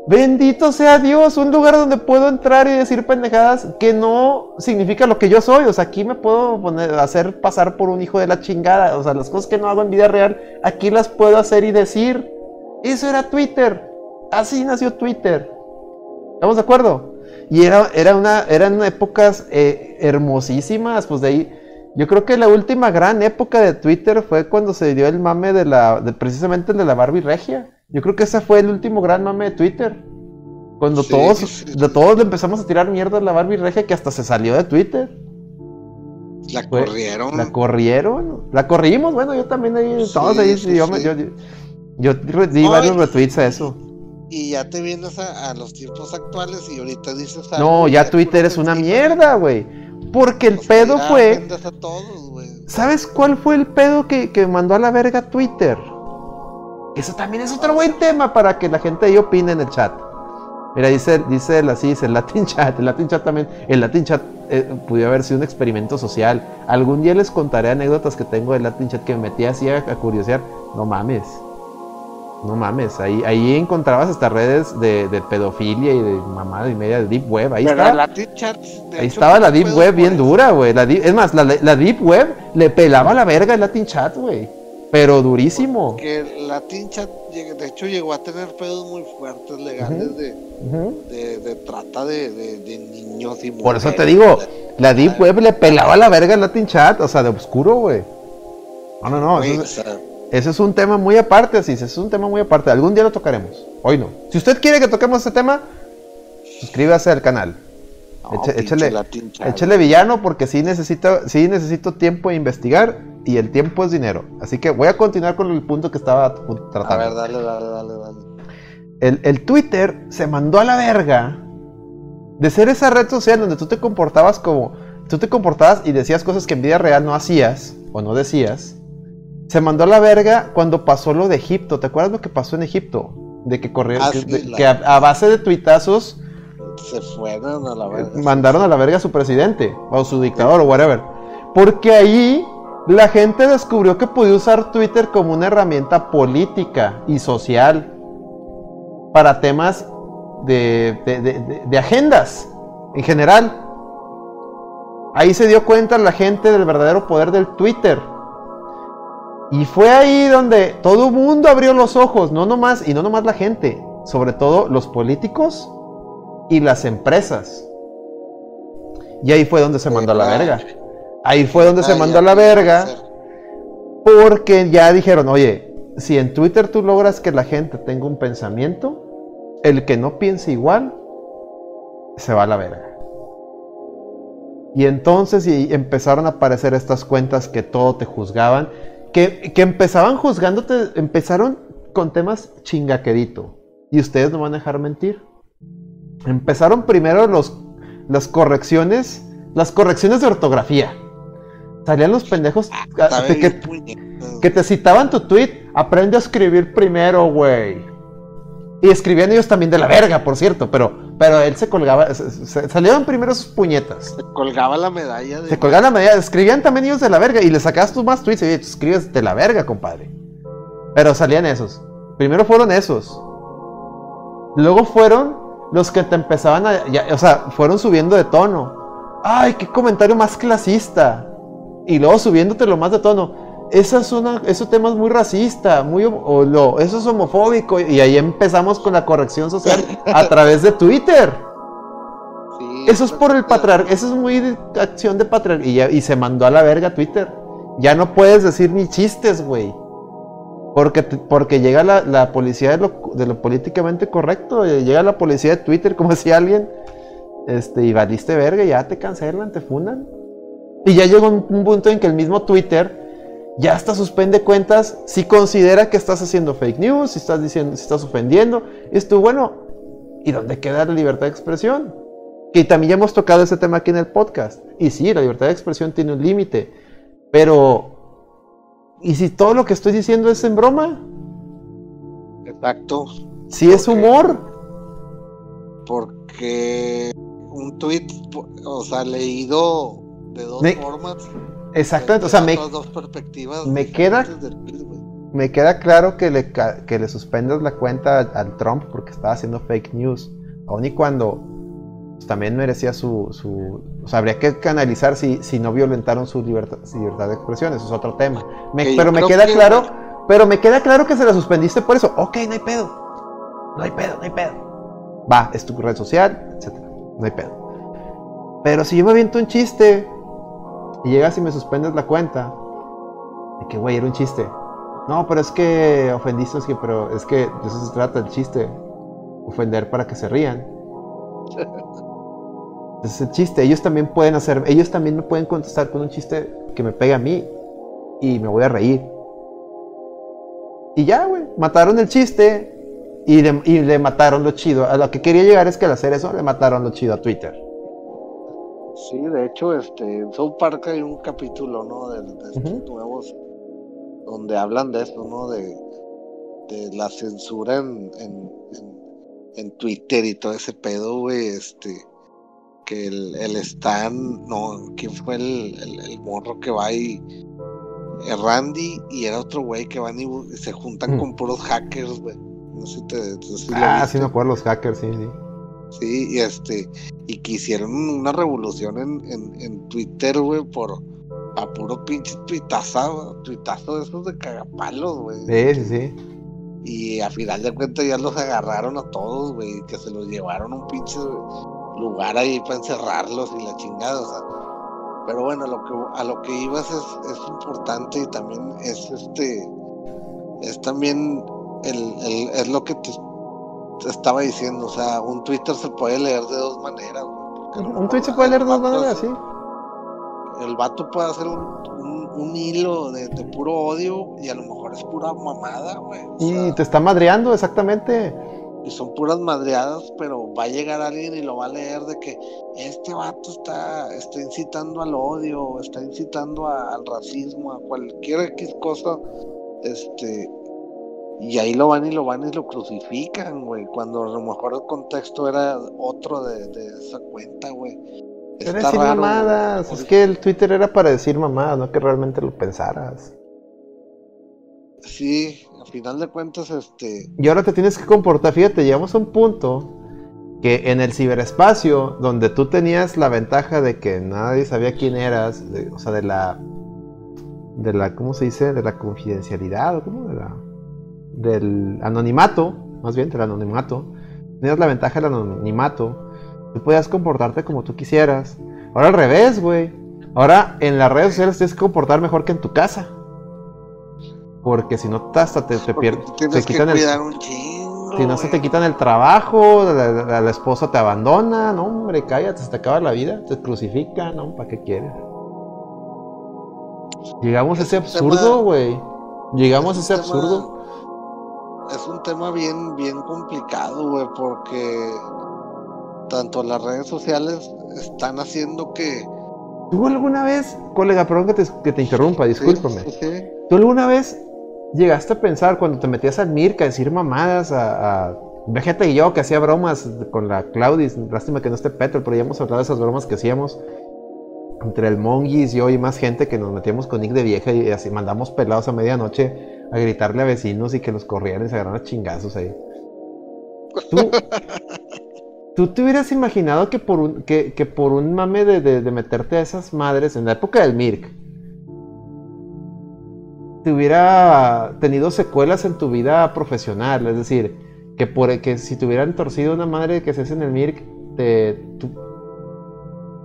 Bendito sea Dios. Un lugar donde puedo entrar y decir pendejadas que no significa lo que yo soy. O sea, aquí me puedo poner, hacer pasar por un hijo de la chingada. O sea, las cosas que no hago en vida real, aquí las puedo hacer y decir. Eso era Twitter. Así nació Twitter. ¿Estamos de acuerdo? Y era, era una, eran épocas eh, hermosísimas, pues de ahí. Yo creo que la última gran época de Twitter fue cuando se dio el mame de la, precisamente el de la Barbie Regia. Yo creo que ese fue el último gran mame de Twitter. Cuando Sí, todos, sí, de todos le empezamos a tirar mierda a la Barbie Regia que hasta se salió de Twitter. La Fue- corrieron. La corrieron, la corrimos, bueno, yo también ahí, todos ahí, yo, yo, yo, yo re- di No, varios retweets a eso. Y ya te vienes a, a los tiempos actuales y ahorita dices. No, algo y ya Twitter es una mierda, güey. Porque el O sea, pedo fue... todos. ¿Sabes cuál fue el pedo que, que mandó a la verga Twitter? Eso también es otro buen tema para que la gente ahí opine en el chat. Mira, dice, dice así, dice el Latin Chat. El Latin Chat también. El Latin Chat eh, pudo haber sido un experimento social. Algún día les contaré anécdotas que tengo del Latin Chat que me metí así a, a curiosear. No mames. No mames. Ahí, ahí encontrabas hasta redes de, de pedofilia y de mamada y media de Deep Web. Ahí de Ahí estaba la Deep Web bien dura, güey. Es más, la, la Deep Web le pelaba la verga el Latin Chat, güey. Pero durísimo. Que la Teen Chat, de hecho, llegó a tener pedos muy fuertes legales de, de, de trata de, de, niños y Por eso mujeres. te digo, la Deep Web le pelaba la verga al Latin Chat, o sea, de oscuro, güey. No, no, no. Eso o es, sea, eso es un tema muy aparte, así. Es un tema muy aparte. Algún día lo tocaremos. Hoy no. Si usted quiere que toquemos ese tema, suscríbase al canal. No, Eche- pinche échale-. Échale villano porque sí necesito, sí necesito tiempo de investigar y el tiempo es dinero. Así que voy a continuar con el punto que estaba pu- A tratando. ver, dale, dale, dale, dale. el, el Twitter se mandó a la verga de ser esa red social donde tú te comportabas como. Tú te comportabas y decías cosas que en vida real no hacías o no decías. Se mandó a la verga cuando pasó lo de Egipto. ¿Te acuerdas lo que pasó en Egipto? De que corrieron. Ah, que, que a, a base de tuitazos Se fueron a la verga. mandaron a la verga a su presidente o su dictador o whatever. Porque ahí la gente descubrió que podía usar Twitter como una herramienta política y social para temas de, de- de- de- agendas en general. Ahí se dio cuenta la gente del verdadero poder del Twitter. Y fue ahí donde todo el mundo abrió los ojos, no nomás, y no nomás la gente, sobre todo los políticos y las empresas. Y ahí fue donde se mandó a la verga. Ahí fue donde se mandó a la verga. Porque ya dijeron, oye, si en Twitter tú logras que la gente tenga un pensamiento, el que no piense igual, se va a la verga. Y entonces y empezaron a aparecer estas cuentas que todo te juzgaban, que, que empezaban juzgándote, empezaron con temas chingaquerito. Y ustedes no van a dejar mentir. Empezaron primero los, las correcciones, las correcciones de ortografía. Salían los pendejos ah, que, que- te citaban tu tweet, aprende a escribir primero, güey. Y escribían ellos también de la verga, por cierto, pero, pero él se colgaba, se- se- salieron primero sus puñetas. Se colgaba la medalla de. Se colgaban la medalla, escribían también ellos de la verga y le sacabas tú más tweets y oye, tú escribes de la verga, compadre. Pero salían esos. Primero fueron esos. Luego fueron los que te empezaban a. ya, o sea, fueron subiendo de tono. Ay, qué comentario más clasista. Y luego subiéndote lo más de tono. Esa es una, ese tema es muy racista, muy o lo- eso es homofóbico. Y ahí empezamos con la corrección social a través de Twitter. Sí, Eso es por el pues, patriarca, eso es muy de acción de patriarca. Y, y se mandó a la verga Twitter. ya no puedes decir ni chistes, güey. Porque, porque llega la, policía de lo, políticamente correcto, eh, llega la policía de Twitter, como decía alguien, este, y valiste verga, ya te cancelan, te fundan. Y ya llegó un, un, punto en que el mismo Twitter ya hasta suspende cuentas si considera que estás haciendo fake news, si estás diciendo, si estás ofendiendo. Y esto, bueno, ¿y dónde queda la libertad de expresión? Que también ya hemos tocado ese tema aquí en el podcast. Y sí, la libertad de expresión tiene un límite. Pero, ¿y si todo lo que estoy diciendo es en broma? Exacto. Si es humor. Porque un tweet, o sea, leído de dos formas. Exactamente, o sea, me, dos perspectivas me queda, me queda claro que le, que le suspendas la cuenta al Trump porque estaba haciendo fake news, aun y cuando pues, también merecía su, su, O sea, habría que canalizar si, si no violentaron su libertad, libertad de expresión, eso es otro tema. pero me queda claro, pero me queda claro que se la suspendiste por eso. Ok, no hay pedo. No hay pedo, no hay pedo. Va, es tu red social, etc. No hay pedo. Pero si yo me aviento un chiste y llegas y me suspendes la cuenta, de que, güey, era un chiste. No, pero es que ofendiste, es que, pero es que de eso se trata el chiste. Ofender para que se rían. es el chiste. Ellos también pueden hacer, ellos también me pueden contestar con un chiste que me pegue a mí y me voy a reír. Y ya, güey, mataron el chiste y le, mataron lo chido. A lo que quería llegar es que al hacer eso le mataron lo chido a Twitter. Sí, de hecho, este, en South Park hay un capítulo, ¿no? De, estos nuevos, donde hablan de eso, ¿no? De, de la censura en, en, en, Twitter y todo ese pedo, güey, este que el, el Stan, no, ¿quién fue el, el, morro que va y eh, Randy y era otro güey que van y se juntan mm. con puros hackers, güey. No sé si te, Ah, sí me acuerdo los hackers, sí, sí. Sí, y este, y que hicieron una revolución en, en, en Twitter, güey, por a puro pinche tuitazo, tuitazo de esos de cagapalos, güey. Sí, sí, sí. Y a final de cuentas ya los agarraron a todos, güey, que se los llevaron un pinche lugar ahí para encerrarlos y la chingada, o sea. Pero bueno, a lo que, a lo que ibas es, es importante y también es este, es también el, el, es lo que te, estaba diciendo, o sea, un Twitter se puede leer de dos maneras. Un tweet se puede leer de dos maneras, sí. El vato puede hacer un, un, hilo de, de, puro odio y a lo mejor es pura mamada, güey. Y te está madreando, exactamente y son puras madreadas, pero va a llegar alguien y lo va a leer de que este vato está, está incitando al odio, está incitando al racismo, a cualquier X cosa, este, y ahí lo van y lo van y lo crucifican, güey, cuando a lo mejor el contexto era otro de, esa cuenta, güey. Era decir mamadas, es que el Twitter era para decir mamadas, no que realmente lo pensaras. Sí, al final de cuentas, este. Y ahora te tienes que comportar, fíjate, llegamos a un punto que en el ciberespacio, donde tú tenías la ventaja de que nadie sabía quién eras, o sea, de la. de la, ¿cómo se dice? De la confidencialidad, o cómo de la. del anonimato, más bien, del anonimato. Tenías la ventaja del anonimato. Tú podías comportarte como tú quisieras. Ahora al revés, güey. Ahora en las redes sociales tienes que comportar mejor que en tu casa. Porque si no, hasta te, te pierdes. Te quitan el, Si no, se te quitan el trabajo, la, esposa te abandona. No, hombre, cállate, se te acaba la vida. Te crucifica, ¿no? ¿Para qué quieres? Llegamos a ese absurdo, güey. Llegamos a ese absurdo. Es un tema bien, bien complicado, güey, porque tanto las redes sociales están haciendo que. ¿Tú alguna vez, colega, perdón que te, que te interrumpa, discúlpame. ¿Tú alguna vez llegaste a pensar cuando te metías al Mirk a decir mamadas a, a Vegeta y yo que hacía bromas con la Claudis, lástima que no esté Petro, pero ya hemos hablado de esas bromas que hacíamos entre el Mongis, yo y más gente que nos metíamos con Nick de vieja y así mandamos pelados a medianoche a gritarle a vecinos y que los corrieran y se agarraran a chingazos ahí. ¿Tú, ¿Tú te hubieras imaginado que por un, que, por un mame de, de, meterte a esas madres en la época del Mirk, te hubiera tenido secuelas en tu vida profesional. Es decir, que, por, que si te hubieran torcido una madre que se hace en el MIRC, te,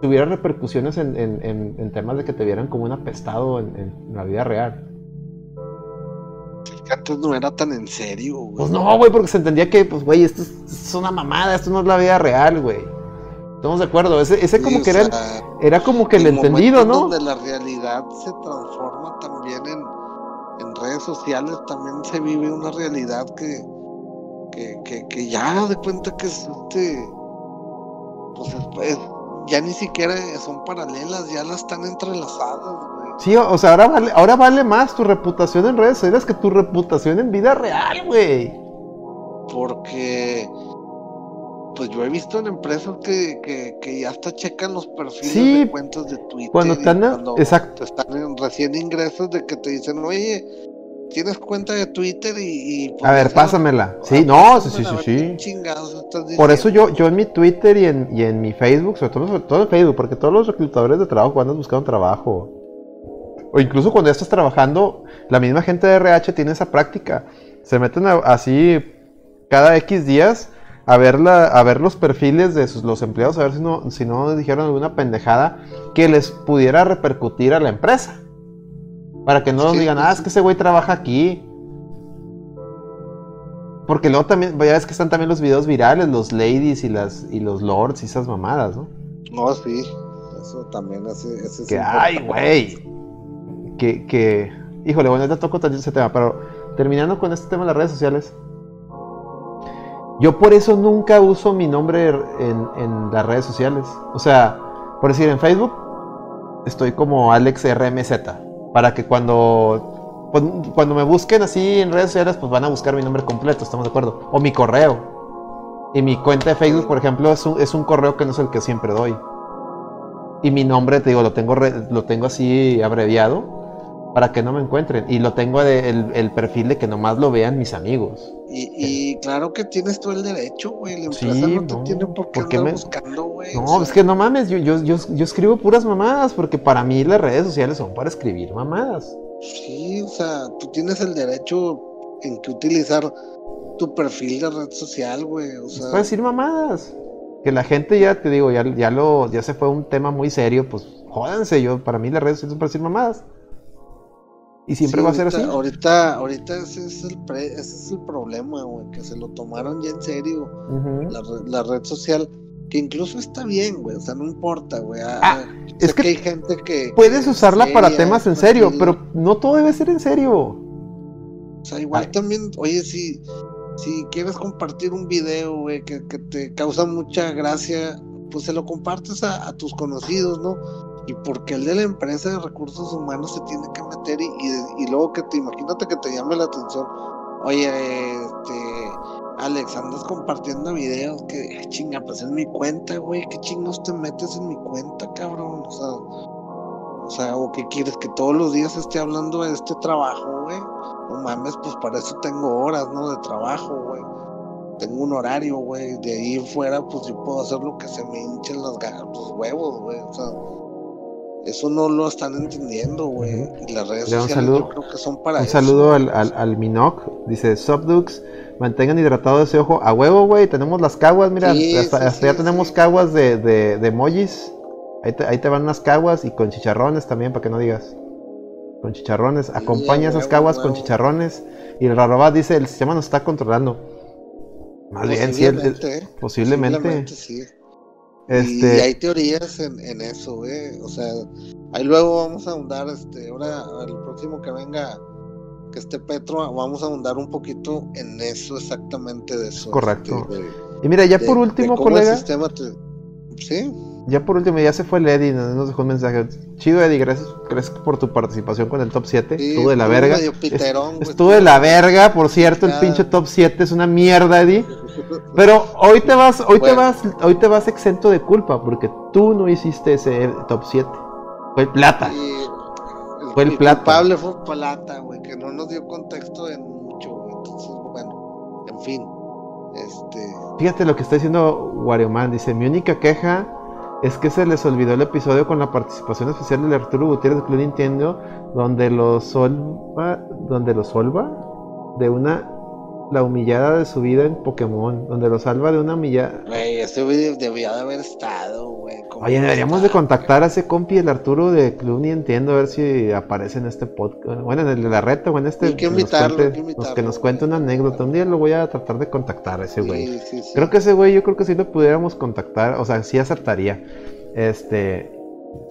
tuviera repercusiones en, en- en- en temas de que te vieran como un apestado en, en la vida real. Que antes no era tan en serio, güey. Pues no, güey, porque se entendía que, pues, güey, esto es, es una mamada, esto no es la vida real, güey. Estamos de acuerdo, ese, ese como que era, el- sea, era como que el en entendido, ¿no? Donde la realidad se transforma también en redes sociales, también se vive una realidad que, que, que, que ya de cuenta que es este, pues es- es- ya ni siquiera son paralelas, ya las están entrelazadas, güey. Sí, o o sea, ahora vale, ahora vale más tu reputación en redes sociales que tu reputación en vida real, güey. Porque pues yo he visto en empresas que, que, que ya hasta checan los perfiles Sí, de cuentas de Twitter. cuando están cuando exacto. están en recién ingresos de que te dicen, oye, tienes cuenta de Twitter y... y, pues, A ver, pásamela. ah, Sí, no, sí, sí, sí, sí. Por eso yo, yo en mi Twitter y en, y en mi Facebook, sobre todo, sobre todo en Facebook, porque todos los reclutadores de trabajo cuando andan buscando trabajo, o incluso cuando ya estás trabajando, la misma gente de RH tiene esa práctica. Se meten a- así cada X días a ver, la, a ver los perfiles de sus, los empleados, a ver si no, si no dijeron alguna pendejada que les pudiera repercutir a la empresa. Para que no nos Sí, digan, sí, ah, es que ese güey trabaja aquí. Porque luego también, ya ves que están también los videos virales, los ladies y las y los lords y esas mamadas, ¿no? No, sí, eso también, es Que ay, güey. Que, que, híjole, bueno, ya toco también ese tema, pero terminando con este tema de las redes sociales. Yo por eso nunca uso mi nombre en, en las redes sociales. O sea, por decir, en Facebook estoy como AlexRMZ. Para que cuando, pues, cuando me busquen así en redes sociales, pues van a buscar mi nombre completo, ¿estamos de acuerdo? O mi correo. Y mi cuenta de Facebook, por ejemplo, es un, es un correo que no es el que siempre doy. Y mi nombre, te digo, lo tengo, re- lo tengo así abreviado para que no me encuentren. Y lo tengo de- el, el perfil de que nomás lo vean mis amigos. Y, y claro que tienes todo el derecho, güey. La empresa Sí, no te no, tiene por qué ¿por qué andar me- buscando, güey. o No, sea, es que no mames, yo, yo, yo, yo escribo puras mamadas, porque para mí las redes sociales son para escribir mamadas. Sí, o sea, tú tienes el derecho en que utilizar tu perfil de red social, güey. O Es sea, para decir mamadas. Que la gente ya, te digo, ya, ya lo, ya se fue un tema muy serio, pues jódanse, yo, para mí las redes sociales son para decir mamadas. Y siempre sí, va a ser ahorita- así. Ahorita, ahorita ese es el pre- ese es el problema, güey, que se lo tomaron ya en serio la, re- la red social, que incluso está bien, güey, o sea, no importa, güey. ah, Ah, es que hay gente que Puedes que usarla para temas en es serio, pero no todo debe ser en serio. O sea, igual Ay. también, oye, si, si quieres compartir un video, güey, que, que te causa mucha gracia, pues se lo compartes a, a tus conocidos, ¿no? Y porque el de la empresa de recursos humanos se tiene que meter y, y, y luego que te imagínate que te llame la atención, oye, este, Alex, andas compartiendo videos que, "Ay, chinga, pues es mi cuenta, güey, ¿qué chingos te metes en mi cuenta, cabrón? O sea, o sea, o qué quieres que todos los días esté hablando de este trabajo, güey. No mames, pues para eso tengo horas, ¿no? De trabajo, güey. Tengo un horario, güey. De ahí fuera, pues yo puedo hacer lo que se me hinchen las los huevos, güey. O sea, eso no lo están entendiendo, güey. Y las redes un sociales saludo- yo creo que son para Un eso. saludo al, al, al Minoc. Dice, Subdux, mantengan hidratado ese ojo. A huevo, güey, tenemos las caguas, mira, Sí, hasta, sí, hasta sí, ya tenemos caguas de, de, de emojis. Ahí te, ahí te van unas caguas y con chicharrones también, para que no digas. Con chicharrones. Acompaña esas huevo, caguas con chicharrones. Y el Rarobat dice, el sistema nos está controlando. Más bien, sí, el- el- Posiblemente, ¿eh? posiblemente. sí. Este, Y hay teorías en, en eso, güey. O sea, ahí luego vamos a ahondar, este, ahora el próximo que venga, que esté Petro, vamos a ahondar un poquito en eso exactamente de eso. correcto. este, de- y mira, ya de- por de último, el colega. sistema te- Sí, Ya por último, ya se fue el Eddie, nos dejó un mensaje. Chido, Eddie, gracias, gracias por tu participación con el top 7. sí, estuvo de la verga. Es- piterón, estuvo de la verga, por cierto, el pinche top 7 es una mierda, Eddie. Pero hoy te vas, hoy te vas, hoy te vas exento de culpa, porque tú no hiciste ese top 7. Fue el plata. El, Fue el el plata. culpable fue Plata, güey, que no nos dio contexto en mucho, güey. Entonces, bueno, en fin. Este. Fíjate lo que está diciendo Wario Man, dice, mi única queja es que se les olvidó el episodio con la participación especial de Arturo Gutiérrez de Club Nintendo, donde lo solva, donde lo solva de una la humillada de su vida en Pokémon, donde lo salva de una humillada. Güey, ese güey debía de haber estado, güey. ¿cómo Oye, deberíamos de contactar a ese compi, el Arturo de Club Ni Entiendo, a ver si aparece en este podcast. Bueno, en el de la reta o en este. Que nos invitarlo, cuente- nos- invitarlo, que nos cuente una anécdota. Un día lo voy a tratar de contactar a ese güey. Sí, sí, sí. Creo que ese güey, yo creo que sí lo pudiéramos contactar, o sea, sí aceptaría. Este,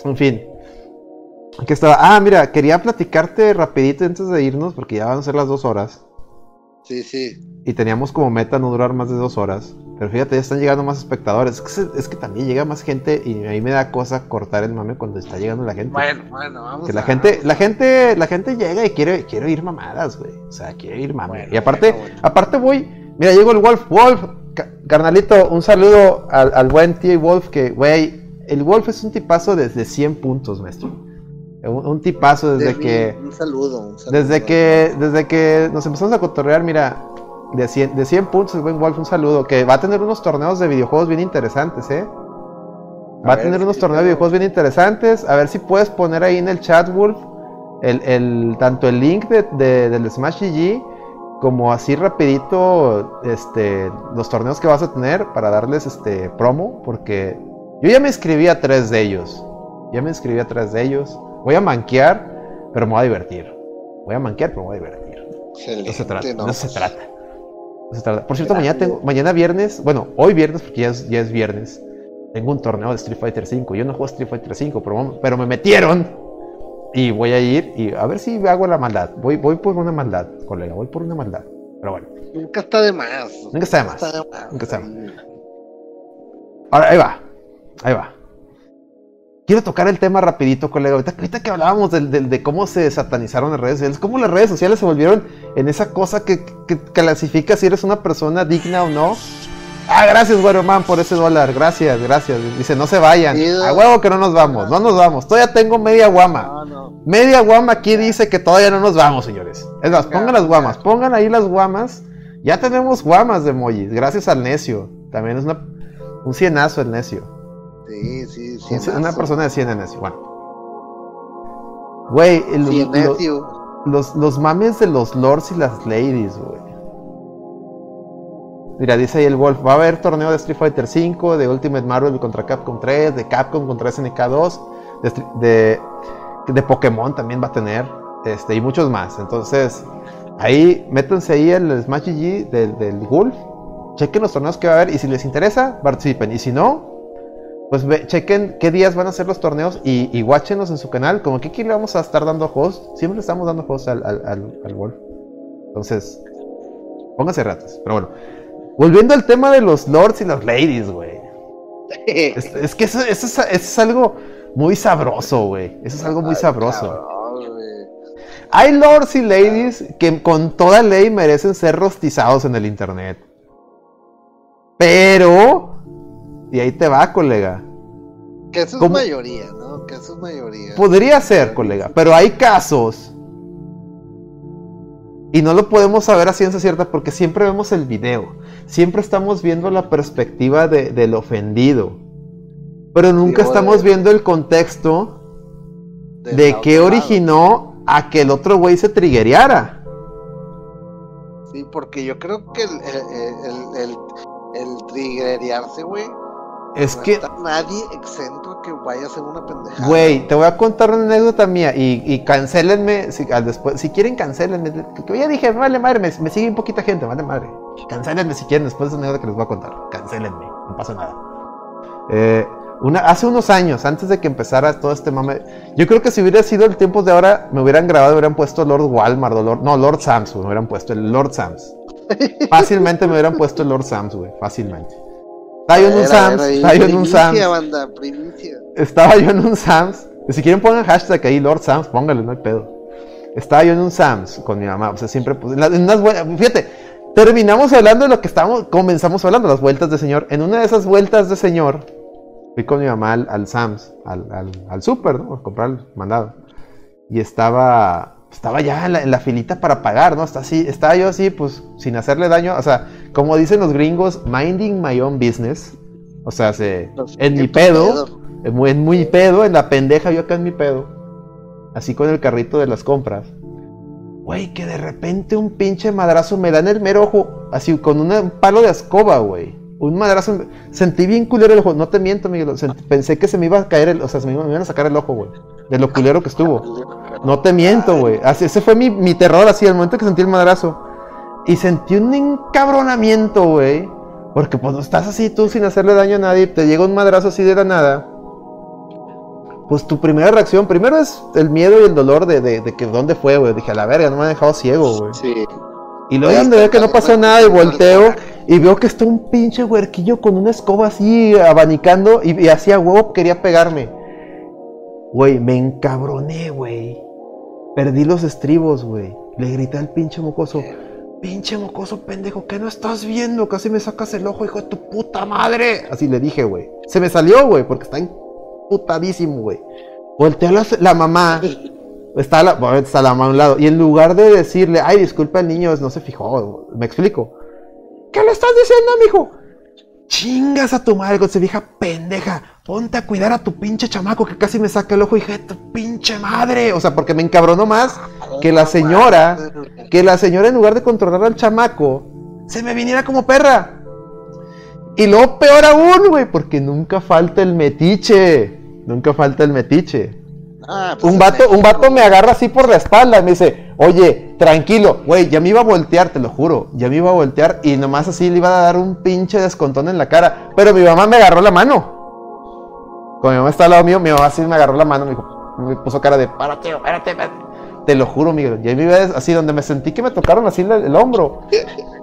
en fin. Aquí estaba. Ah, mira, quería platicarte rapidito antes de irnos, porque ya van a ser las dos horas. Sí, sí. Y teníamos como meta no durar más de dos horas. Pero fíjate, ya están llegando más espectadores. Es que, se- es que también llega más gente y ahí me da cosa cortar el mame cuando está llegando la gente. Bueno, bueno, vamos que la a- gente, la gente, la gente llega y quiere, quiere oír mamadas, güey. O sea, quiere oír mame. Bueno, y aparte, bueno, bueno. aparte voy, mira, llegó el Wolf, Wolf, ca- carnalito, un saludo al, al buen tío Wolf, que, güey, el Wolf es un tipazo desde 100 puntos, maestro. Un, un tipazo desde que, Un saludo, un saludo. desde que, desde que nos empezamos a cotorrear, mira, de 100, de 100 puntos, el buen Wolf, un saludo, que va a tener unos torneos de videojuegos bien interesantes, ¿eh? Va a, tener unos torneos de videojuegos bien interesantes. A ver si puedes poner ahí en el chat, Wolf, el, el- tanto el link de, de- del Smash GG como así rapidito este, los torneos que vas a tener para darles este promo, porque yo ya me inscribí a tres de ellos. Ya me inscribí a tres de ellos. Voy a manquear, pero me voy a divertir. Voy a manquear, pero me voy a divertir. Excelente, No se trata, no, no, se pues, trata. No se trata. Por cierto, Grande. mañana tengo, mañana viernes, bueno, hoy viernes, porque ya es, ya es viernes, tengo un torneo de Street Fighter V. Yo no juego Street Fighter V, pero, pero me metieron. Y voy a ir y a ver si hago la maldad. Voy, voy por una maldad, colega, voy por una maldad. Pero bueno, Nunca está de más. Nunca está de más. Nunca está de más. Nunca está de ahora ahí va, ahí va. Quiero tocar el tema rapidito, colega. Ahorita, ahorita que hablábamos de cómo se satanizaron las redes sociales, cómo las redes sociales se volvieron en esa cosa que, que clasifica si eres una persona digna o no. Ah, gracias, güero man, por ese dólar. Gracias, gracias. Dice, no se vayan. A huevo que no nos vamos, no nos vamos. Todavía tengo media guama. No, no. Media guama aquí dice que todavía no nos vamos, señores. Es más, pongan las guamas, pongan ahí las guamas. Ya tenemos guamas de emojis, gracias al necio. También es una, un cienazo el necio. Sí, sí, sí. una persona de cien en necio. Bueno. Güey, los, los mames de los lords y las ladies, güey. Mira, dice ahí el Wolf, va a haber torneo de Street Fighter V, de Ultimate Marvel contra Capcom 3, de Capcom contra SNK 2, de, Stri- de, de Pokémon también va a tener, este, y muchos más. Entonces, ahí, métanse ahí el Smash GG del, del Wolf, chequen los torneos que va a haber, y si les interesa, participen, y si no, pues ve- chequen qué días van a ser los torneos y, y watchenos en su canal. Como que aquí le vamos a estar dando host. Siempre le estamos dando host al, al, al, al Wolf. Entonces, pónganse ratas. Pero bueno, volviendo al tema de los lords y las ladies, güey. Es, es que eso, eso es, eso es algo muy sabroso, güey. Eso es algo muy sabroso. Hay lords y ladies que con toda ley merecen ser rostizados en el internet. Pero, y ahí te va, colega. Que eso es ¿Cómo? mayoría, ¿no? Que eso es mayoría. Podría ser, colega, pero hay casos. Y no lo podemos saber a ciencia cierta porque siempre vemos el video. Siempre estamos viendo la perspectiva de- del ofendido. Pero nunca Sí, estamos de- viendo el contexto de qué originó a que el otro güey se trigueara. Sí, porque yo creo que el, el, el, el, el triggerearse, güey. Es no que, está nadie exento a que vaya a hacer una pendejada. güey, te voy a contar una anécdota mía y, y cancélenme, si, al después, si quieren cancélenme, que ya dije, vale madre, me, me sigue un poquita gente, vale madre. Cancélenme si quieren después de esa anécdota que les voy a contar. Cancélenme, no pasa nada. Eh, una, hace unos años, antes de que empezara todo este mame, yo creo que si hubiera sido el tiempo de ahora, me hubieran grabado, hubieran puesto Lord Walmart o Lord, no, Lord Sams, me hubieran puesto el Lord Sams. Fácilmente me hubieran puesto el Lord Sams, güey, fácilmente. Estaba yo en un Sams, estaba yo en un Sams. banda. Estaba yo en un Sams. y Si quieren pongan hashtag ahí, Lord Sams, póngale, no hay pedo. Estaba yo en un Sams con mi mamá. O sea, siempre, pues, en la- en unas vueltas, fíjate, terminamos hablando de lo que estábamos, comenzamos hablando, las vueltas de señor. En una de esas vueltas de señor, fui con mi mamá al, al Sams, al, al, al super, ¿no? A comprar el mandado. Y estaba, estaba ya en la, en la filita para pagar, ¿no? Está así, estaba yo así, pues, sin hacerle daño. O sea, como dicen los gringos, minding my own business. O sea, se, en mi pedo. En muy, en muy pedo, en la pendeja, yo acá en mi pedo. Así con el carrito de las compras. Güey, que de repente un pinche madrazo me da en el mero ojo, así con un palo de escoba, güey. Un madrazo. Sentí bien culero el ojo. No te miento, Miguel. pensé que se me iba a caer el. O sea, se me, iban a sacar el ojo, güey. De lo culero que estuvo. No te miento, güey. Ese fue mi, mi terror, así, el momento que sentí el madrazo. Y sentí un encabronamiento, güey. Porque pues no estás así tú sin hacerle daño a nadie. Te llega un madrazo así de la nada. Pues tu primera reacción, primero es el miedo y el dolor de, de, de que dónde fue, güey. Dije, a la verga, no me ha dejado ciego, güey. Sí. Y luego donde veo que no pasó nada y volteo y veo que está un pinche huerquillo con una escoba así abanicando y, y hacía huevo quería pegarme. Güey, me encabroné, güey. Perdí los estribos, güey. Le grité al pinche mocoso. Pinche mocoso pendejo, ¿qué no estás viendo? Casi me sacas el ojo, hijo de tu puta madre. Así le dije, güey. Se me salió, güey, porque está putadísimo, güey. Volteó la, la mamá Está la, está la mamá a un lado. Y en lugar de decirle, ay, disculpa, el niño no se fijó. Me explico. ¿Qué le estás diciendo, mijo? Chingas a tu madre con pendeja. Ponte a cuidar a tu pinche chamaco que casi me saca el ojo, hija de tu pinche madre. O sea, porque me encabronó más que la señora, que la señora en lugar de controlar al chamaco, se me viniera como perra. Y luego peor aún, güey, porque nunca falta el metiche. Nunca falta el metiche. Ah, pues un vato, un vato me agarra así por la espalda y me dice, oye, tranquilo, güey, ya me iba a voltear, te lo juro, ya me iba a voltear y nomás así le iba a dar un pinche descontón en la cara. Pero mi mamá me agarró la mano. Cuando mi mamá está al lado mío, mi mamá así me agarró la mano, me, dijo, me puso cara de, párate, párate, Te lo juro, Miguel. Ya me iba así, donde me sentí que me tocaron así el, hombro.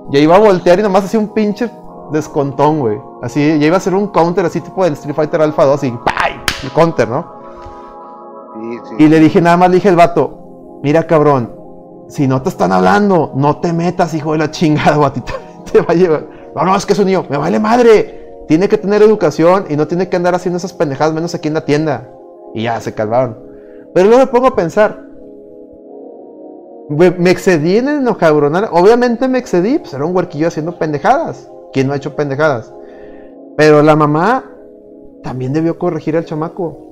Ya iba a voltear y nomás así un pinche descontón, güey. Así, ya iba a hacer un counter así tipo del Street Fighter Alpha 2 y ¡pay! El counter, ¿no? Y le dije, nada más le dije al vato, mira cabrón, si no te están hablando, no te metas, hijo de la chingada, batita. Te va a llevar. No, no, es que es un niño, me vale madre. Tiene que tener educación y no tiene que andar haciendo esas pendejadas menos aquí en la tienda. Y ya, se calmaron. Pero luego me pongo a pensar. Me, excedí en el cabronar. Obviamente me excedí, pues era un huerquillo haciendo pendejadas. ¿Quién no ha hecho pendejadas? Pero la mamá también debió corregir al chamaco.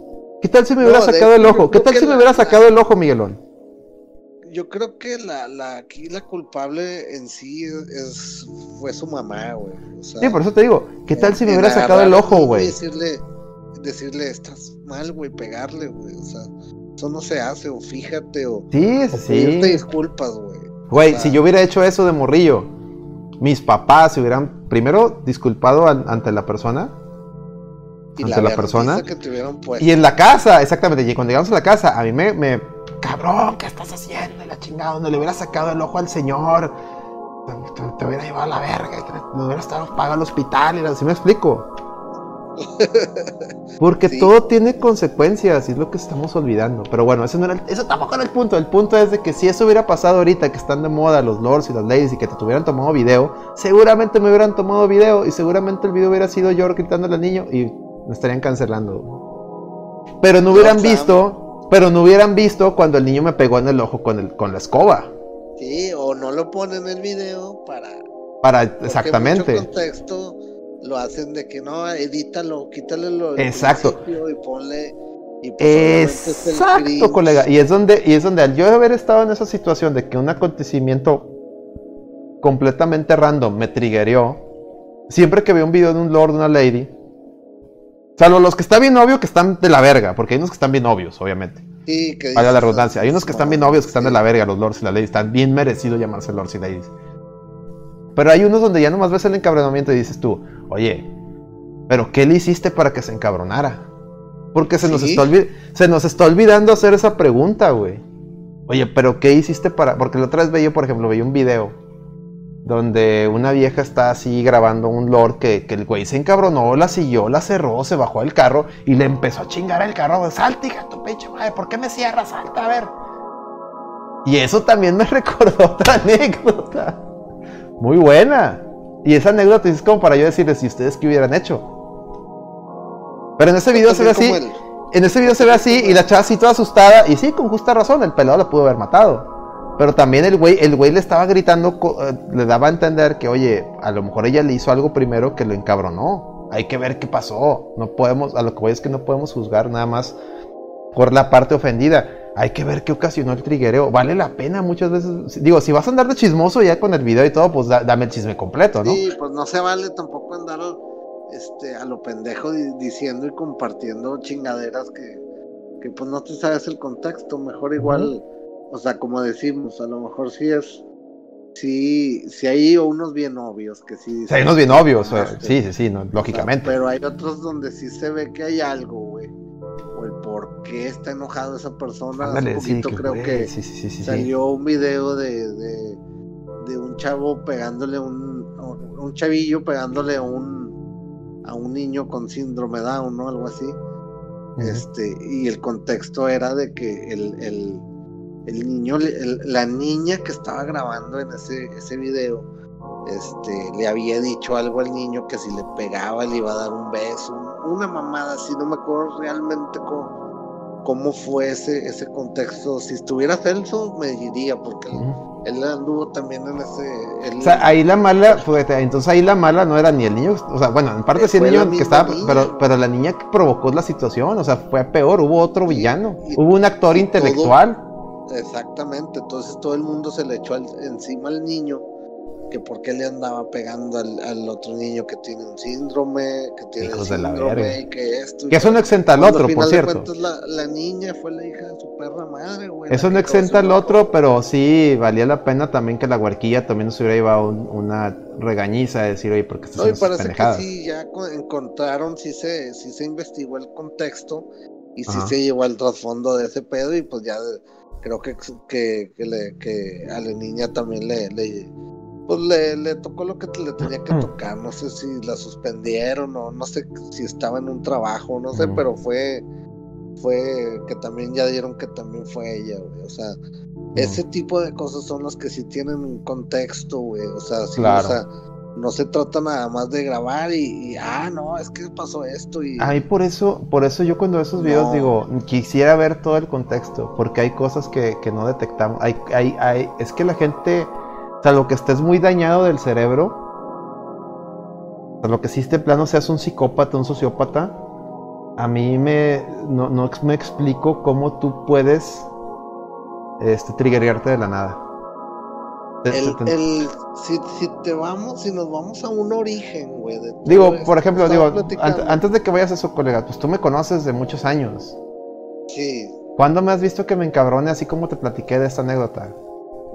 ¿Qué tal si me hubiera sacado el ojo? ¿Qué tal si me hubiera sacado el ojo, Miguelón? Yo creo que la, la, aquí la culpable en sí es, fue su mamá, güey. sí, por eso te digo, ¿qué tal si me hubiera sacado el ojo, güey? Decirle, decirle, estás mal, güey, pegarle, güey. O sea, eso no se hace, o fíjate, o. Sí, sí. te disculpas, güey. Güey, si yo hubiera hecho eso de morrillo, mis papás se hubieran primero disculpado ante la persona y ante la, persona. y en la casa, exactamente. Y cuando llegamos a la casa, a mí me, me cabrón, ¿qué estás haciendo? La chingada, no le hubiera sacado el ojo al señor. Te, hubiera llevado a la verga, te, hubiera estado pagado al hospital. Y así me explico. Porque todo tiene consecuencias y es lo que estamos olvidando. Pero bueno, eso, no era eso tampoco era el punto. El punto es de que si eso hubiera pasado ahorita, que están de moda los lords y las ladies y que te tuvieran tomado video, seguramente me hubieran tomado video y seguramente el video hubiera sido yo gritándole al niño y me estarían cancelando. Pero no hubieran visto, pero no hubieran visto cuando el niño me pegó en el ojo con, el, con la escoba. Sí, o no lo ponen en el video para... Para, exactamente. En contexto lo hacen de que no, edítalo, quítale lo Exacto. y ponle... Pues, Exacto, colega. Y es donde, y es donde al yo haber estado en esa situación de que un acontecimiento completamente random me triggerió, siempre que veo un video de un lord, una lady, Salvo los que están bien obvio que están de la verga, porque hay unos que están bien obvios, obviamente. Sí, que Vaya la redundancia. Hay unos que están bien obvios que están de la verga, los lords y la ladies. Están bien merecido llamarse lords y ladies. Pero hay unos donde ya nomás ves el encabronamiento y dices tú, oye, ¿pero qué le hiciste para que se encabronara? Porque se, nos, está se nos está olvidando hacer esa pregunta, güey. Oye, ¿pero qué hiciste para...? Porque la otra vez veía, por ejemplo, veía un video donde una vieja está así grabando un lord que, el güey se encabronó, la siguió, la cerró, se bajó del carro y le empezó a chingar el carro. Salta, hija, tu pecho, madre, ¿por qué me cierras? Salta, a ver. Y eso también me recordó otra anécdota. Muy buena. Y esa anécdota es como para yo decirles si ustedes qué hubieran hecho. Pero en ese video se ve así. En ese video se ve así y la chava así toda asustada. Y sí, con justa razón, el pelado la pudo haber matado. Pero también el güey, el güey le estaba gritando, eh, le daba a entender que, oye, a lo mejor ella le hizo algo primero que lo encabronó. Hay que ver qué pasó. No podemos, a lo que voy es que no podemos juzgar nada más por la parte ofendida. hay que ver qué ocasionó el triguereo. Vale la pena muchas veces. Digo, si vas a andar de chismoso ya con el video y todo, pues dame el chisme completo, ¿no? Sí, pues no se vale tampoco andar este, a lo pendejo diciendo y compartiendo chingaderas que, que pues no te sabes el contexto. Mejor igual, o sea, como decimos, a lo mejor sí es Sí, sí hay unos bien obvios que sí. hay unos bien obvios, sí, sí, sí, lógicamente. pero hay otros donde sí se ve que hay algo, güey. O el por qué está enojado esa persona. Hace poquito creo que salió un video de, de, un chavo pegándole un, un chavillo pegándole a un, a un niño con síndrome Down, ¿no? Algo así. Este, y el contexto era de que el, el el niño, la niña que estaba grabando en ese, ese video, este, le había dicho algo al niño que si le pegaba le iba a dar un beso, una mamada así, no me acuerdo realmente cómo, cómo fue ese, ese contexto. Si estuviera Celso, me diría, porque él, anduvo también en ese. O sea, ahí la mala, fue, entonces ahí la mala no era ni el niño, o sea, bueno, en parte sí el niño que estaba, pero, pero la niña que provocó la situación, o sea, fue peor, hubo otro villano, hubo un actor intelectual. Exactamente, entonces todo el mundo se le echó encima al niño, que por qué le andaba pegando al, otro niño que tiene un síndrome, que tiene un síndrome y que esto. Que eso no exenta al otro, por cierto. la, niña fue la hija de su perra madre, güey. Eso no exenta al otro, pero sí valía la pena también que la huarquilla también nos hubiera llevado una regañiza de decir, oye, porque No, y parece que sí, ya encontraron, sí se, sí se investigó el contexto y sí se llevó al trasfondo de ese pedo y pues ya creo que, que, que, le, que a la niña también le, le pues le, le, tocó lo que le tenía que tocar. No sé si la suspendieron o no sé si estaba en un trabajo, no sé, pero fue, fue que también ya dieron que también fue ella, güey. O sea, ese tipo de cosas son las que sí tienen un contexto, güey. O sea, sí, o sea, no se trata nada más de grabar y, ah, no, es que pasó esto y... Ahí por eso, por eso yo cuando esos videos digo, quisiera ver todo el contexto, porque hay cosas que, no detectamos. Hay, hay, hay, es que la gente, o sea, lo que estés muy dañado del cerebro, o sea, lo que sí plano seas un psicópata, un sociópata, a mí me, no, no me explico cómo tú puedes este, triggerarte de la nada. El, si, si, te vamos, si nos vamos a un origen, güey. Digo, por ejemplo, digo, antes de que vayas a eso, colega, pues tú me conoces de muchos años. Sí. ¿Cuándo me has visto que me encabrone así como te platiqué de esta anécdota?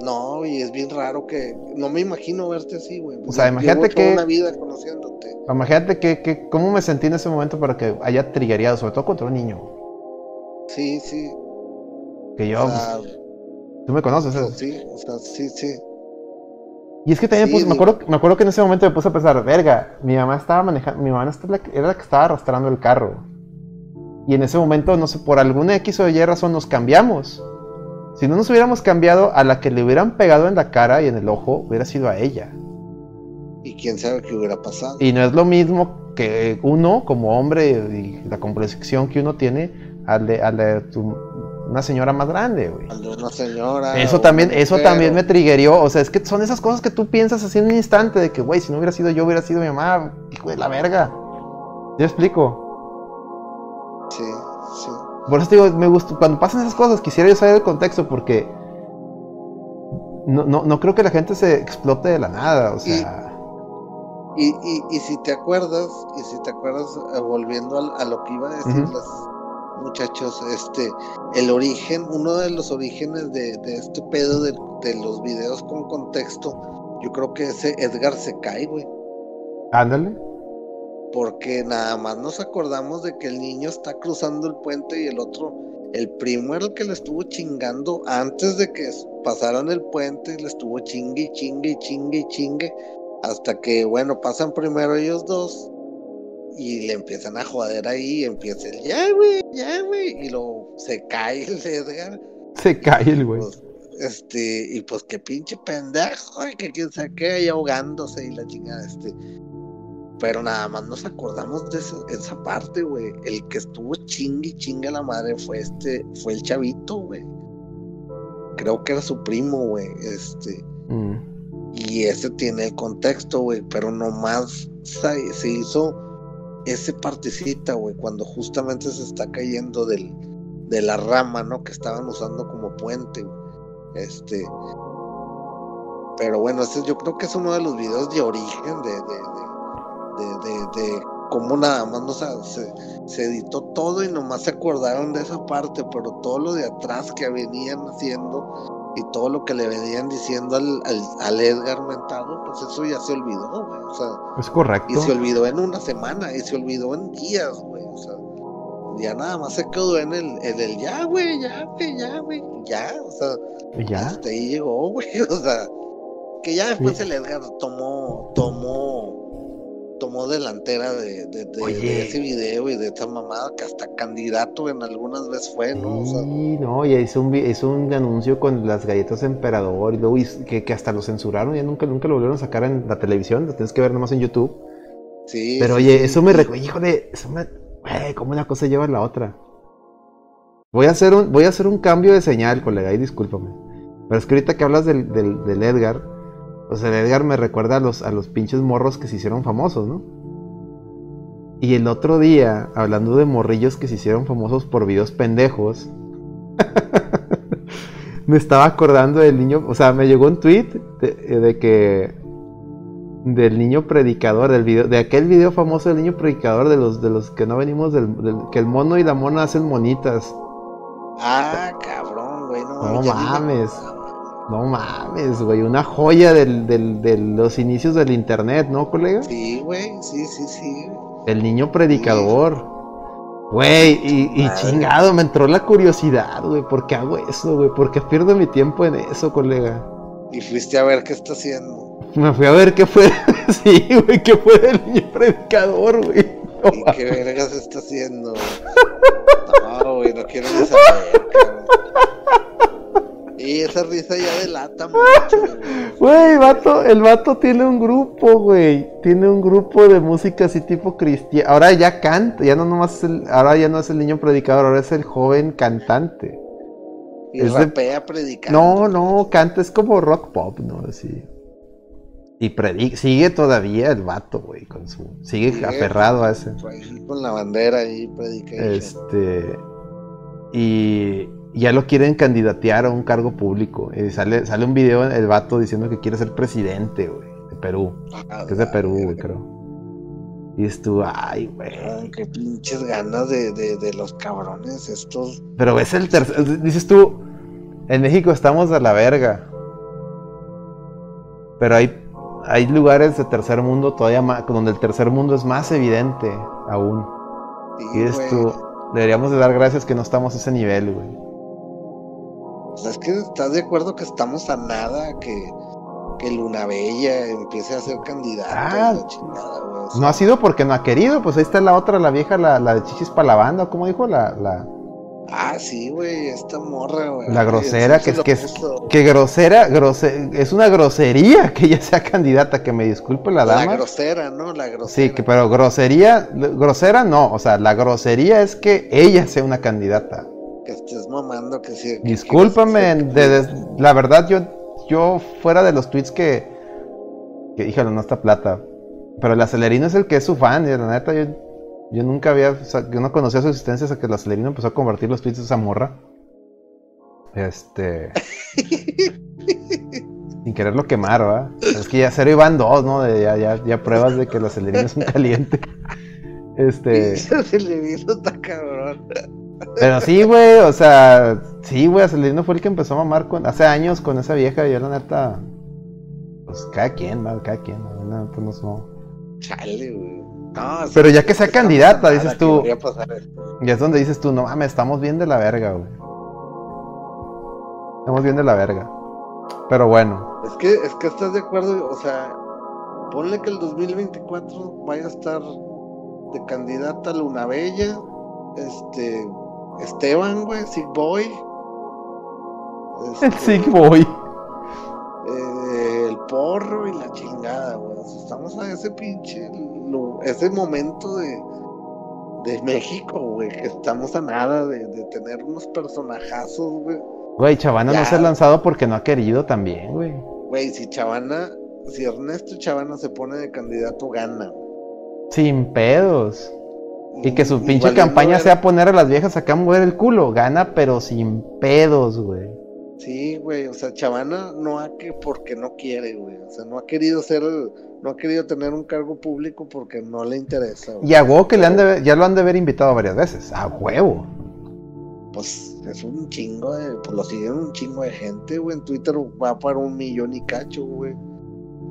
No, y es bien raro que. No me imagino verte así, güey. O sea, imagínate que. una vida conociéndote. Imagínate que, que. ¿Cómo me sentí en ese momento para que haya trigueado, sobre todo contra un niño? Sí, sí. Que yo. Pues, tú me conoces, ¿eh? Sí, o sea, sí, sí. Y es que también me, acuerdo, me acuerdo que en ese momento me puse a pensar, verga, mi mamá estaba manejando, mi mamá era la que estaba arrastrando el carro. Y en ese momento, no sé, por alguna X o Y razón nos cambiamos. Si no nos hubiéramos cambiado, a la que le hubieran pegado en la cara y en el ojo, hubiera sido a ella. Y quién sabe qué hubiera pasado. Y no es lo mismo que uno, como hombre, y la comprensión que uno tiene, al de, al de tu una señora más grande, güey. Una señora. Eso también, eso también me triggerió. O sea, es que son esas cosas que tú piensas así en un instante de que, güey, si no hubiera sido yo, hubiera sido mi mamá, hijo de la verga. ¿Yo explico? Sí, sí. Por eso digo, me gusta, cuando pasan esas cosas, quisiera yo saber el contexto porque no, no, no creo que la gente se explote de la nada, o sea. Y, y, y, si te acuerdas, y si te acuerdas, eh, volviendo a, lo que iba a decir, muchachos, este, el origen, uno de los orígenes de, este pedo de, los videos con contexto, yo creo que ese Edgar se cae, güey. Ándale. Porque nada más nos acordamos de que el niño está cruzando el puente y el otro, el primo era el que le estuvo chingando antes de que pasaran el puente, le estuvo chingue, chingue, chingue, chingue, hasta que, bueno, pasan primero ellos dos y le empiezan a joder ahí y empieza el ya, güey, ya, güey, y luego se cae el Edgar. Se cae el güey. Pues, este, y pues qué pinche pendejo, que quien se quede ahí ahogándose y la chingada, este. Pero nada más nos acordamos de esa, parte, güey. El que estuvo chingue y chingue a la madre fue este, fue el chavito, güey. Creo que era su primo, güey. Este. Mm. Y ese tiene el contexto, güey. Pero nomás se hizo ese partecita, güey, cuando justamente se está cayendo del, de la rama, ¿no? Que estaban usando como puente. Este. Pero bueno, este yo creo que es uno de los videos de origen de, de, de, de, cómo nada más no, se, se, editó todo y nomás se acordaron de esa parte, pero todo lo de atrás que venían haciendo y todo lo que le venían diciendo al, al, Edgar Mentado, pues eso ya se olvidó, güey. O sea, es correcto. Y se olvidó en una semana, y se olvidó en días, güey. O sea, ya nada más se quedó en el, en el ya, güey, ya, güey, ya, güey, ya, o sea, ¿Ya? hasta ahí llegó, güey, o sea, que ya después el Edgar tomó, tomó, tomó delantera de, de, de, ese video y de esta mamada que hasta candidato en algunas veces fue, ¿no? Sí, no, y hizo un, hizo un anuncio con las galletas emperador y luego que, que, hasta lo censuraron, ya nunca, nunca lo volvieron a sacar en la televisión, lo tienes que ver nomás en YouTube. Sí. Pero oye, eso me recuerda, híjole, eso me eh, ¿cómo una cosa lleva a la otra? Voy a, hacer un, voy a hacer un cambio de señal, colega, y discúlpame. Pero es que ahorita que hablas del, del, Edgar, o sea, el Edgar me recuerda a los, a los pinches morros que se hicieron famosos, ¿no? Y el otro día, hablando de morrillos que se hicieron famosos por videos pendejos, me estaba acordando del niño, o sea, me llegó un tweet de que del niño predicador, del video, de aquel video famoso del niño predicador de los de los que no venimos del, que el mono y la mona hacen monitas. Ah, cabrón, güey, no, no mames. No mames, güey, una joya del, del, de los inicios del internet, ¿no, colega? Sí, güey, sí, sí, sí. El niño predicador. Güey, y, y chingado, me entró la curiosidad, güey, ¿por qué hago eso, güey? ¿Por qué pierdo mi tiempo en eso, colega? Y fuiste a ver qué está haciendo. Me fui a ver qué fue. sí, güey, qué fue del niño predicador, güey. ¿Y qué vergas está haciendo? No, güey, no quiero ni saber, cabrón. Y esa risa ya delata mucho, güey. vato, el vato tiene un grupo, güey. Tiene un grupo de música así tipo cristiana. Ahora ya canta, ya no nomás es el, ahora ya no es el niño predicador, ahora es el joven cantante. Y es rapea predicando. No, no, canta, es como rock pop, ¿no? Así. Y predica, sigue todavía el vato, güey, con su. Sigue, aferrado a ese. Con la bandera ahí predica. Este. Y ya lo quieren candidatear a un cargo público. Y sale, sale un video el vato diciendo que quiere ser presidente, güey, de Perú. Ah, que es de Perú, güey, creo. Y estuvo, ay, güey. Qué pinches ganas de, de, de, los cabrones estos. Pero es el tercer. Dices tú, en México estamos a la verga. Pero hay hay lugares de tercer mundo todavía más, donde el tercer mundo es más evidente aún. y esto, deberíamos de dar gracias que no estamos a ese nivel, güey. O sea, es que estás de acuerdo que estamos a nada que, que Luna Bella empiece a ser candidata. Ah, no ha sido porque no ha querido, pues ahí está la otra, la vieja, la, la de Chichis para la banda, ¿cómo dijo? La, la, Ah, sí, güey, esta morra, güey. La grosera, que, es que, es, que grosera, es una grosería que ella sea candidata, que me disculpe la dama. La grosera, ¿no? La grosera. Sí, que, pero grosería, grosera no, o sea, la grosería es que ella sea una candidata. Que estés mamando que sí. Discúlpame, la verdad yo, yo fuera de los tweets que, que híjole, no está plata, pero el acelerino es el que es su fan, y la neta yo yo nunca había, yo no conocía su existencia hasta que la Celerino empezó a convertir los tweets de esa morra. Este. sin quererlo quemar, ¿verdad? Es que ya cero iban dos, ¿no? De, ya, ya, ya, pruebas de que la Celerino es un caliente. Este. Acelerino está cabrón. Pero sí, güey, o sea, sí, güey, Acelerino fue el que empezó a mamar con, hace años con esa vieja y yo la neta. Pues cada quien, ¿no? Cada quien, ¿no? pues no. Chale, güey. Pero ya que sea candidata, dices tú. Y es donde dices tú, no mames, estamos bien de la verga, güey. Estamos bien de la verga. Pero bueno. Es que, es que estás de acuerdo, o sea, ponle que el 2024 vaya a estar de candidata Luna Bella, este, Esteban, güey, Sick Boy. el Sick Boy. Eh, el porro y la chingada, güey. Estamos a ese pinche ese momento de, de México, güey, que estamos a nada de, tener unos personajazos, güey. Güey, Chavana no se ha lanzado porque no ha querido también, güey. Güey, si Chavana, si Ernesto Chavana se pone de candidato, gana. Sin pedos. Y que su Y pinche campaña ver- sea poner a las viejas acá a mover el culo. Gana, pero sin pedos, güey. Sí, güey, o sea, Chavana no ha que porque no quiere, güey. O sea, no ha querido ser, no ha querido tener un cargo público porque no le interesa. güey. Y a huevo que le han de ya lo han de haber invitado varias veces. A huevo. Pues es un chingo de, pues lo siguen un chingo de gente, güey. En Twitter va para un millón y cacho, güey.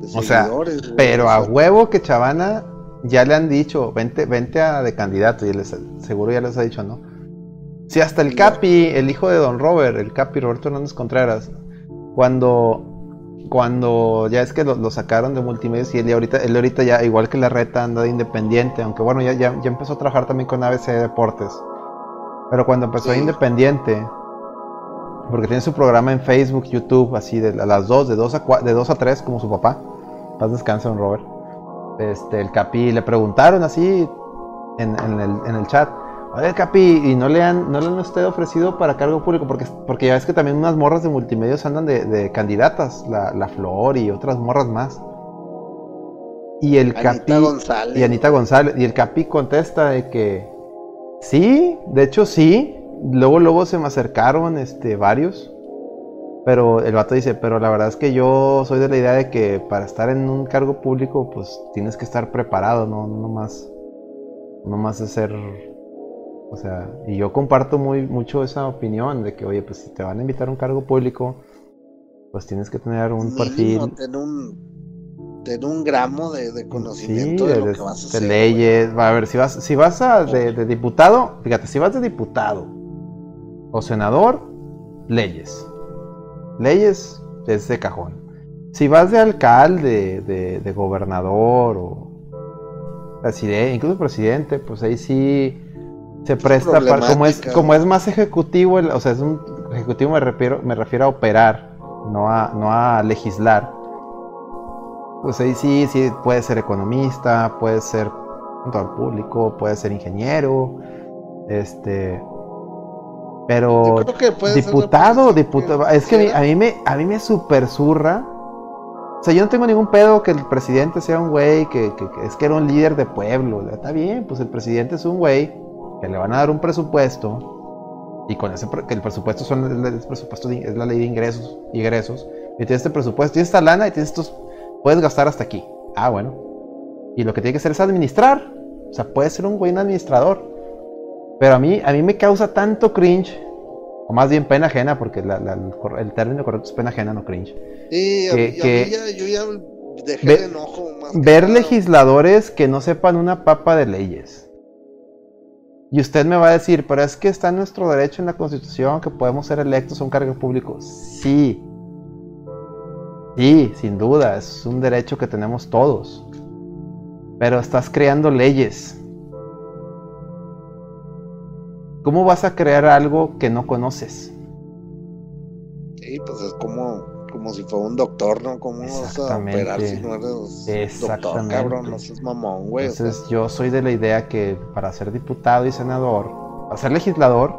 De O sea. Pero O a huevo que Chavana ya le han dicho, vente, vente a de candidato, y les, seguro ya les ha dicho, ¿no? Sí, hasta el Capi, el hijo de Don Robert, el Capi Roberto Hernández Contreras, cuando, cuando ya es que lo, lo sacaron de multimedios y él ahorita, él ahorita ya, igual que la reta, anda de independiente, aunque bueno, ya, ya, ya empezó a trabajar también con ABC Deportes. Pero cuando empezó Sí. independiente, porque tiene su programa en Facebook, YouTube, así de a las 2, de 2 a, 4, de 2 a 3, como su papá. Paz descanse, don Robert. Este, el Capi le preguntaron así en, en el, en el chat. Oye, Capi, ¿y no le han, no le han usted ofrecido para cargo público? Porque, porque ya ves que también unas morras de multimedios andan de, de candidatas, la, la Flor y otras morras más. Y el Anita Capi. González. Y Anita González. Y el Capi contesta de que sí, de hecho sí. Luego, luego se me acercaron este, varios. Pero el vato dice, pero la verdad es que yo soy de la idea de que para estar en un cargo público, pues tienes que estar preparado, no, no más. No más de ser. O sea, y yo comparto muy mucho esa opinión de que, oye, pues si te van a invitar a un cargo público, pues tienes que tener un Mínimo perfil. Tener un, tener un gramo de, de conocimiento Sí, de, de, lo que vas a de hacer. leyes. Va a ver, si vas, si vas a de, de diputado, fíjate, si vas de diputado o senador, leyes. Leyes es de cajón. Si vas de alcalde, de, de gobernador o presidente, incluso presidente, pues ahí sí se presta para como es problemática. como es más ejecutivo, el- o sea, es un ejecutivo me refiero me refiero a operar, no a no a legislar. Pues ahí sí, sí, puede ser economista, puede ser contador público, puede ser ingeniero, este, pero que diputado, diputado, es que a mí, me, a mí me super zurra. O sea, yo no tengo ningún pedo que el presidente sea un güey que, que- que es que era un líder de pueblo. Está bien, pues el presidente es un güey que le van a dar un presupuesto y con ese que el presupuesto son el, presupuesto es la ley de ingresos y egresos. Y tienes este presupuesto, tienes esta lana y tienes estos puedes gastar hasta aquí. Ah, bueno. Y lo que tiene que hacer es administrar. O sea, puede ser un güey un administrador. Pero a mí, a mí me causa tanto cringe, o más bien pena ajena, porque la- la- el, término correcto es pena ajena, no cringe. Sí, a que- mí- a que- mí ya, yo ya dejé Ve- el enojo más Ver legisladores que no sepan una papa de leyes. Y usted me va a decir, pero es que está en nuestro derecho en la Constitución que podemos ser electos a un cargo público. Sí. Sí, sin duda, es un derecho que tenemos todos. Pero estás creando leyes. ¿Cómo vas a crear algo que no conoces? Sí, pues es como, como si fuera un doctor, ¿no? ¿Cómo vas a operar si no eres doctor, cabrón? No seas mamón, güey. o sea, Entonces yo soy de la idea que para ser diputado y senador, para ser legislador,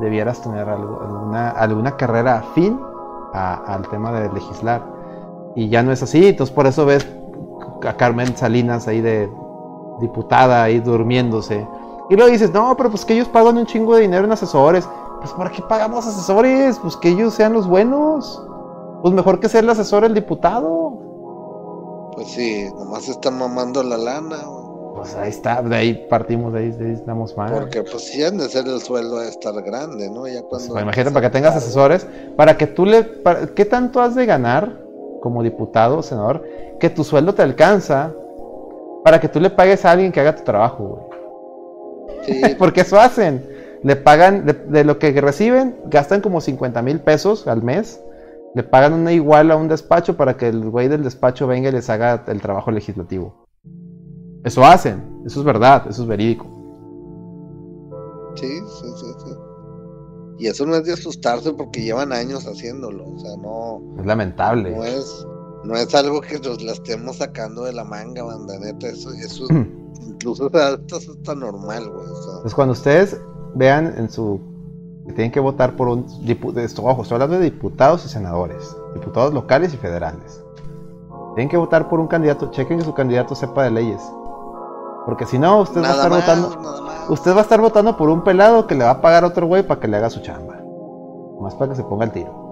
debieras tener algo- alguna, alguna carrera afín a- al tema de legislar. Y ya no es así, entonces por eso ves a Carmen Salinas ahí de diputada ahí durmiéndose. Y luego dices, no, pero pues que ellos pagan un chingo de dinero en asesores. Pues ¿para qué pagamos asesores? Pues que ellos sean los buenos. Pues mejor que ser el asesor el diputado. Pues sí, nomás están mamando la lana. Pues ahí está, de ahí partimos, de ahí, de ahí estamos mal. Porque pues sí han de ser el sueldo de estar grande, ¿no? Ya Pues, cuando... imagínate para que tengas asesores, para que tú le, para- ¿qué tanto has de ganar como diputado o senador que tu sueldo te alcanza para que tú le pagues a alguien que haga tu trabajo, güey? Sí, Porque eso hacen. Le pagan, de, de lo que reciben, gastan como 50 mil pesos al mes. Le pagan una igual a un despacho para que el güey del despacho venga y les haga el trabajo legislativo. Eso hacen, eso es verdad, eso es verídico. sí, sí, sí, sí. Y eso no es de asustarse porque llevan años haciéndolo, o sea, no, Es lamentable. no es, no es algo que nos la estemos sacando de la manga, banda, neta, eso, eso es, incluso o sea, esto es hasta normal, güey, o sea, Entonces, cuando ustedes vean en su. que tienen que votar por un. esto, ojo, estoy hablando de diputados y senadores, diputados locales y federales. Tienen que votar por un candidato, chequen que su candidato sepa de leyes. Porque si no, usted va a estar más, votando. Usted va a estar votando por un pelado que le va a pagar a otro güey para que le haga su chamba. Más para que se ponga el tiro.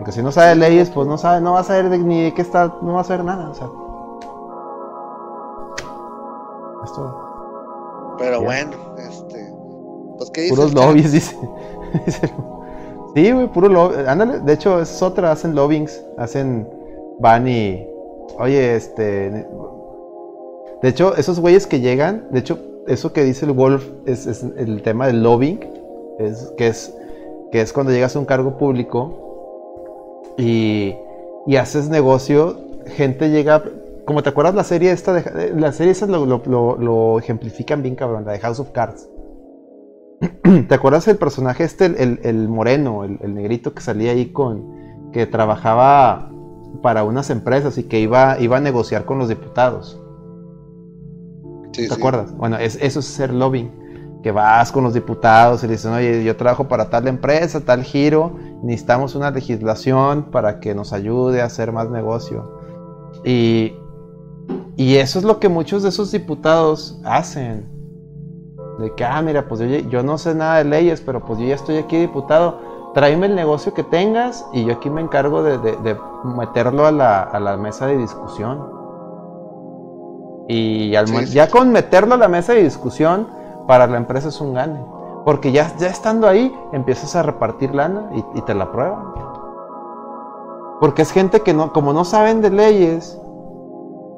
Porque si no sabe leyes, pues no sabe, no va a saber de- ni de qué está, no va a saber nada. O sea. Es todo. Pero bueno, este. Pues qué dice. Puros lobbies, dice. Dice- sí, güey, puro lobby. Ándale, de hecho, es otra, hacen lobbyings, hacen van y. Oye, este. De hecho, esos güeyes que llegan, de hecho, eso que dice el Wolf es, es el tema del lobbying, es, que, es, que es cuando llegas a un cargo público y, y haces negocio, gente llega. Como te acuerdas la serie esta de, la serie esa lo, lo- lo- lo ejemplifican bien cabrón, la de House of Cards. ¿Te acuerdas el personaje este, el, el- el moreno, el, el negrito que salía ahí con. que trabajaba para unas empresas y que iba, iba a negociar con los diputados? Sí, ¿Te sí. acuerdas? Bueno, es, eso es ser lobbying. Que vas con los diputados y le dicen, oye, yo trabajo para tal empresa, tal giro, necesitamos una legislación para que nos ayude a hacer más negocio. Y, y eso es lo que muchos de esos diputados hacen. De que, ah, mira, pues yo, yo no sé nada de leyes, pero pues yo ya estoy aquí diputado. Tráeme el negocio que tengas y yo aquí me encargo de, de- de meterlo a la, a la mesa de discusión. Y al Sí, mo- sí. ya con meterlo a la mesa de discusión, para la empresa es un gane. Porque ya, ya estando ahí, empiezas a repartir lana y, te la prueban. Porque es gente que no, como no saben de leyes,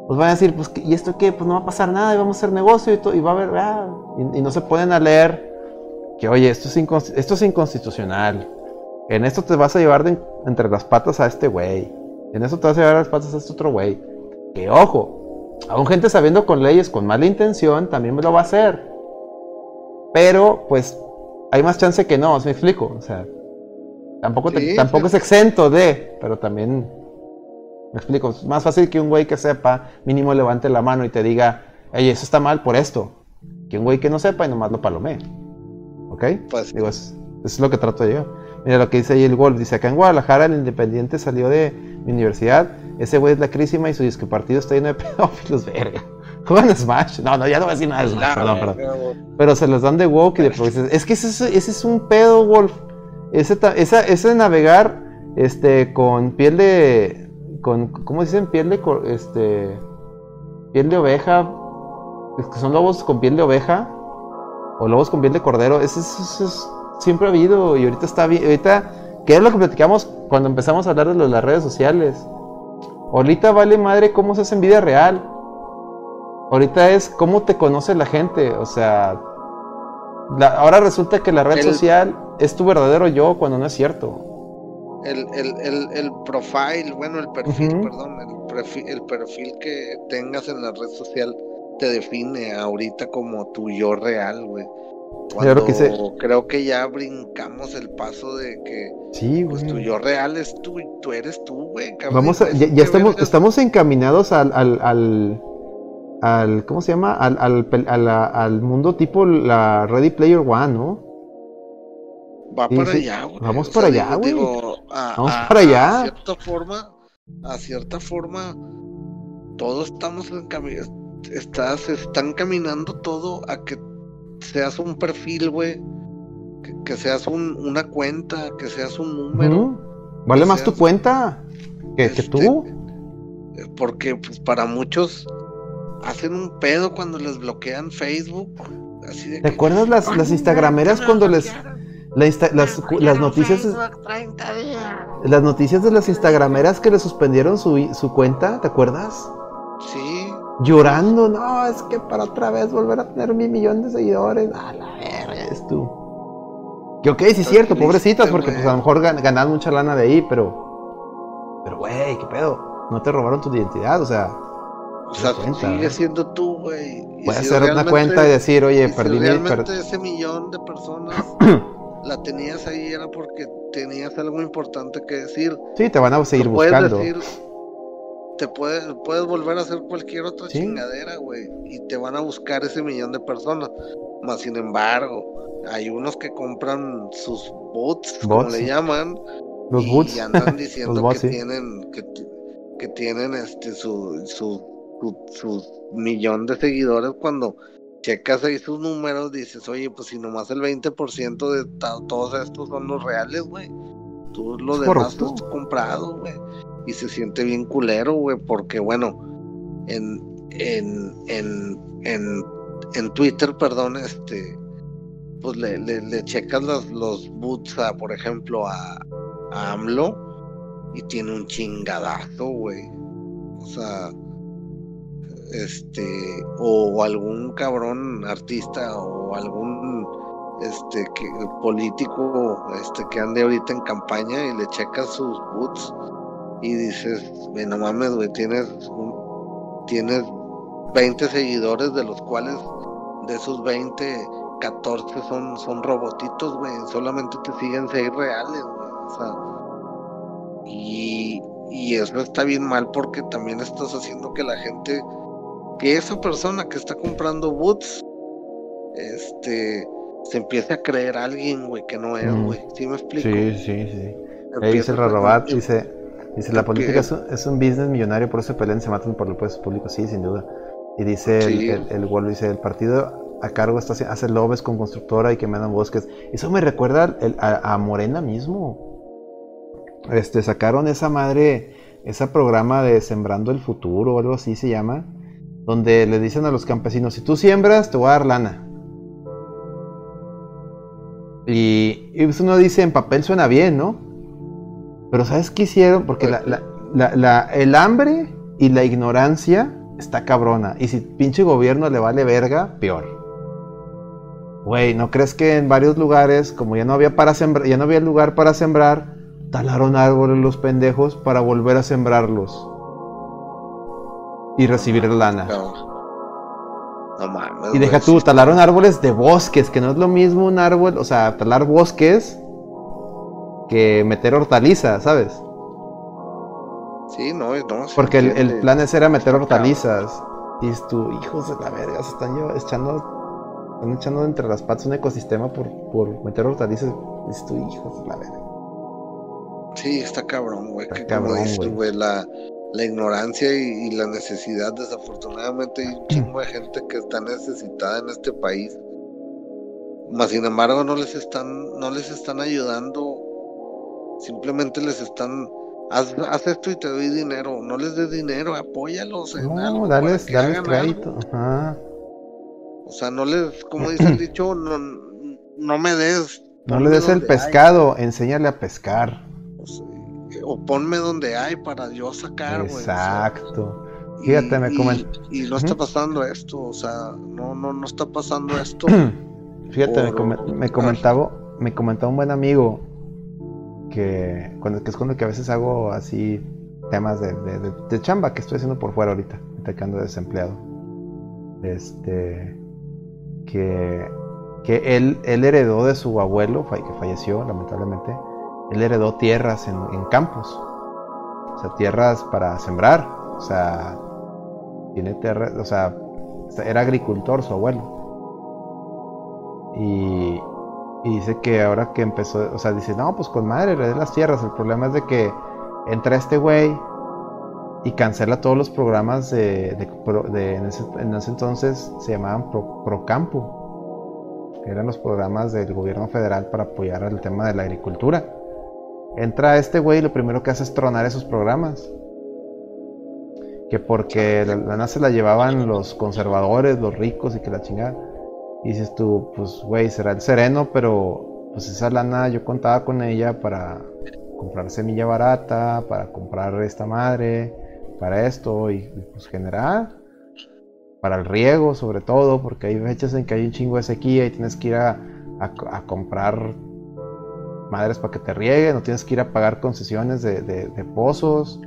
pues van a decir, pues, ¿qué- ¿y esto qué? Pues no va a pasar nada, y vamos a hacer negocio y, to- y va a haber, ah, y, no se ponen a leer que, oye, esto es, esto es inconstitucional. En esto te vas a llevar de- entre las patas a este güey. En esto te vas a llevar las patas a este otro güey. Que ojo, aún gente sabiendo con leyes con mala intención también me lo va a hacer. Pero, pues, hay más chance que no, ¿sí me explico? O sea, tampoco, te- Sí, tampoco sí. es exento de, pero también, me explico, es más fácil que un güey que sepa, mínimo levante la mano y te diga, oye, eso está mal por esto, que un güey que no sepa y nomás lo palomee. ¿Ok? Pues- Digo, es, es lo que trato yo. Mira lo que dice ahí el Wolf, dice, acá en Guadalajara el Independiente salió de mi universidad, ese güey es la crísima y su disque partido está lleno de pedófilos, verga. Juegan Smash. No, no, ya no voy a decir nada de Smash, perdón, perdón. Pero se los dan de woke y de. Es que ese, es- ese es un pedo, Wolf. Ese, esa, ese de navegar este, con piel de. Con, ¿Cómo dicen? Piel de. Este, piel de oveja. Es que son lobos con piel de oveja. O lobos con piel de cordero. Ese, es- siempre ha habido. Y ahorita está bien. Ahorita. ¿Qué es lo que platicamos cuando empezamos a hablar de las redes sociales? Ahorita vale madre cómo se hace en vida real. Ahorita es cómo te conoce la gente, o sea, la- ahora resulta que la red El- social es tu verdadero yo cuando no es cierto. El, el, el, el profile, bueno, el perfil, perdón, el perfil, el perfil que tengas en la red social te define ahorita como tu yo real, güey. Claro Cuando que sí. creo que ya brincamos el paso de que Sí, pues tu yo real es tú, tú eres tú, güey. Vamos a- ya, ¿qué ya estamos, vergas? estamos encaminados al, al, al, al- ¿cómo se llama? Al, al, al mundo tipo la Ready Player One, ¿no? Va para sí. allá, güey. Vamos O para sea, allá, güey. Vamos a- para allá. A cierta forma, a cierta forma, todos estamos en camino. Estás, están caminando todo a que seas un perfil, güey. Que, que seas un- una cuenta, que seas un número. Vale que más tu cuenta que, que Este, tú. eh, Porque pues, para muchos hacen un pedo cuando les bloquean Facebook. Así de ¿Te que, acuerdas las, "Ay, las Instagrameras me cuando les... bloquearon". la insta- las, las noticias... Las noticias de las Instagrameras que le suspendieron su, su cuenta, ¿te acuerdas? Sí, Llorando, no, es que para otra vez volver a tener mi millón de seguidores. A la verga, es tú. Que ok, sí es cierto, pobrecitas, porque pues a lo mejor gan- ganan mucha lana de ahí, pero. Pero güey, qué pedo. No te robaron tu identidad, o sea, o sea, cuenta, sigue siendo tú, güey. Puedes si hacer una cuenta y decir, oye, y si perdí mi. realmente per- ese millón de personas la tenías ahí era porque tenías algo importante que decir. Sí, te van a seguir puedes buscando. decir, te puedes, puedes volver a hacer cualquier otra Sí. chingadera, güey, y te van a buscar ese millón de personas. Más sin embargo, hay unos que compran sus bots, como Bots. le llaman, Los y boots. andan diciendo bots, que sí. tienen, que, ti- que tienen este su, su su, millón de seguidores cuando checas ahí sus números, dices, oye, pues si nomás el 20% de todos estos son los reales, güey. Tú lo demás lo has comprado, güey. Y se siente bien culero, güey, porque bueno, en, en, en, en, en Twitter, perdón, este, pues le, le, checas los, los boots a, por ejemplo, a, a AMLO y tiene un chingadazo, güey. O sea, este, o algún cabrón artista o algún este que, político este que ande ahorita en campaña y le checas sus boots y dices, no mames, güey, tienes tienes 20 seguidores de los cuales de esos 20 14 son son robotitos, güey, solamente te siguen 6 reales, güey. O sea, y y eso está bien mal porque también estás haciendo que la gente que esa persona que está comprando boots, este, se empiece a creer a alguien, güey, que no es, güey. ¿Sí me explico? Sí, sí, sí. Ahí dice el Rarobat, dice, dice, la política es un, es un, business millonario, por eso pelean, se matan por los puestos públicos, sí, sin duda. Y dice el, el, el, dice, el partido a cargo está, hace lobes con constructora y que me dan bosques. Eso me recuerda a, a, Morena mismo. Este, sacaron esa madre, ese programa de Sembrando el Futuro o algo así se llama donde le dicen a los campesinos, si tú siembras, te voy a dar lana. Y, pues uno dice, en papel suena bien, ¿no? Pero ¿sabes qué hicieron? Porque el hambre y la ignorancia está cabrona. Y si pinche gobierno le vale verga, peor. Güey, ¿no crees que en varios lugares, como ya no había para sembrar, ya no había lugar para sembrar, talaron árboles los pendejos para volver a sembrarlos? Y recibir lana. No, mames. Y deja tú, talaron árboles de bosques, que no es lo mismo un árbol, o sea, talar bosques que meter hortalizas, ¿sabes? Sí, no, no. Porque el, plan ese era meter hortalizas. Y es tu, hijos de la verga, se están echando, están echando entre las patas un ecosistema por, por meter hortalizas. Y es tu, hijos de la verga. Sí, está cabrón, güey. que cabrón, güey, la la ignorancia y, la necesidad. Desafortunadamente hay un chingo de gente que está necesitada en este país. Mas sin embargo no les están, no les están ayudando. Simplemente les están Haz, esto y te doy dinero. No les des dinero, apóyalos. En no, dales, crédito. O sea, no les, como dice el dicho, no, no me des. No le des el pescado, enséñale a pescar o ponme donde hay para yo sacar, Exacto. Fíjate, me comentó. Y, no está pasando esto, o sea, no, no, no está pasando esto. Fíjate, me, comentaba, me comentaba un buen amigo que, que es cuando que a veces hago así temas de, de, chamba que estoy haciendo por fuera ahorita, atacando desempleado. Este, que, que él, él heredó de su abuelo, que falleció lamentablemente, él heredó tierras en, campos, o sea, tierras para sembrar, o sea, tiene o sea, era agricultor su abuelo. Y, dice que ahora que empezó, o sea, dice, no, pues con madre, heredé las tierras, el problema es de que entra este güey y cancela todos los programas de, en, ese, entonces se llamaban Pro, Procampo, que eran los programas del gobierno federal para apoyar el tema de la agricultura. Entra este güey y lo primero que hace es tronar esos programas. Que porque la lana se la llevaban los conservadores, los ricos y que la chingada. Y dices tú, pues güey, será el sereno, pero pues esa lana yo contaba con ella para comprar semilla barata, para comprar esta madre, para esto y, pues generar para el riego sobre todo, porque hay fechas en que hay un chingo de sequía y tienes que ir a, a comprar madres para que te rieguen, no tienes que ir a pagar concesiones de, pozos.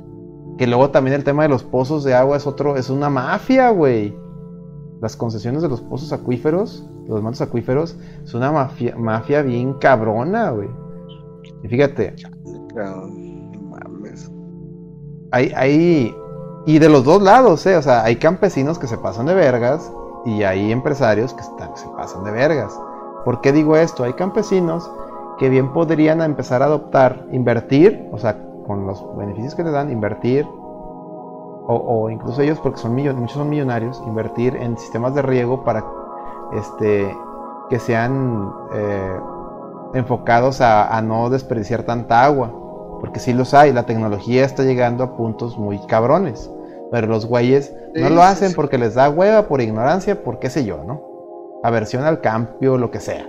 Que luego también el tema de los pozos de agua es otro, es una mafia, güey. Las concesiones de los pozos acuíferos, los mantos acuíferos, es una mafia, mafia bien cabrona, güey. Y fíjate. Hay, hay, y de los dos lados, ¿eh? O sea, hay campesinos que se pasan de vergas y hay empresarios que se pasan de vergas. ¿Por qué digo esto? Hay campesinos que bien podrían empezar a adoptar, invertir, o sea, con los beneficios que le dan, invertir o, incluso ellos, porque son muchos son millonarios, invertir en sistemas de riego para este, que sean eh, enfocados a, no desperdiciar tanta agua. Porque sí los hay, la tecnología está llegando a puntos muy cabrones. Pero los güeyes no lo hacen porque les da hueva, por ignorancia, por qué sé yo, ¿no? Aversión al cambio, lo que sea.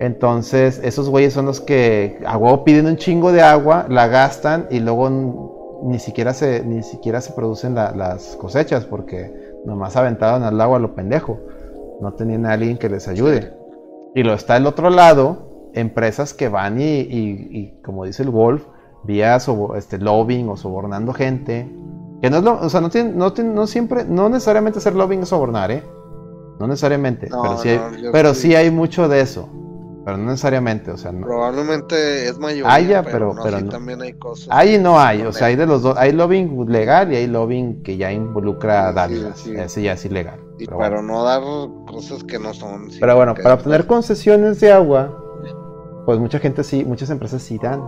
Entonces, esos güeyes son los que a huevo piden un chingo de agua, la gastan y luego ni siquiera se, ni siquiera se producen las cosechas porque nomás aventaron al agua lo pendejo. No tenían a alguien que les ayude. Y lo está el otro lado, empresas que van y, como dice el Wolf, vía este, lobbying o sobornando gente. Que no es lo, o sea, no, tiene, no, no siempre, no necesariamente hacer lobbying es sobornar, ¿eh? No necesariamente, pero, sí, hay, pero sí hay mucho de eso pero no necesariamente, o sea, no. Probablemente es mayor. Haya, pero, pero, también hay cosas. Hay y no hay, o sea, hay de los dos, hay lobbying legal y hay lobbying que ya involucra dádivas, ese ya es ilegal. pero, no dar cosas que no son. Pero bueno, para obtener concesiones de agua, pues mucha gente sí, muchas empresas sí dan.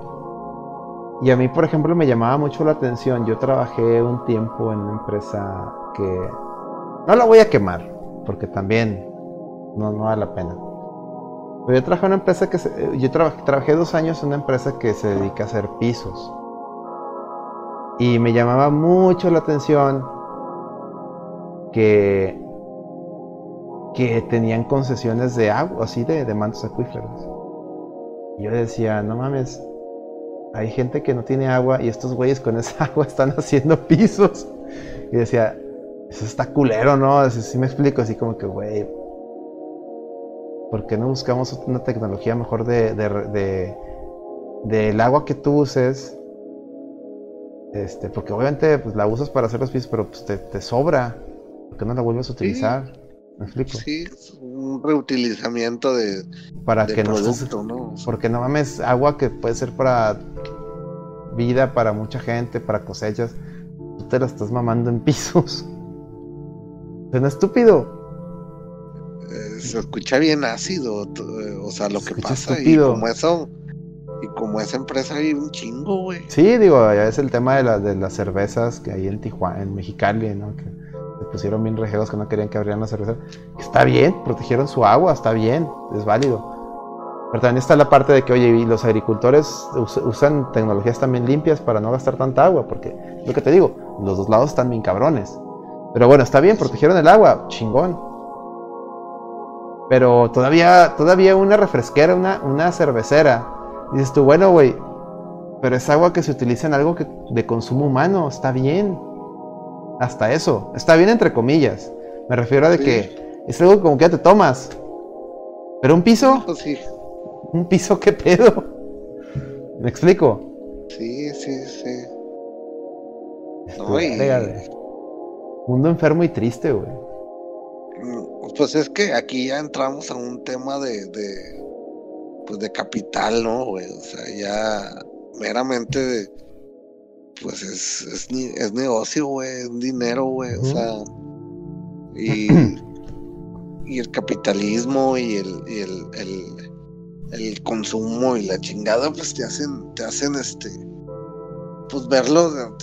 Y a mí, por ejemplo, me llamaba mucho la atención. Yo trabajé un tiempo en una empresa que no la voy a quemar, porque también no, no vale la pena yo trabajé en una empresa que yo trabajé, dos años en una empresa que se dedica a hacer pisos. Y me llamaba mucho la atención que, que tenían concesiones de agua, así de, de mantos acuíferos. Y yo decía, no mames, hay gente que no tiene agua y estos güeyes con esa agua están haciendo pisos. Y decía, eso está culero, ¿no? Así, sí me explico, así como que, güey, ¿por qué no buscamos una tecnología mejor de, de, del agua que tú uses? Este, porque obviamente pues, la usas para hacer los pisos, pero pues, te, sobra. ¿Por qué no la vuelves a utilizar? ¿Me explico? Sí, un reutilizamiento de, para que producto, ¿no? Porque no mames, agua que puede ser para vida, para mucha gente, para cosechas, tú te la estás mamando en pisos. Es estúpido se escucha bien ácido, o sea, lo que pasa y como eso y como esa empresa hay un chingo, güey. Sí, digo, ya es el tema de, la, de las cervezas que hay en Tijuana, en Mexicali, ¿no? Que se pusieron bien rejeros que no querían que abrieran la cerveza. Está bien, protegieron su agua, está bien, es válido. Pero también está la parte de que, oye, los agricultores usan tecnologías también limpias para no gastar tanta agua, porque lo que te digo, los dos lados están bien cabrones. Pero bueno, está bien, protegieron el agua, chingón. Pero todavía, todavía una refresquera, una, una cervecera. Dices tú, bueno, güey, pero es agua que se utiliza en algo que, de consumo humano, está bien. Hasta eso, está bien entre comillas. Me refiero a de que es algo como que ya te tomas. Pero un piso, pues sí. un piso, ¿qué pedo? ¿Me explico? Sí, sí, sí. Mundo enfermo y triste, güey. Pues es que aquí ya entramos a un tema de, pues de capital, ¿no, güey? O sea, ya meramente pues es, es, es negocio, güey, es dinero, güey, o sea, y, y el capitalismo y el, y el, el, el, consumo y la chingada, pues te hacen, te hacen este, pues verlo,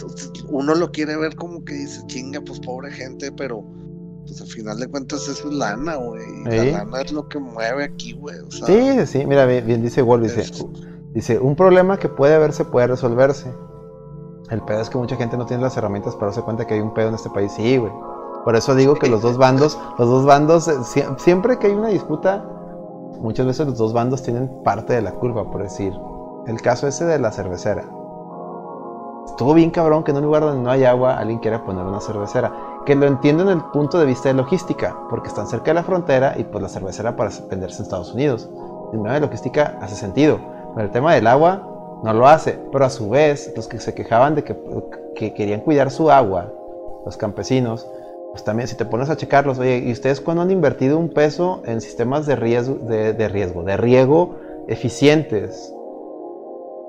uno lo quiere ver como que dice, chinga, pues pobre gente, pero pues al final de cuentas eso es lana, güey. La lana es lo que mueve aquí, güey. O sea, sí, sí, mira, bien, dice Wolf, dice, dice, un problema que puede verse puede resolverse. El pedo es que mucha gente no tiene las herramientas para darse cuenta que hay un pedo en este país. Sí, güey. Por eso digo que los dos bandos, los dos bandos, eh, siempre que hay una disputa, muchas veces los dos bandos tienen parte de la culpa, por decir. El caso ese de la cervecera. Estuvo bien cabrón que en un lugar donde no hay agua alguien quiera poner una cervecera que lo entiendo en el punto de vista de logística, porque están cerca de la frontera y pues la cervecera para venderse en Estados Unidos. El tema de logística hace sentido, pero el tema del agua no lo hace. Pero a su vez, los que se quejaban de que, querían cuidar su agua, los campesinos, pues también si te pones a checarlos, oye, ¿y ustedes cuándo han invertido un peso en sistemas de riesgo, de riesgo, de riego eficientes?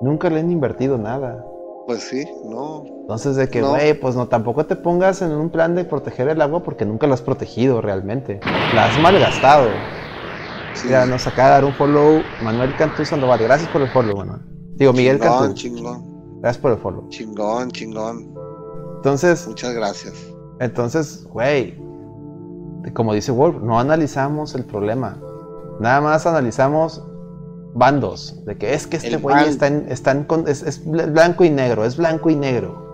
Nunca le han invertido nada. Pues sí, no. Entonces de que, güey, pues no, tampoco te pongas en un plan de proteger el agua porque nunca lo has protegido realmente. La has malgastado. Sí. Mira, nos acaba de dar un follow Manuel Cantú Sandoval. Gracias por el follow, Manuel. Digo, Miguel chingón, Cantú. Chingón. Gracias por el follow. Chingón, chingón. Entonces. Muchas gracias. Entonces, güey, como dice Wolf, no analizamos el problema. Nada más analizamos bandos. De que es que este güey está, en, es, blanco y negro, es blanco y negro.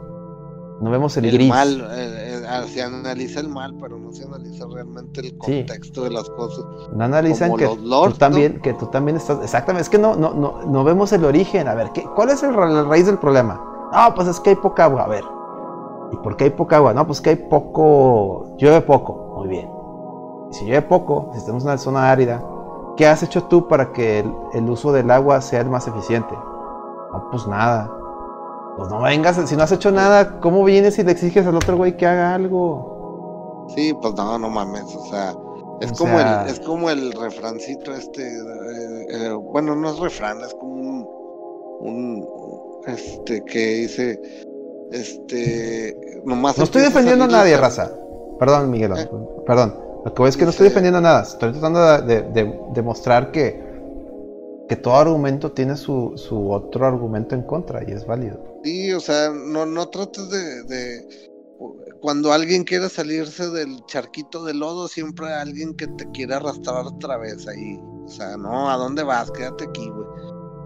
No vemos el, el Mal, eh, eh, ah, se analiza el mal, pero no se analiza realmente el contexto de las cosas. No analizan que, tú también, que tú también estás. Exactamente, es que no, no, no, no vemos el origen. A ver, ¿qué, ¿cuál es el, la raíz del problema? No, pues es que hay poca agua. A ver, ¿y por qué hay poca agua? No, pues que hay poco. Llueve poco. Muy bien. Y si llueve poco, si estamos en una zona árida, ¿Qué has hecho tú para que el, uso del agua sea el más eficiente? No, pues nada. Pues no vengas, si no has hecho nada, ¿cómo vienes y le exiges al otro güey que haga algo? Sí, pues no, no mames, o sea, es como el, es como el refrancito este, eh, eh, bueno, no es refrán, es como un, un este, que dice, este, nomás. No estoy defendiendo a nadie, raza. Perdón, Miguel, ¿Eh? perdón. Lo que es que no estoy defendiendo nada, estoy tratando de, demostrar que, que todo argumento tiene su, su, otro argumento en contra y es válido. Sí, o sea, no, no trates de, Cuando alguien quiere salirse del charquito de lodo, siempre hay alguien que te quiere arrastrar otra vez ahí. O sea, no, ¿a dónde vas? Quédate aquí, güey.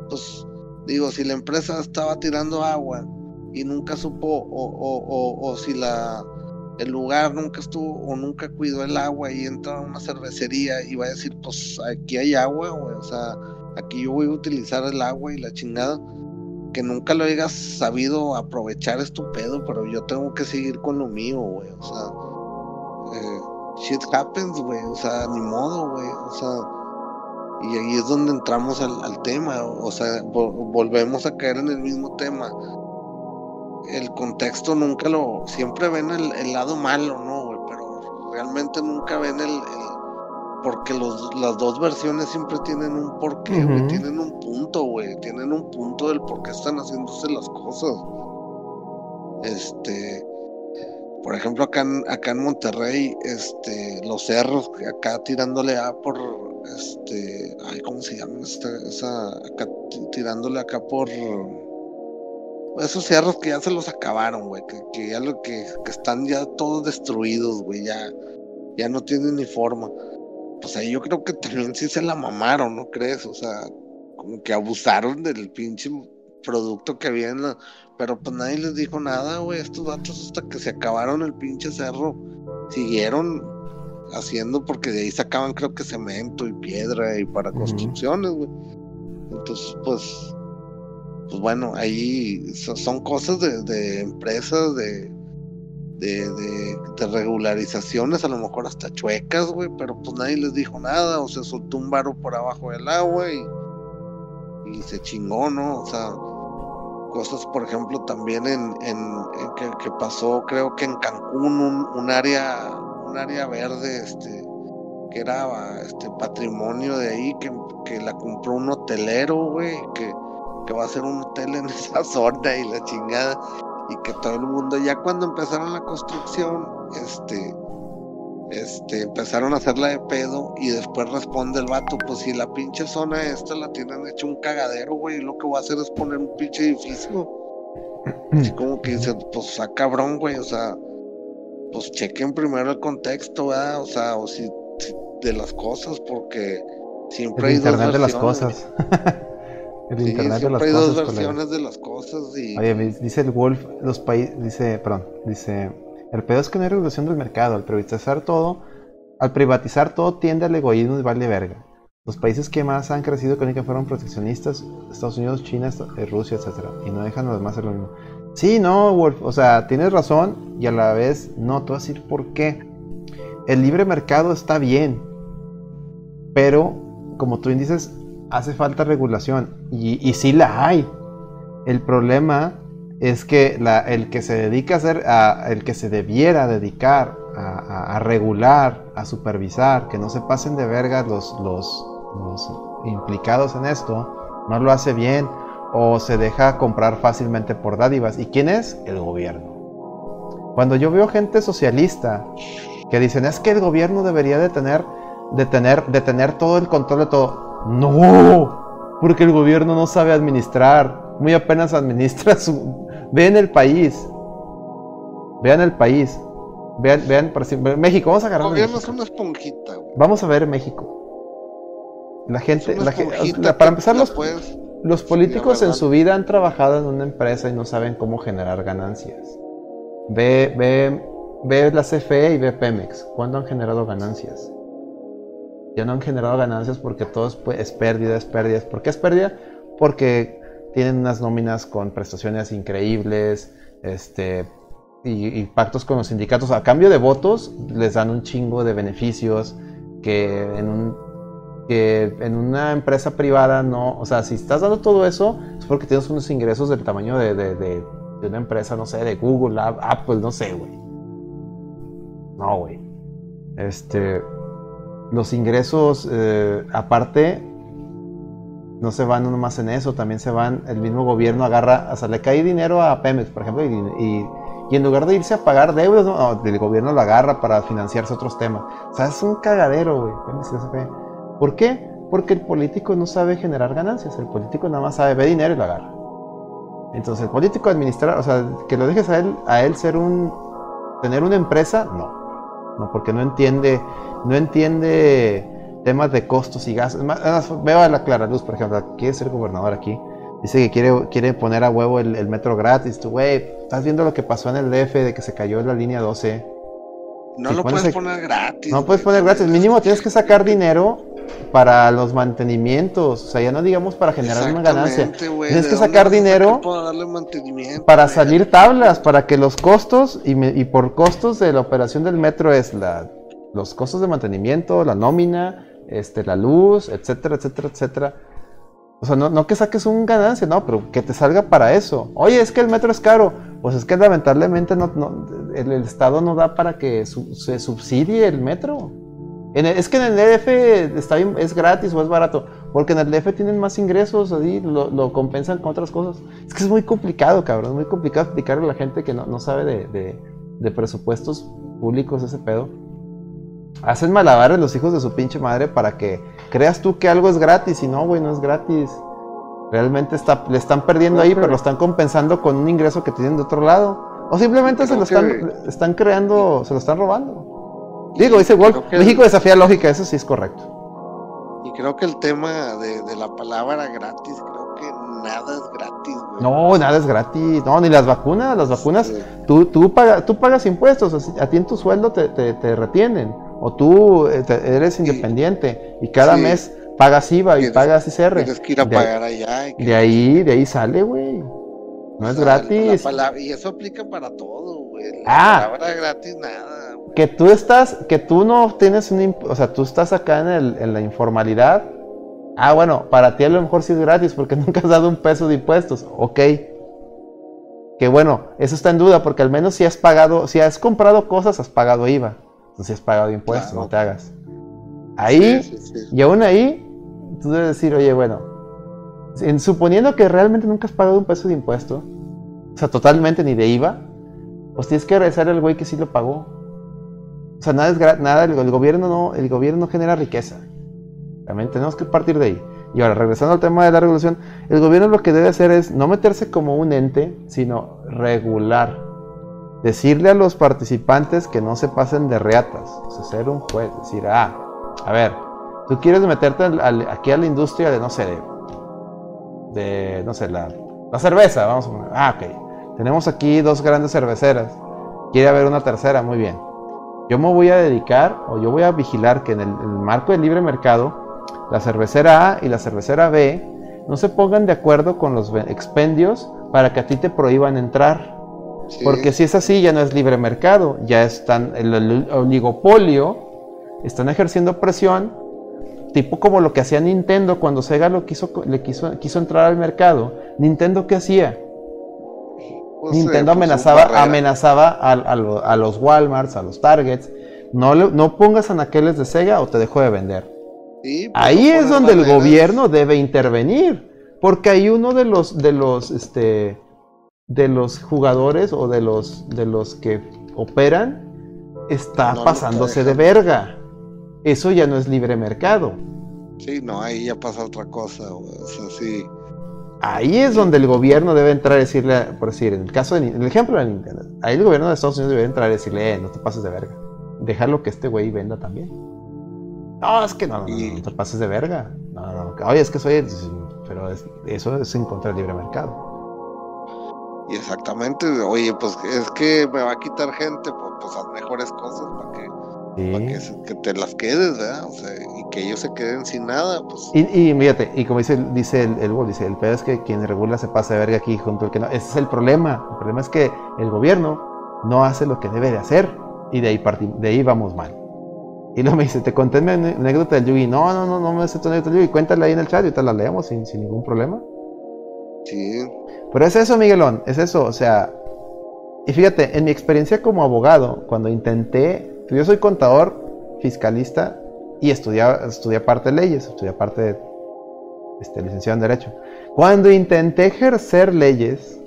Pues, digo, si la empresa estaba tirando agua y nunca supo, o, o, o, o si la el lugar nunca estuvo o nunca cuidó el agua y entra a una cervecería y va a decir, pues aquí hay agua, o sea, aquí yo voy a utilizar el agua y la chingada. Que nunca lo hayas sabido aprovechar es tu pedo, pero yo tengo que seguir con lo mío, güey, o sea, eh, shit happens, güey, o sea, ni modo, güey, o sea, y ahí es donde entramos al, tema, o sea, volvemos a caer en el mismo tema el contexto nunca lo, siempre ven el, lado malo, ¿no, güey? Pero realmente nunca ven el, porque los, las dos versiones siempre tienen un porqué, güey, tienen un punto, güey, tienen un punto del por qué están haciéndose las cosas. Este, por ejemplo, acá en, acá en Monterrey, este, los cerros, acá tirándole a por, este, ay, ¿cómo se llama? Esta, esa, acá tirándole acá por esos cerros que ya se los acabaron, güey, que, ya lo que, están ya todos destruidos, güey, ya, ya no tienen ni forma. Pues ahí yo creo que también sí se la mamaron, ¿no crees? O sea, como que abusaron del pinche producto que había en la... Pero pues nadie les dijo nada, güey, estos datos hasta que se acabaron el pinche cerro, siguieron haciendo porque de ahí sacaban creo que cemento y piedra y para construcciones, güey. Entonces, pues pues bueno, ahí son cosas de, empresas, de, de, regularizaciones, a lo mejor hasta chuecas, güey, pero pues nadie les dijo nada, o se soltó un barro por abajo del agua y, y se chingó, ¿no? O sea, cosas, por ejemplo, también en, en, que, pasó, creo que en Cancún, un, un área, un área verde, este, que era este patrimonio de ahí, que, que la compró un hotelero, güey, que que va a ser un hotel en esa zona y la chingada. Y que todo el mundo, ya cuando empezaron la construcción, este, este, empezaron a hacerla de pedo y después responde el vato, pues si la pinche zona esta la tienen hecho un cagadero, güey, lo que voy a hacer es poner un pinche edificio. Así como que dice, pues a cabrón, güey, o sea, pues chequen primero el contexto, ¿verdad? O sea, o si, de las cosas, porque siempre hay internet de las cosas. El internet de las hay cosas. dos versiones de las cosas y... Oye, dice el Wolf, los países, dice, perdón, dice, el pedo es que no hay regulación del mercado, al privatizar todo, al privatizar todo tiende al egoísmo y vale verga. Los países que más han crecido económicamente fueron proteccionistas, Estados Unidos, China, eh, Rusia, etcétera, y no dejan a los demás hacer lo mismo. Sí, no, Wolf, o sea, tienes razón y a la vez no, te voy a decir por qué. El libre mercado está bien, pero como tú dices, hace falta regulación y, y sí la hay. El problema es que el que se dedica a hacer, el que se debiera dedicar a, regular, a supervisar, que no se pasen de vergas los, los, implicados en esto, no lo hace bien o se deja comprar fácilmente por dádivas. ¿Y quién es? El gobierno. Cuando yo veo gente socialista que dicen es que el gobierno debería de tener, de tener, de tener todo el control de todo, no, porque el gobierno no sabe administrar, muy apenas administra su... Ve en el país. Vean el país. Vean, vean, México, vamos a agarrar. El gobierno es una esponjita, güey. Vamos a ver México. La gente, la gen- esponjita la- que para empezar, los, puedes- los políticos Sí, en su vida han trabajado en una empresa y no saben cómo generar ganancias. Ve, ve, ve la CFE y ve Pemex. ¿Cuándo han generado ganancias? Ya no han generado ganancias porque todo es, pues, es pérdida, es pérdida. ¿Por qué es pérdida? Porque tienen unas nóminas con prestaciones increíbles, este, y, y pactos con los sindicatos. A cambio de votos, les dan un chingo de beneficios que en un que en una empresa privada no, o sea, si estás dando todo eso, es porque tienes unos ingresos del tamaño de, de- de- de una empresa, no sé, de Google, App- Apple, no sé, güey. No, güey. Este, los ingresos, eh, aparte, no se van nomás en eso, también se van, el mismo gobierno agarra, o sea, le cae dinero a Pemex, por ejemplo, y, y- y en lugar de irse a pagar deudas, no, el gobierno lo agarra para financiarse otros temas. O sea, es un cagadero, güey. ¿Por qué? Porque el político no sabe generar ganancias, el político nada más sabe ver dinero y lo agarra. Entonces, el político administrar, o sea, que lo dejes a él, a él ser un, tener una empresa, no. No, porque no entiende, no entiende temas de costos y gastos. Veo a la Clara Luz, por ejemplo, quiere ser gobernador aquí. Dice que quiere, quiere poner a huevo el, el metro gratis. Tú, güey, estás viendo lo que pasó en el DF de que se cayó la línea 12. No Si lo puedes poner gratis. No puedes poner gratis, mínimo tienes que sacar dinero para los mantenimientos, o sea, ya no digamos para generar una ganancia. Tienes ¿de que sacar dinero para darle mantenimiento, Para salir tablas, para que los costos, y, me- y por costos de la operación del metro es la, los costos de mantenimiento, la nómina, este, la luz, etcétera, etcétera, etcétera. O sea, no, no que saques un ganancia, no, pero que te salga para eso. Oye, es que el metro es caro. Pues es que lamentablemente el, Estado no da para que se subsidie el metro. El- es que en el DF está bien- es gratis o es barato, porque en el DF tienen más ingresos, así lo, compensan con otras cosas. Es que es muy complicado, cabrón, es muy complicado explicarle a la gente que no, no sabe de- de presupuestos públicos ese pedo. Hacen malabares los hijos de su pinche madre para que creas tú que algo es gratis y no, güey, no es gratis. Realmente está, le están perdiendo ahí, pero lo están compensando con un ingreso que tienen de otro lado. O simplemente se lo están, que- están creando, se lo están robando. Digo, dice Wolf, que- México desafía lógica, eso sí es correcto. Y creo que el tema de, de la palabra gratis, creo que nada es gratis, güey. No, nada es gratis. No, ni las vacunas. Las vacunas, Sí. tú, tú, paga- tú pagas impuestos. A ti en tu sueldo te, te- te retienen. O tú eh, te- eres independiente. Y cada Sí. mes pagas IVA y Tienes- pagas ICR. Tienes que ir a De ahí- pagar allá. y que- De ahí, de ahí sale, güey. No o es sea, gratis. palabra- y eso aplica para todo, güey. La Ah. palabra gratis, nada, güey. Que tú estás, que tú no tienes un, o sea, tú estás acá en, el- en la informalidad. Ah, bueno, para ti a lo mejor sí es gratis porque nunca has dado un peso de impuestos. Ok. Que bueno, eso está en duda porque al menos si has pagado, si has comprado cosas, has pagado IVA. Entonces si has pagado impuestos, Claro. no te hagas. Ahí, Sí, sí, sí. y aún ahí, tú debes decir, oye, bueno, en- suponiendo que realmente nunca has pagado un peso de impuesto, o sea, totalmente ni de IVA, pues tienes que agradecer al güey que sí lo pagó. O sea, nada es nada, el, el gobierno no, el gobierno no genera riqueza. También tenemos que partir de ahí. Y ahora, regresando al tema de la regulación, el gobierno lo que debe hacer es no meterse como un ente, sino regular. Decirle a los participantes que no se pasen de reatas. O ser un juez. Decir, ah, a ver, tú quieres meterte aquí a la industria de, no sé, de, no sé, la, la cerveza, vamos a poner. Ah, ok. Tenemos aquí dos grandes cerveceras. Quiere haber una tercera, muy bien. Yo me voy a dedicar o yo voy a vigilar que en el, en el marco del libre mercado, la cervecera A y la cervecera B no se pongan de acuerdo con los expendios para que a ti te prohíban entrar. Sí. Porque si es así, ya no es libre mercado, ya están el, oligopolio, están ejerciendo presión, tipo como lo que hacía Nintendo cuando Sega lo quiso, le quiso, quiso entrar al mercado. Nintendo qué hacía? Pues, eh, Nintendo puso amenazaba, barrera. amenazaba a, a lo- a los Walmarts, a los Targets. No, le- no pongas anaqueles de Sega o te dejo de vender. Sí, pues, Ahí no es donde el gobierno debe intervenir, porque ahí uno de los de los este de los jugadores o de los de los que operan está No pasándose de verga. Eso ya no es libre mercado. Sí, no, ahí ya pasa otra cosa. O sea, sí. Ahí es donde el gobierno debe entrar y decirle, por decir, en el caso de, en el ejemplo de Nintendo, ahí el gobierno de Estados Unidos debe entrar y decirle, eh, no te pases de verga. Dejarlo que este güey venda también. No, es que no, no, no, no te pases de verga. No, no, no. Oye, es que soy, pero es- eso es en contra del libre mercado. Y exactamente, oye, pues es que me va a quitar gente, pues, pues haz mejores cosas para que, pa' que, Sí. se- que te las quedes, ¿verdad? O sea, y que ellos se queden sin nada, pues. Y, y fíjate, y como dice, el- dice el, el dice, el peor es que quien regula se pasa de verga aquí junto al que no. Ese es el problema. El problema es que el gobierno no hace lo que debe de hacer. Y de ahí de ahí vamos mal. Y luego me dice, te conté mi anécdota del Yugi. No, no, no, no me sé tu anécdota del Yugi. Cuéntala ahí en el chat y te la leemos sin, sin ningún problema. Pero es eso, Miguelón, es eso, o sea, y fíjate, en mi experiencia como abogado, cuando intenté, yo soy contador, fiscalista y estudié, estudié parte de leyes, estudié parte de este, licenciado en Derecho. Cuando intenté ejercer leyes,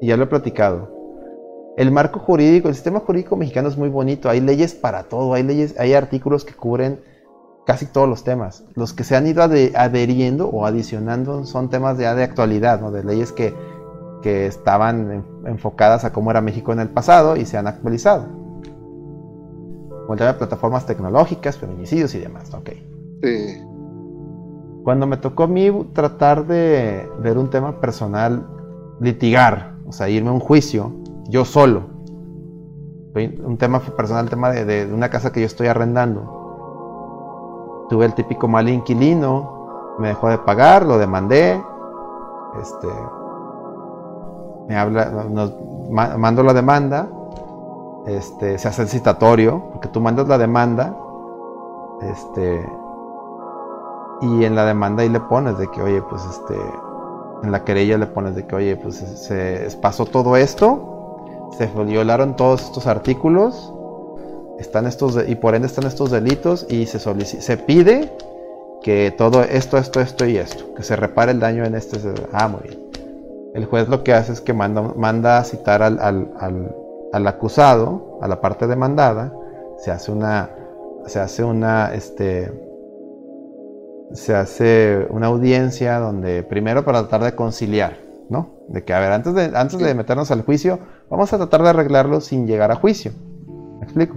y ya lo he platicado, el marco jurídico, el sistema jurídico mexicano es muy bonito, hay leyes para todo, hay leyes, hay artículos que cubren casi todos los temas. Los que se han ido adheriendo o adicionando son temas ya de actualidad, ¿no? de leyes que, que estaban en- enfocadas a cómo era México en el pasado y se han actualizado. Como el tema de plataformas tecnológicas, feminicidios y demás. Ok. sí. Cuando me tocó a mí tratar de ver un tema personal, litigar, o sea, irme a un juicio, yo solo. Un tema personal, el tema de, de- de una casa que yo estoy arrendando. Tuve el típico mal inquilino, me dejó de pagar, lo demandé. Este. Me habla, nos, ma- mando la demanda. Este, se hace el citatorio, porque tú mandas la demanda. Este, y en la demanda ahí le pones de que, oye, pues este, en la querella le pones de que, oye, pues se pasó todo esto, se violaron todos estos artículos, están estos, de- y por ende están estos delitos y se solici- se pide que todo esto, esto, esto y esto, que se repare el daño en este. Ah, muy bien. El juez lo que hace es que manda, manda a citar al, al- al- al acusado, a la parte demandada, se hace una, se hace una, este, se hace una audiencia donde primero para tratar de conciliar, ¿no? De que, a ver, antes de, antes de meternos al juicio, vamos a tratar de arreglarlo sin llegar a juicio. ¿Me explico?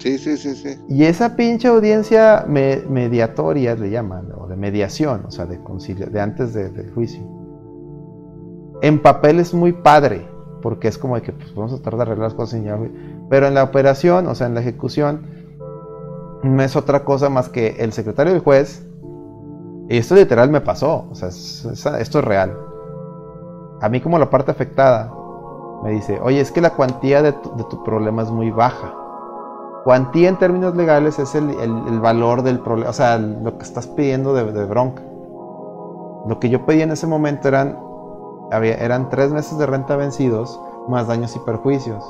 Sí, sí, sí, sí. Y esa pinche audiencia me- mediatoria le llaman, o de mediación, o sea, de concilio, de antes de- del juicio. En papel es muy padre, porque es como de que pues, vamos a tratar de arreglar las cosas juicio. Pero en la operación, o sea, en la ejecución, no es otra cosa más que el secretario del juez, y esto literal me pasó, o sea, es- es- esto es real. A mí como la parte afectada, me dice, oye, es que la cuantía de tu problema es muy baja. Cuantía en términos legales es el, el- valor del problema, o sea, lo que estás pidiendo de, de bronca. Lo que yo pedí en ese momento eran, había, eran tres meses de renta vencidos más daños y perjuicios.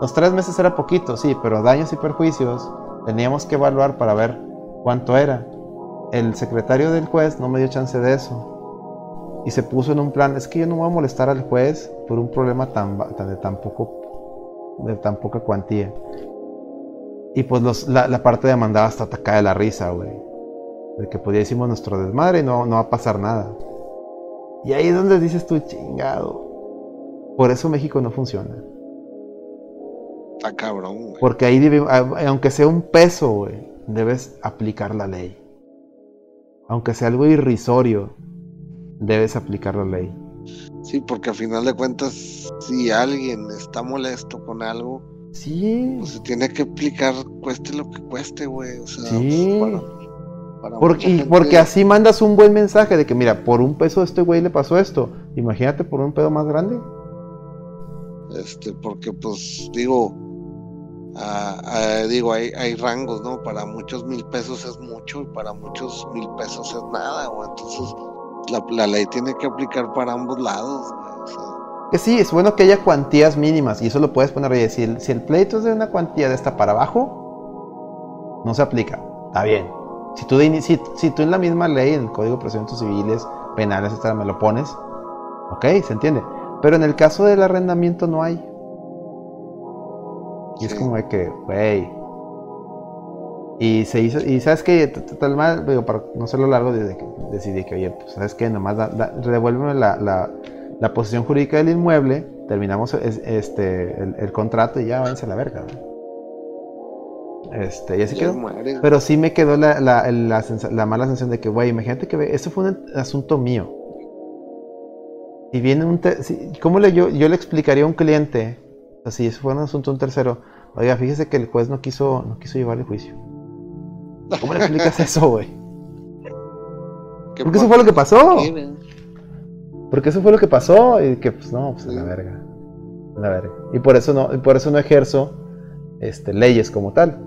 Los tres meses era poquito, sí, pero daños y perjuicios teníamos que evaluar para ver cuánto era. El secretario del juez no me dio chance de eso. Y se puso en un plan, es que yo no voy a molestar al juez por un problema tan- de tan poco de tan poca cuantía. Y pues los- la, la parte demandada hasta atacada de la risa, güey. De que pues ya hicimos nuestro desmadre y no, no va a pasar nada. Y ahí es donde dices tú, chingado. Por eso México no funciona. Está cabrón, güey. Porque ahí, debe- aunque sea un peso, güey, debes aplicar la ley. Aunque sea algo irrisorio, debes aplicar la ley. Sí, porque al final de cuentas, si alguien está molesto con algo, Sí. pues se tiene que aplicar, cueste lo que cueste, güey. O sea, Sí. pues, para, para Por- mucha y gente- porque así mandas un buen mensaje de que, mira, por un peso a este güey le pasó esto. Imagínate por un pedo más grande. Este, porque pues digo, ah, ah, digo, hay, hay rangos, ¿no? Para muchos mil pesos es mucho y para muchos mil pesos es nada, güey. Entonces, la, la ley tiene que aplicar para ambos lados. O Que sí, es bueno que haya cuantías mínimas y eso lo puedes poner. Si el, si el pleito es de una cuantía de esta para abajo, no se aplica. Está bien. Si tú, de si, si tú en la misma ley, en el Código de Procedimientos Civiles, Penales, etcétera, me lo pones, ok, se entiende. Pero en el caso del arrendamiento no hay. Y es como de que, güey. Y se hizo, y sabes que total mal, digo, para no hacerlo largo, desde que decidí que, oye, pues sabes que nomás da, revuélveme la, la, la, posición jurídica del inmueble, terminamos este, el, contrato y ya váyanse a la verga. Este, y así quedó. Pero sí me quedó la, la, la, mala sensación de que, güey, imagínate que esto fue un asunto mío. Y viene un. ¿Cómo le, yo, yo le explicaría a un cliente, si eso fue un asunto un tercero, oiga, fíjese que el juez no quiso, no quiso llevar el juicio? ¿Cómo le explicas eso, güey? Porque eso fue lo que pasó. Porque eso fue lo que pasó y que pues no, pues la verga. La verga. Y por eso no, por eso no ejerzo este, leyes como tal.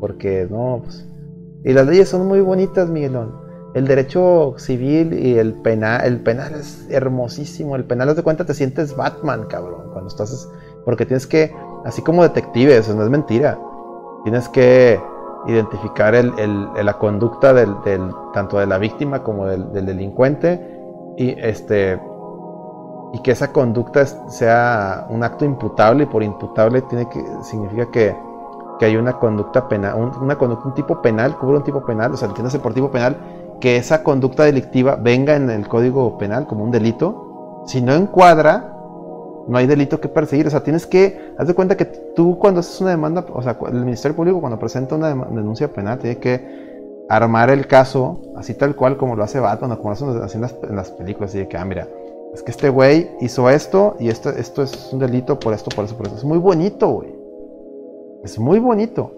Porque no, pues. Y las leyes son muy bonitas, Miguelón. El derecho civil y el penal, el penal es hermosísimo. El penal, de cuenta, te sientes Batman, cabrón. Cuando estás. Porque tienes que, así como detective, eso no es mentira. Tienes que identificar el, la conducta del, tanto de la víctima como del, delincuente y este y que esa conducta sea un acto imputable y por imputable tiene que significa que, que hay una conducta penal un, una conducta un tipo penal cubre un tipo penal o sea entiéndase por tipo penal que esa conducta delictiva venga en el código penal como un delito si no encuadra no hay delito que perseguir. O sea, tienes que, haz de cuenta que tú cuando haces una demanda, o sea, el Ministerio Público cuando presenta una denuncia penal tiene que armar el caso así tal cual como lo hace Batman o como lo hacen en las, películas. Así de que, ah, mira, es que este güey hizo esto y esto, esto es un delito por esto, por eso, por eso. Es muy bonito, güey. Es muy bonito.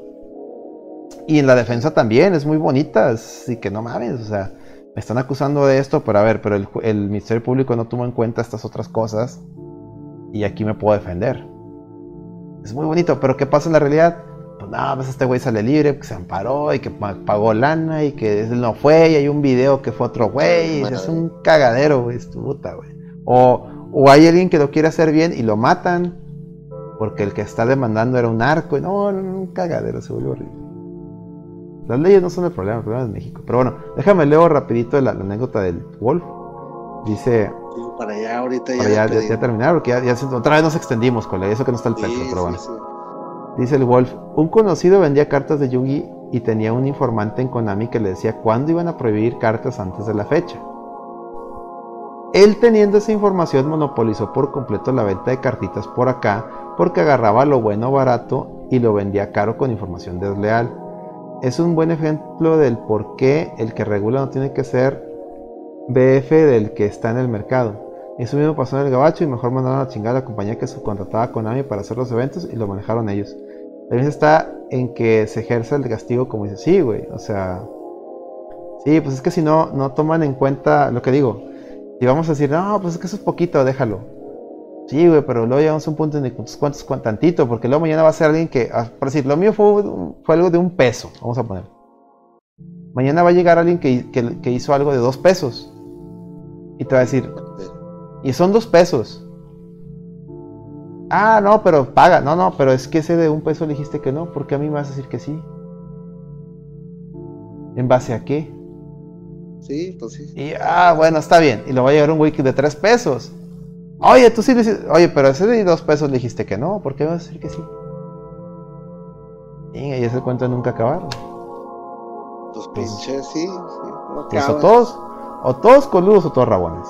Y en la defensa también es muy bonita. Así que no mames, o sea, me están acusando de esto, pero a ver, pero el, el Ministerio Público no tomó en cuenta estas otras cosas y aquí me puedo defender. Es muy bonito, pero ¿qué pasa en la realidad? Pues nada, pues este güey sale libre, que se amparó y que pagó lana y que él no fue y hay un video que fue otro güey. Es un cagadero, güey, es tu puta, güey. O, o hay alguien que lo quiere hacer bien y lo matan porque el que está demandando era un arco. Y no, no, no, un cagadero, se volvió horrible. Las leyes no son el problema, el problema es México. Pero bueno, déjame leo rapidito la anécdota del Wolf. Dice, para allá ahorita ya. ya, terminar, porque ya, otra vez nos extendimos, con eso que no está el pecho, pero bueno. Dice el Wolf, un conocido vendía cartas de Yugi y tenía un informante en Konami que le decía cuándo iban a prohibir cartas antes de la fecha. Él teniendo esa información monopolizó por completo la venta de cartitas por acá porque agarraba lo bueno barato y lo vendía caro con información desleal. Es un buen ejemplo del por qué el que regula no tiene que ser BF del que está en el mercado. Eso mismo pasó en el Gabacho y mejor mandaron a chingar a la compañía que subcontrataba a Konami para hacer los eventos y lo manejaron ellos. Está en que se ejerce el castigo como dice, sí, güey, o sea... Sí, pues es que si no, no toman en cuenta lo que digo. Si vamos a decir, no, pues es que eso es poquito, déjalo. Sí, güey, pero luego llegamos a un punto en el que cuántos, tantito, porque luego mañana va a ser alguien que, ah, por decir, lo mío fue, fue algo de un peso, vamos a poner. Mañana va a llegar alguien que, que hizo algo de dos pesos y te va a decir, y son dos pesos. Ah, no, pero paga. No, no, pero es que ese de un peso dijiste que no. ¿Por qué a mí me vas a decir que sí? ¿En base a qué? Sí, pues sí. Y, ah, bueno, está bien. Y lo va a llevar un wiki de tres pesos. Oye, tú sí le oye, pero ese de dos pesos dijiste que no. ¿Por qué me vas a decir que sí? Y ese cuento nunca acabaron. Pues pinche, sí, sí. No pues, todos, o todos coludos o todos rabones.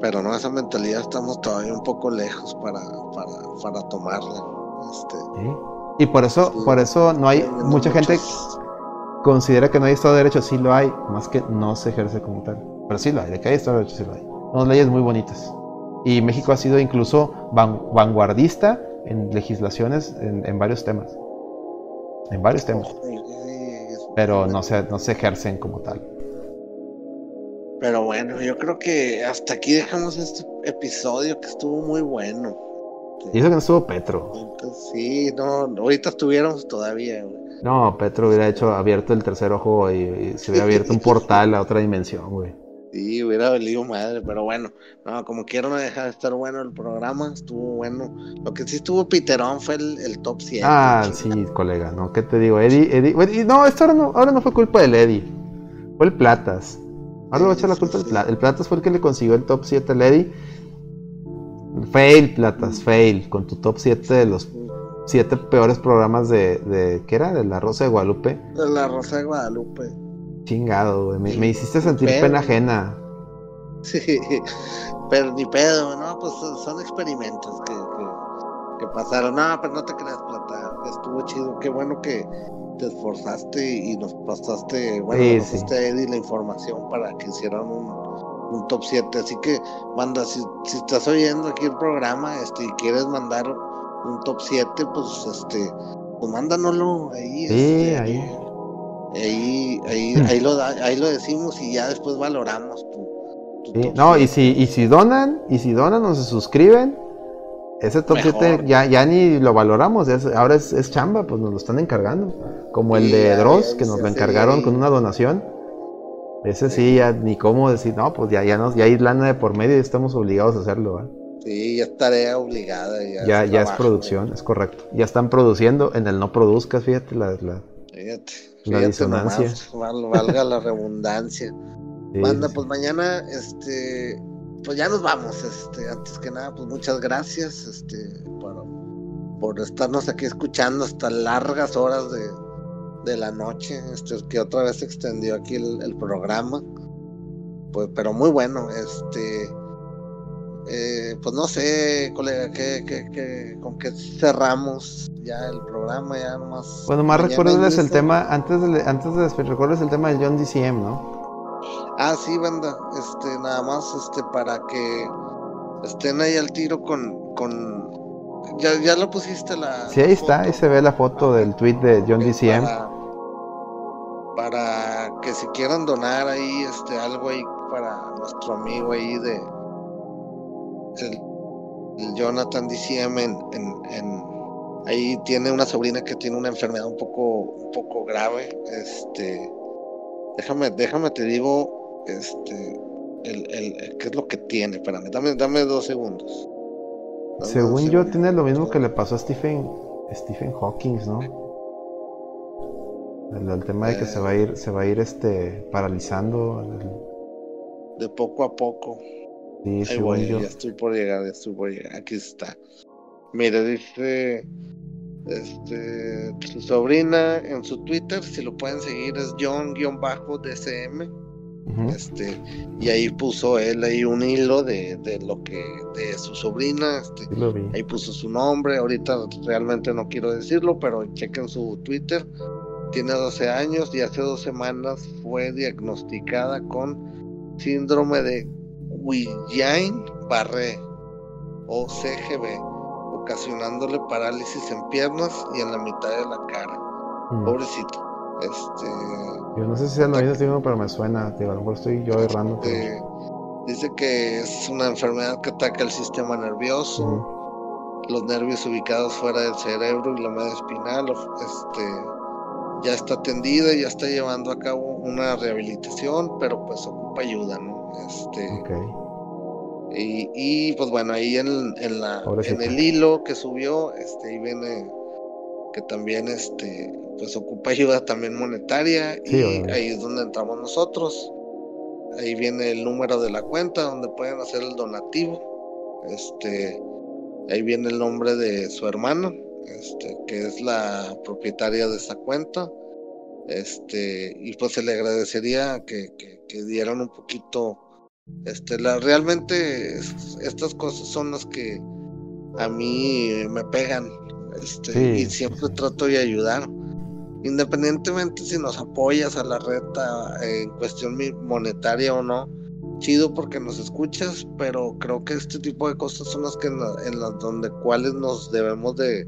Pero no, esa mentalidad estamos todavía un poco lejos para, para, tomarla. Este, Y por eso, por eso no hay, mucha gente considera que no hay Estado de Derecho, sí lo hay, más que no se ejerce como tal. Pero sí lo hay, de que hay Estado de Derecho sí lo hay. Son leyes muy bonitas. Y México ha sido incluso vanguardista en legislaciones en, en varios temas. En varios temas pero no se, no se ejercen como tal. Pero bueno, yo creo que hasta aquí dejamos este episodio que estuvo muy bueno. Y eso que no estuvo Petro. Sí, no, ahorita estuviéramos todavía. No, Petro hubiera hecho abierto el tercer ojo y, se hubiera abierto un portal a otra dimensión, güey. Sí, hubiera valido madre, pero bueno, no, como quiero no dejar de estar bueno el programa, estuvo bueno. Lo que sí estuvo Piterón fue el, top 7. Ah, sí, colega, ¿no? ¿Qué te digo? Eddie, Eddie, no, esto ahora no, ahora no fue culpa del Eddie, fue el Platas. Ahora le voy a echar la culpa al Platas. El Platas fue el que le consiguió el top 7 al Eddie. Fail, Platas, fail, con tu top 7 de los siete peores programas de, de ¿qué era? De La Rosa de Guadalupe. De La Rosa de Guadalupe. Chingado, güey. Me, me hiciste sentir pena ajena. Sí, pero ni pedo, ¿no? Pues son- son experimentos que, que, que pasaron. No, pero no te creas, Plata. Estuvo chido. Qué bueno que te esforzaste y nos pasaste, bueno, Sí, nos sí. pasaste a Eddie la información para que hicieran un, un top 7. Así que, manda, si, si estás oyendo aquí el programa este, y quieres mandar un top 7, pues este, pues mándanoslo ahí. Sí, este, ahí. Ahí, ahí, ahí, lo, da- ahí lo decimos y ya después valoramos tu, tu Sí, top No, y si, y si donan, y si donan o se suscriben, ese top Mejor. 7 ya, ya ni lo valoramos, es- ahora es, es chamba, pues nos lo están encargando. Como el de Dross, que nos lo encargaron con una donación. Ese sí, ya ni cómo decir, no, pues ya, ya, nos, ya hay lana de por medio y estamos obligados a hacerlo. Sí, ya es tarea obligada. Ya, Ya, ya es producción, es correcto. Ya están produciendo, en el no produzcas, fíjate, la, la- Fíjate, La fíjate disonancia. nomás, valga la redundancia. sí, Manda, sí. pues mañana, este, pues ya nos vamos. Este, antes que nada, pues muchas gracias, este, por, por estarnos aquí escuchando hasta largas horas de, de la noche, este, que otra vez se extendió aquí el, el programa. Pues, pero muy bueno, este, eh, pues no sé, colega, ¿qué, qué, qué- con qué cerramos ya el programa, ya nomás. Bueno, más recuérdenles el tema, antes de, antes de recuérdenles el tema del John DCM, ¿no? Ah, sí, banda, este, nada más, este, para que estén ahí al tiro con, con, ya, ya lo pusiste la. Sí, ahí está, ahí se ve la foto del tweet de John DCM. Para, para que si quieran donar ahí, este, algo ahí para nuestro amigo ahí de, el, el Jonathan DCM en, en, en- ahí tiene una sobrina que tiene una enfermedad un poco, un poco grave, este, déjame, déjame te digo, este, el, el, qué es lo que tiene, espérame, dame, dame dos segundos. Dame Según dos yo, tiene lo mismo que le pasó a Stephen, Stephen Hawking, ¿no? El, el tema de que se va a ir, se va a ir este paralizando. de poco a poco. sí, Ahí voy, yo. ya estoy por llegar, ya estoy por llegar. Aquí está. Mira, dice este su sobrina en su Twitter, si lo pueden seguir, es John-DCM. Este, y ahí puso él ahí un hilo de, de lo que, de su sobrina, este, ahí puso su nombre, ahorita realmente no quiero decirlo, pero chequen su Twitter, tiene 12 años y hace dos semanas fue diagnosticada con síndrome de Guillain-Barré o CGB, ocasionándole parálisis en piernas y en la mitad de la cara. Mm. Pobrecito. Este, Yo no sé si lo mismo, digo, pero me suena. Digo, a lo mejor estoy yo errando. eh, dice que es una enfermedad que ataca el sistema nervioso, los nervios ubicados fuera del cerebro y la media espinal, este, ya está atendida, ya está llevando a cabo una rehabilitación, pero pues ocupa ayuda, ¿no? Este, y, y, pues bueno, ahí en, en la, en el hilo que subió, este, ahí viene que también este, pues ocupa ayuda también monetaria Sí, y ahí es donde entramos nosotros. Ahí viene el número de la cuenta donde pueden hacer el donativo. Este, ahí viene el nombre de su hermana, este, que es la propietaria de esa cuenta. Este, y pues se le agradecería que, que, que dieran un poquito. Este, la, realmente es- estas cosas son las que a mí me pegan. Este, Sí, y siempre trato de ayudar. Independientemente si nos apoyas a la reta en cuestión monetaria o no, chido porque nos escuchas, pero creo que este tipo de cosas son las que en, la- en las donde cuales nos debemos de,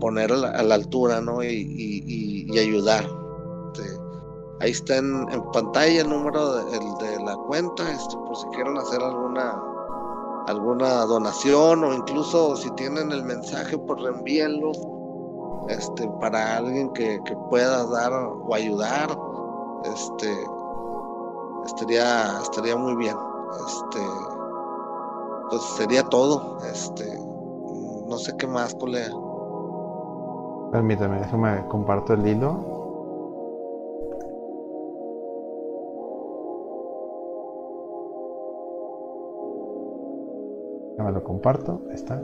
poner a la, altura, ¿no? Y ayudar. Este, ahí está en, en pantalla el número de, el de la cuenta, este, por si quieren hacer alguna alguna donación o incluso si tienen el mensaje, pues reenvíenlo este, para alguien que, que pueda dar o ayudar. Este, estaría, estaría muy bien. Este, pues sería todo. Este, no sé qué más, colega. Permítame, déjame comparto el hilo. Me lo comparto, está.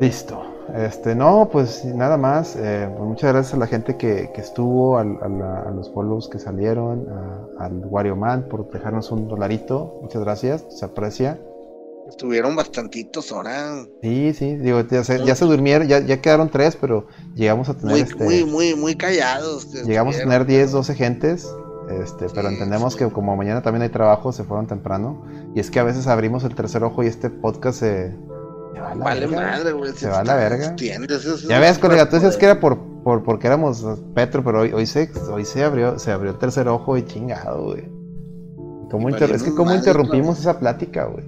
Listo. Este, no, pues nada más. Eh, pues muchas gracias a la gente que, que estuvo, al- a, la- a los follows que salieron, a- al Wario Man por dejarnos un dolarito. Muchas gracias, se aprecia. Estuvieron bastantitos ahora. Sí, sí, digo, ya se, ya se durmieron, ya, ya quedaron tres, pero llegamos a tener Muy, este, muy, muy, muy callados. llegamos a tener 10, 12 gentes. Este, pero entendemos sí. que como mañana también hay trabajo, se fueron temprano. Y es que a veces abrimos el tercer ojo y este podcast se va a la Vale verga. madre, güey. Se va a la verga. Ya Ya ves, colega, tú decías que era por, por porque éramos Petro, pero hoy, hoy se hoy se abrió, se abrió el tercer ojo y chingado, güey. ¿Cómo inter- es que cómo madre, interrumpimos claro. esa plática, güey.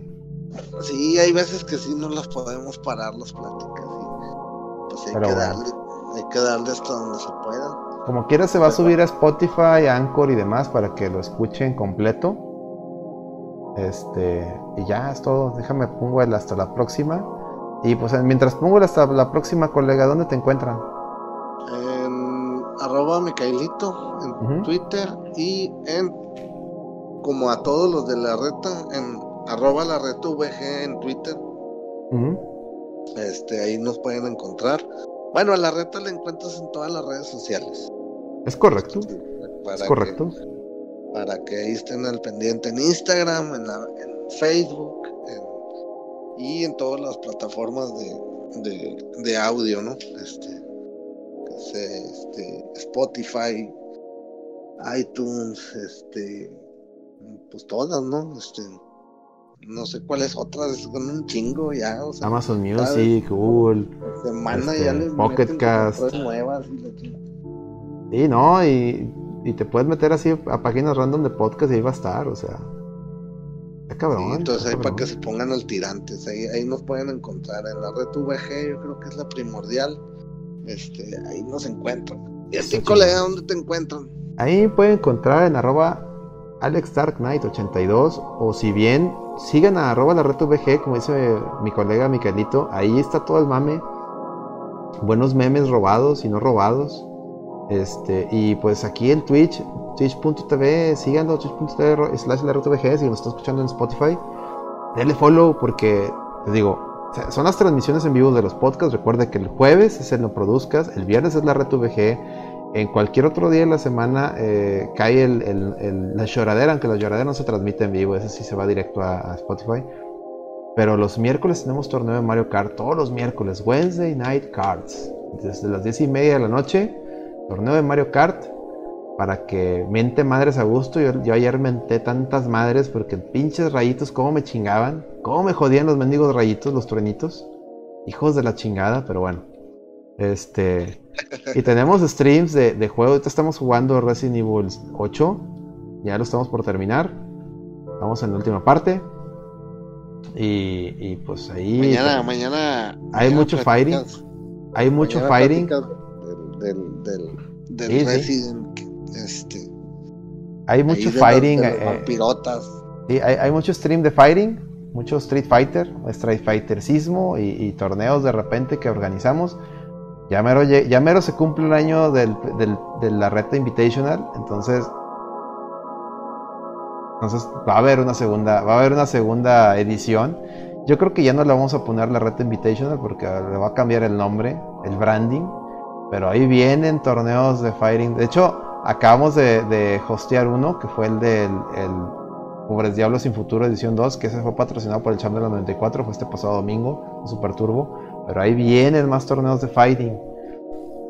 Sí, hay veces que sí no las podemos parar las pláticas. y pues hay Pero que bueno. darle, hay que darle hasta donde se pueda. Como quiera se va a subir a Spotify, Anchor y demás para que lo escuchen completo. Este, y ya es todo. Déjame pongo el hasta la próxima. Y pues mientras pongo hasta la próxima, colega, ¿dónde te encuentran? En arroba Micaelito en. Twitter y en como a todos los de la reta en arroba la reta VG en Twitter. Este, ahí nos pueden encontrar. Bueno, a la reta la encuentras en todas las redes sociales. Es correcto, Para es que- correcto. para que ahí estén al pendiente en Instagram, en, la- en Facebook y en todas las plataformas de, de, de audio, ¿no? Este, este, Spotify, iTunes, este, pues todas, ¿no? Este, no sé cuáles otras, con un chingo ya, o sea, Amazon Music, Google. semana este, ya le Pocket Cast. nuevas y chingada. Sí, no, y, y te puedes meter así a páginas random de podcast y ahí va a estar, o sea. Cabrón. Sí, entonces está ahí para que se pongan al tirantes, ahí, ahí nos pueden encontrar en la red VG, yo creo que es la primordial, este, ahí nos encuentran. Y a ti, colega, ¿dónde te encuentran? Ahí pueden encontrar en arroba AlexDarkKnight82 o si bien sigan a arroba la red VG, como dice mi colega Micaelito, ahí está todo el mame. Buenos memes robados y no robados. Este, y pues aquí en Twitch, twitch.tv, síganlo, twitch.tv slash la red VG, si nos están escuchando en Spotify, denle follow porque, les digo, son las transmisiones en vivo de los podcasts. Recuerda que el jueves es el No Produzcas, el viernes es la red VG, en cualquier otro día de la semana eh, cae el, el- la lloradera, aunque la lloradera no se transmite en vivo, ese sí se va directo a Spotify. Pero los miércoles tenemos torneo de Mario Kart, todos los miércoles, Wednesday Night Cards, desde las 10 y media de la noche, torneo de Mario Kart, para que mente madres a gusto. Yo, yo ayer menté tantas madres porque pinches rayitos, cómo me chingaban, cómo me jodían los mendigos rayitos, los truenitos, hijos de la chingada, pero bueno. Este. Y tenemos streams de, de juego. Ahorita estamos jugando Resident Evil 8. Ya lo estamos por terminar. Vamos en la última parte. Y, y pues ahí. Mañana, mañana. Hay mañana mucho fighting. Hay mucho fighting. Del, del, del, del Sí, sí. Este. Hay mucho los- fighting. de los eh. Sí, hay, hay mucho stream de fighting, mucho Street Fighter, Street Fightersismo y, y torneos de repente que organizamos. Ya mero, ya mero se cumple el año del, del- de la reta Invitational, entonces entonces va a haber una segunda, va a haber una segunda edición. Yo creo que ya no le vamos a poner la reta Invitational porque le va a cambiar el nombre, el branding. Pero ahí vienen torneos de fighting. De hecho, acabamos de, de hostear uno que fue el del el Pobres Diablos sin Futuro edición 2, que ese fue patrocinado por el Champ de la 94, fue este pasado domingo, en Super Turbo. Pero ahí vienen más torneos de fighting.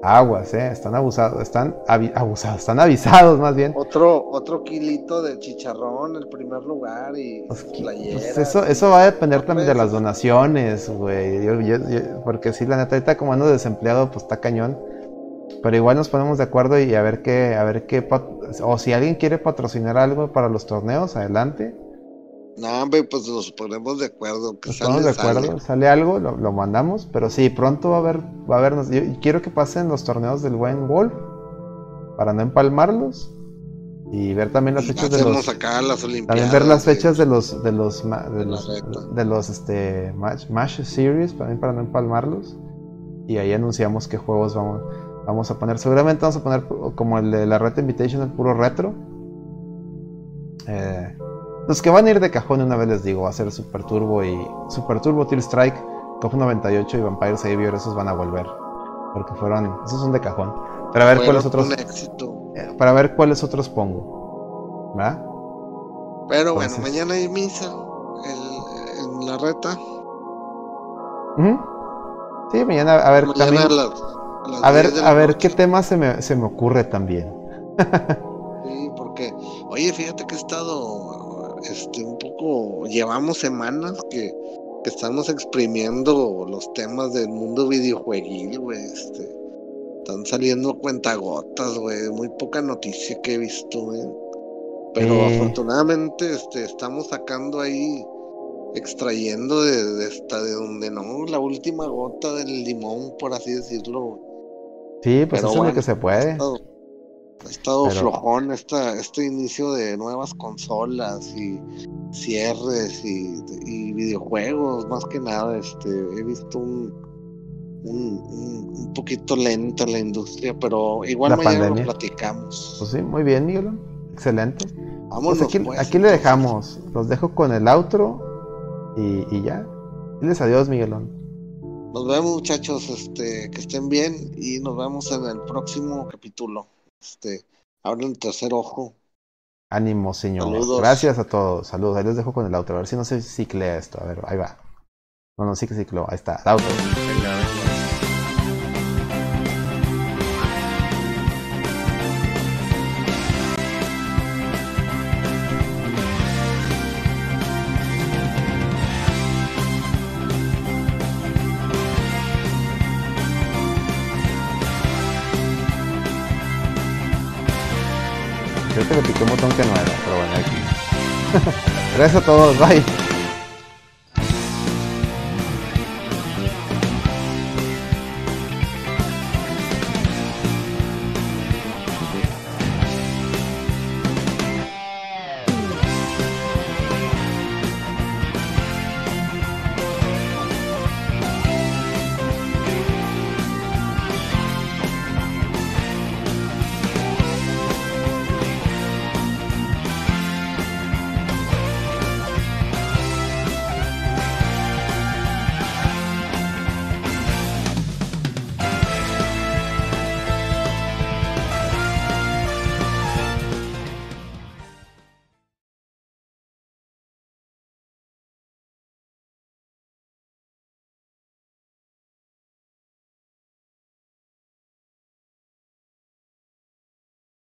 Aguas, eh, están abusados, están abusados, están avisados más bien. Otro, otro kilito de chicharrón, el primer lugar y Pues, playeras. Pues eso, eso va a depender también de las donaciones, güey. Yo- yo- yo- porque si la neta, ahorita como ando desempleado, pues está cañón. Pero igual nos ponemos de acuerdo y a ver qué, a ver qué, o si alguien quiere patrocinar algo para los torneos, adelante. No, hombre, pues nos ponemos de acuerdo. Que Nos sale, ponemos de acuerdo, sale. sale algo, lo, lo mandamos. Pero sí, pronto va a haber, va a haber, yo quiero que pasen los torneos del buen Wolf para no empalmarlos y ver también las Y fechas de los. acá las Olimpiadas. También ver las fechas de los de los de de los, de los, este match, match series también para no empalmarlos y ahí anunciamos qué juegos vamos vamos a poner seguramente vamos a poner como el de la Red Invitational puro retro Eh, los que van a ir de cajón una vez les digo va a ser Super Turbo y Super Turbo Tear Strike COP 98 y Vampire Savior, esos van a volver. Porque fueron, esos son de cajón. Para ver cuáles otros. Eh, Para ver cuáles otros pongo. ¿Verdad? Pero Entonces- bueno, mañana hay misa el- en la reta. Ujú. Sí, mañana a ver Mañana también. A las A ver, 10 de la a ver noche. qué tema se me, se me ocurre también. Sí, porque, oye, fíjate que he estado este, un poco, llevamos semanas que, que estamos exprimiendo los temas del mundo videojueguil, güey. Este, están saliendo cuentagotas, güey. Muy poca noticia que he visto, güey. Pero Eh. afortunadamente este, estamos sacando ahí, extrayendo de, de, esta, de donde no, la última gota del limón, por así decirlo. Sí, pues Pero eso es bueno, lo que se Ha puede. estado, ha estado Pero- flojón esta, este inicio de nuevas consolas y cierres y, y videojuegos, más que nada. Este, he visto un, un, un- poquito lenta la industria, pero igual La mañana pandemia. lo platicamos. Pues sí, muy bien, Miguel. Excelente. Vámonos, Pues aquí, pues, aquí le dejamos. Los dejo con el outro y, y ya. Diles adiós, Miguelón. Nos vemos, muchachos. Este, que estén bien y nos vemos en el próximo capítulo. Este, abren el tercer ojo. Ánimo, señor. Saludos. Gracias a todos. Saludos. Ahí les dejo con el outro. A ver si no se ciclea esto. A ver, ahí va. No, no, sí que cicló. Ahí está. El outro. No era, pero bueno, aquí. Gracias a todos. Bye.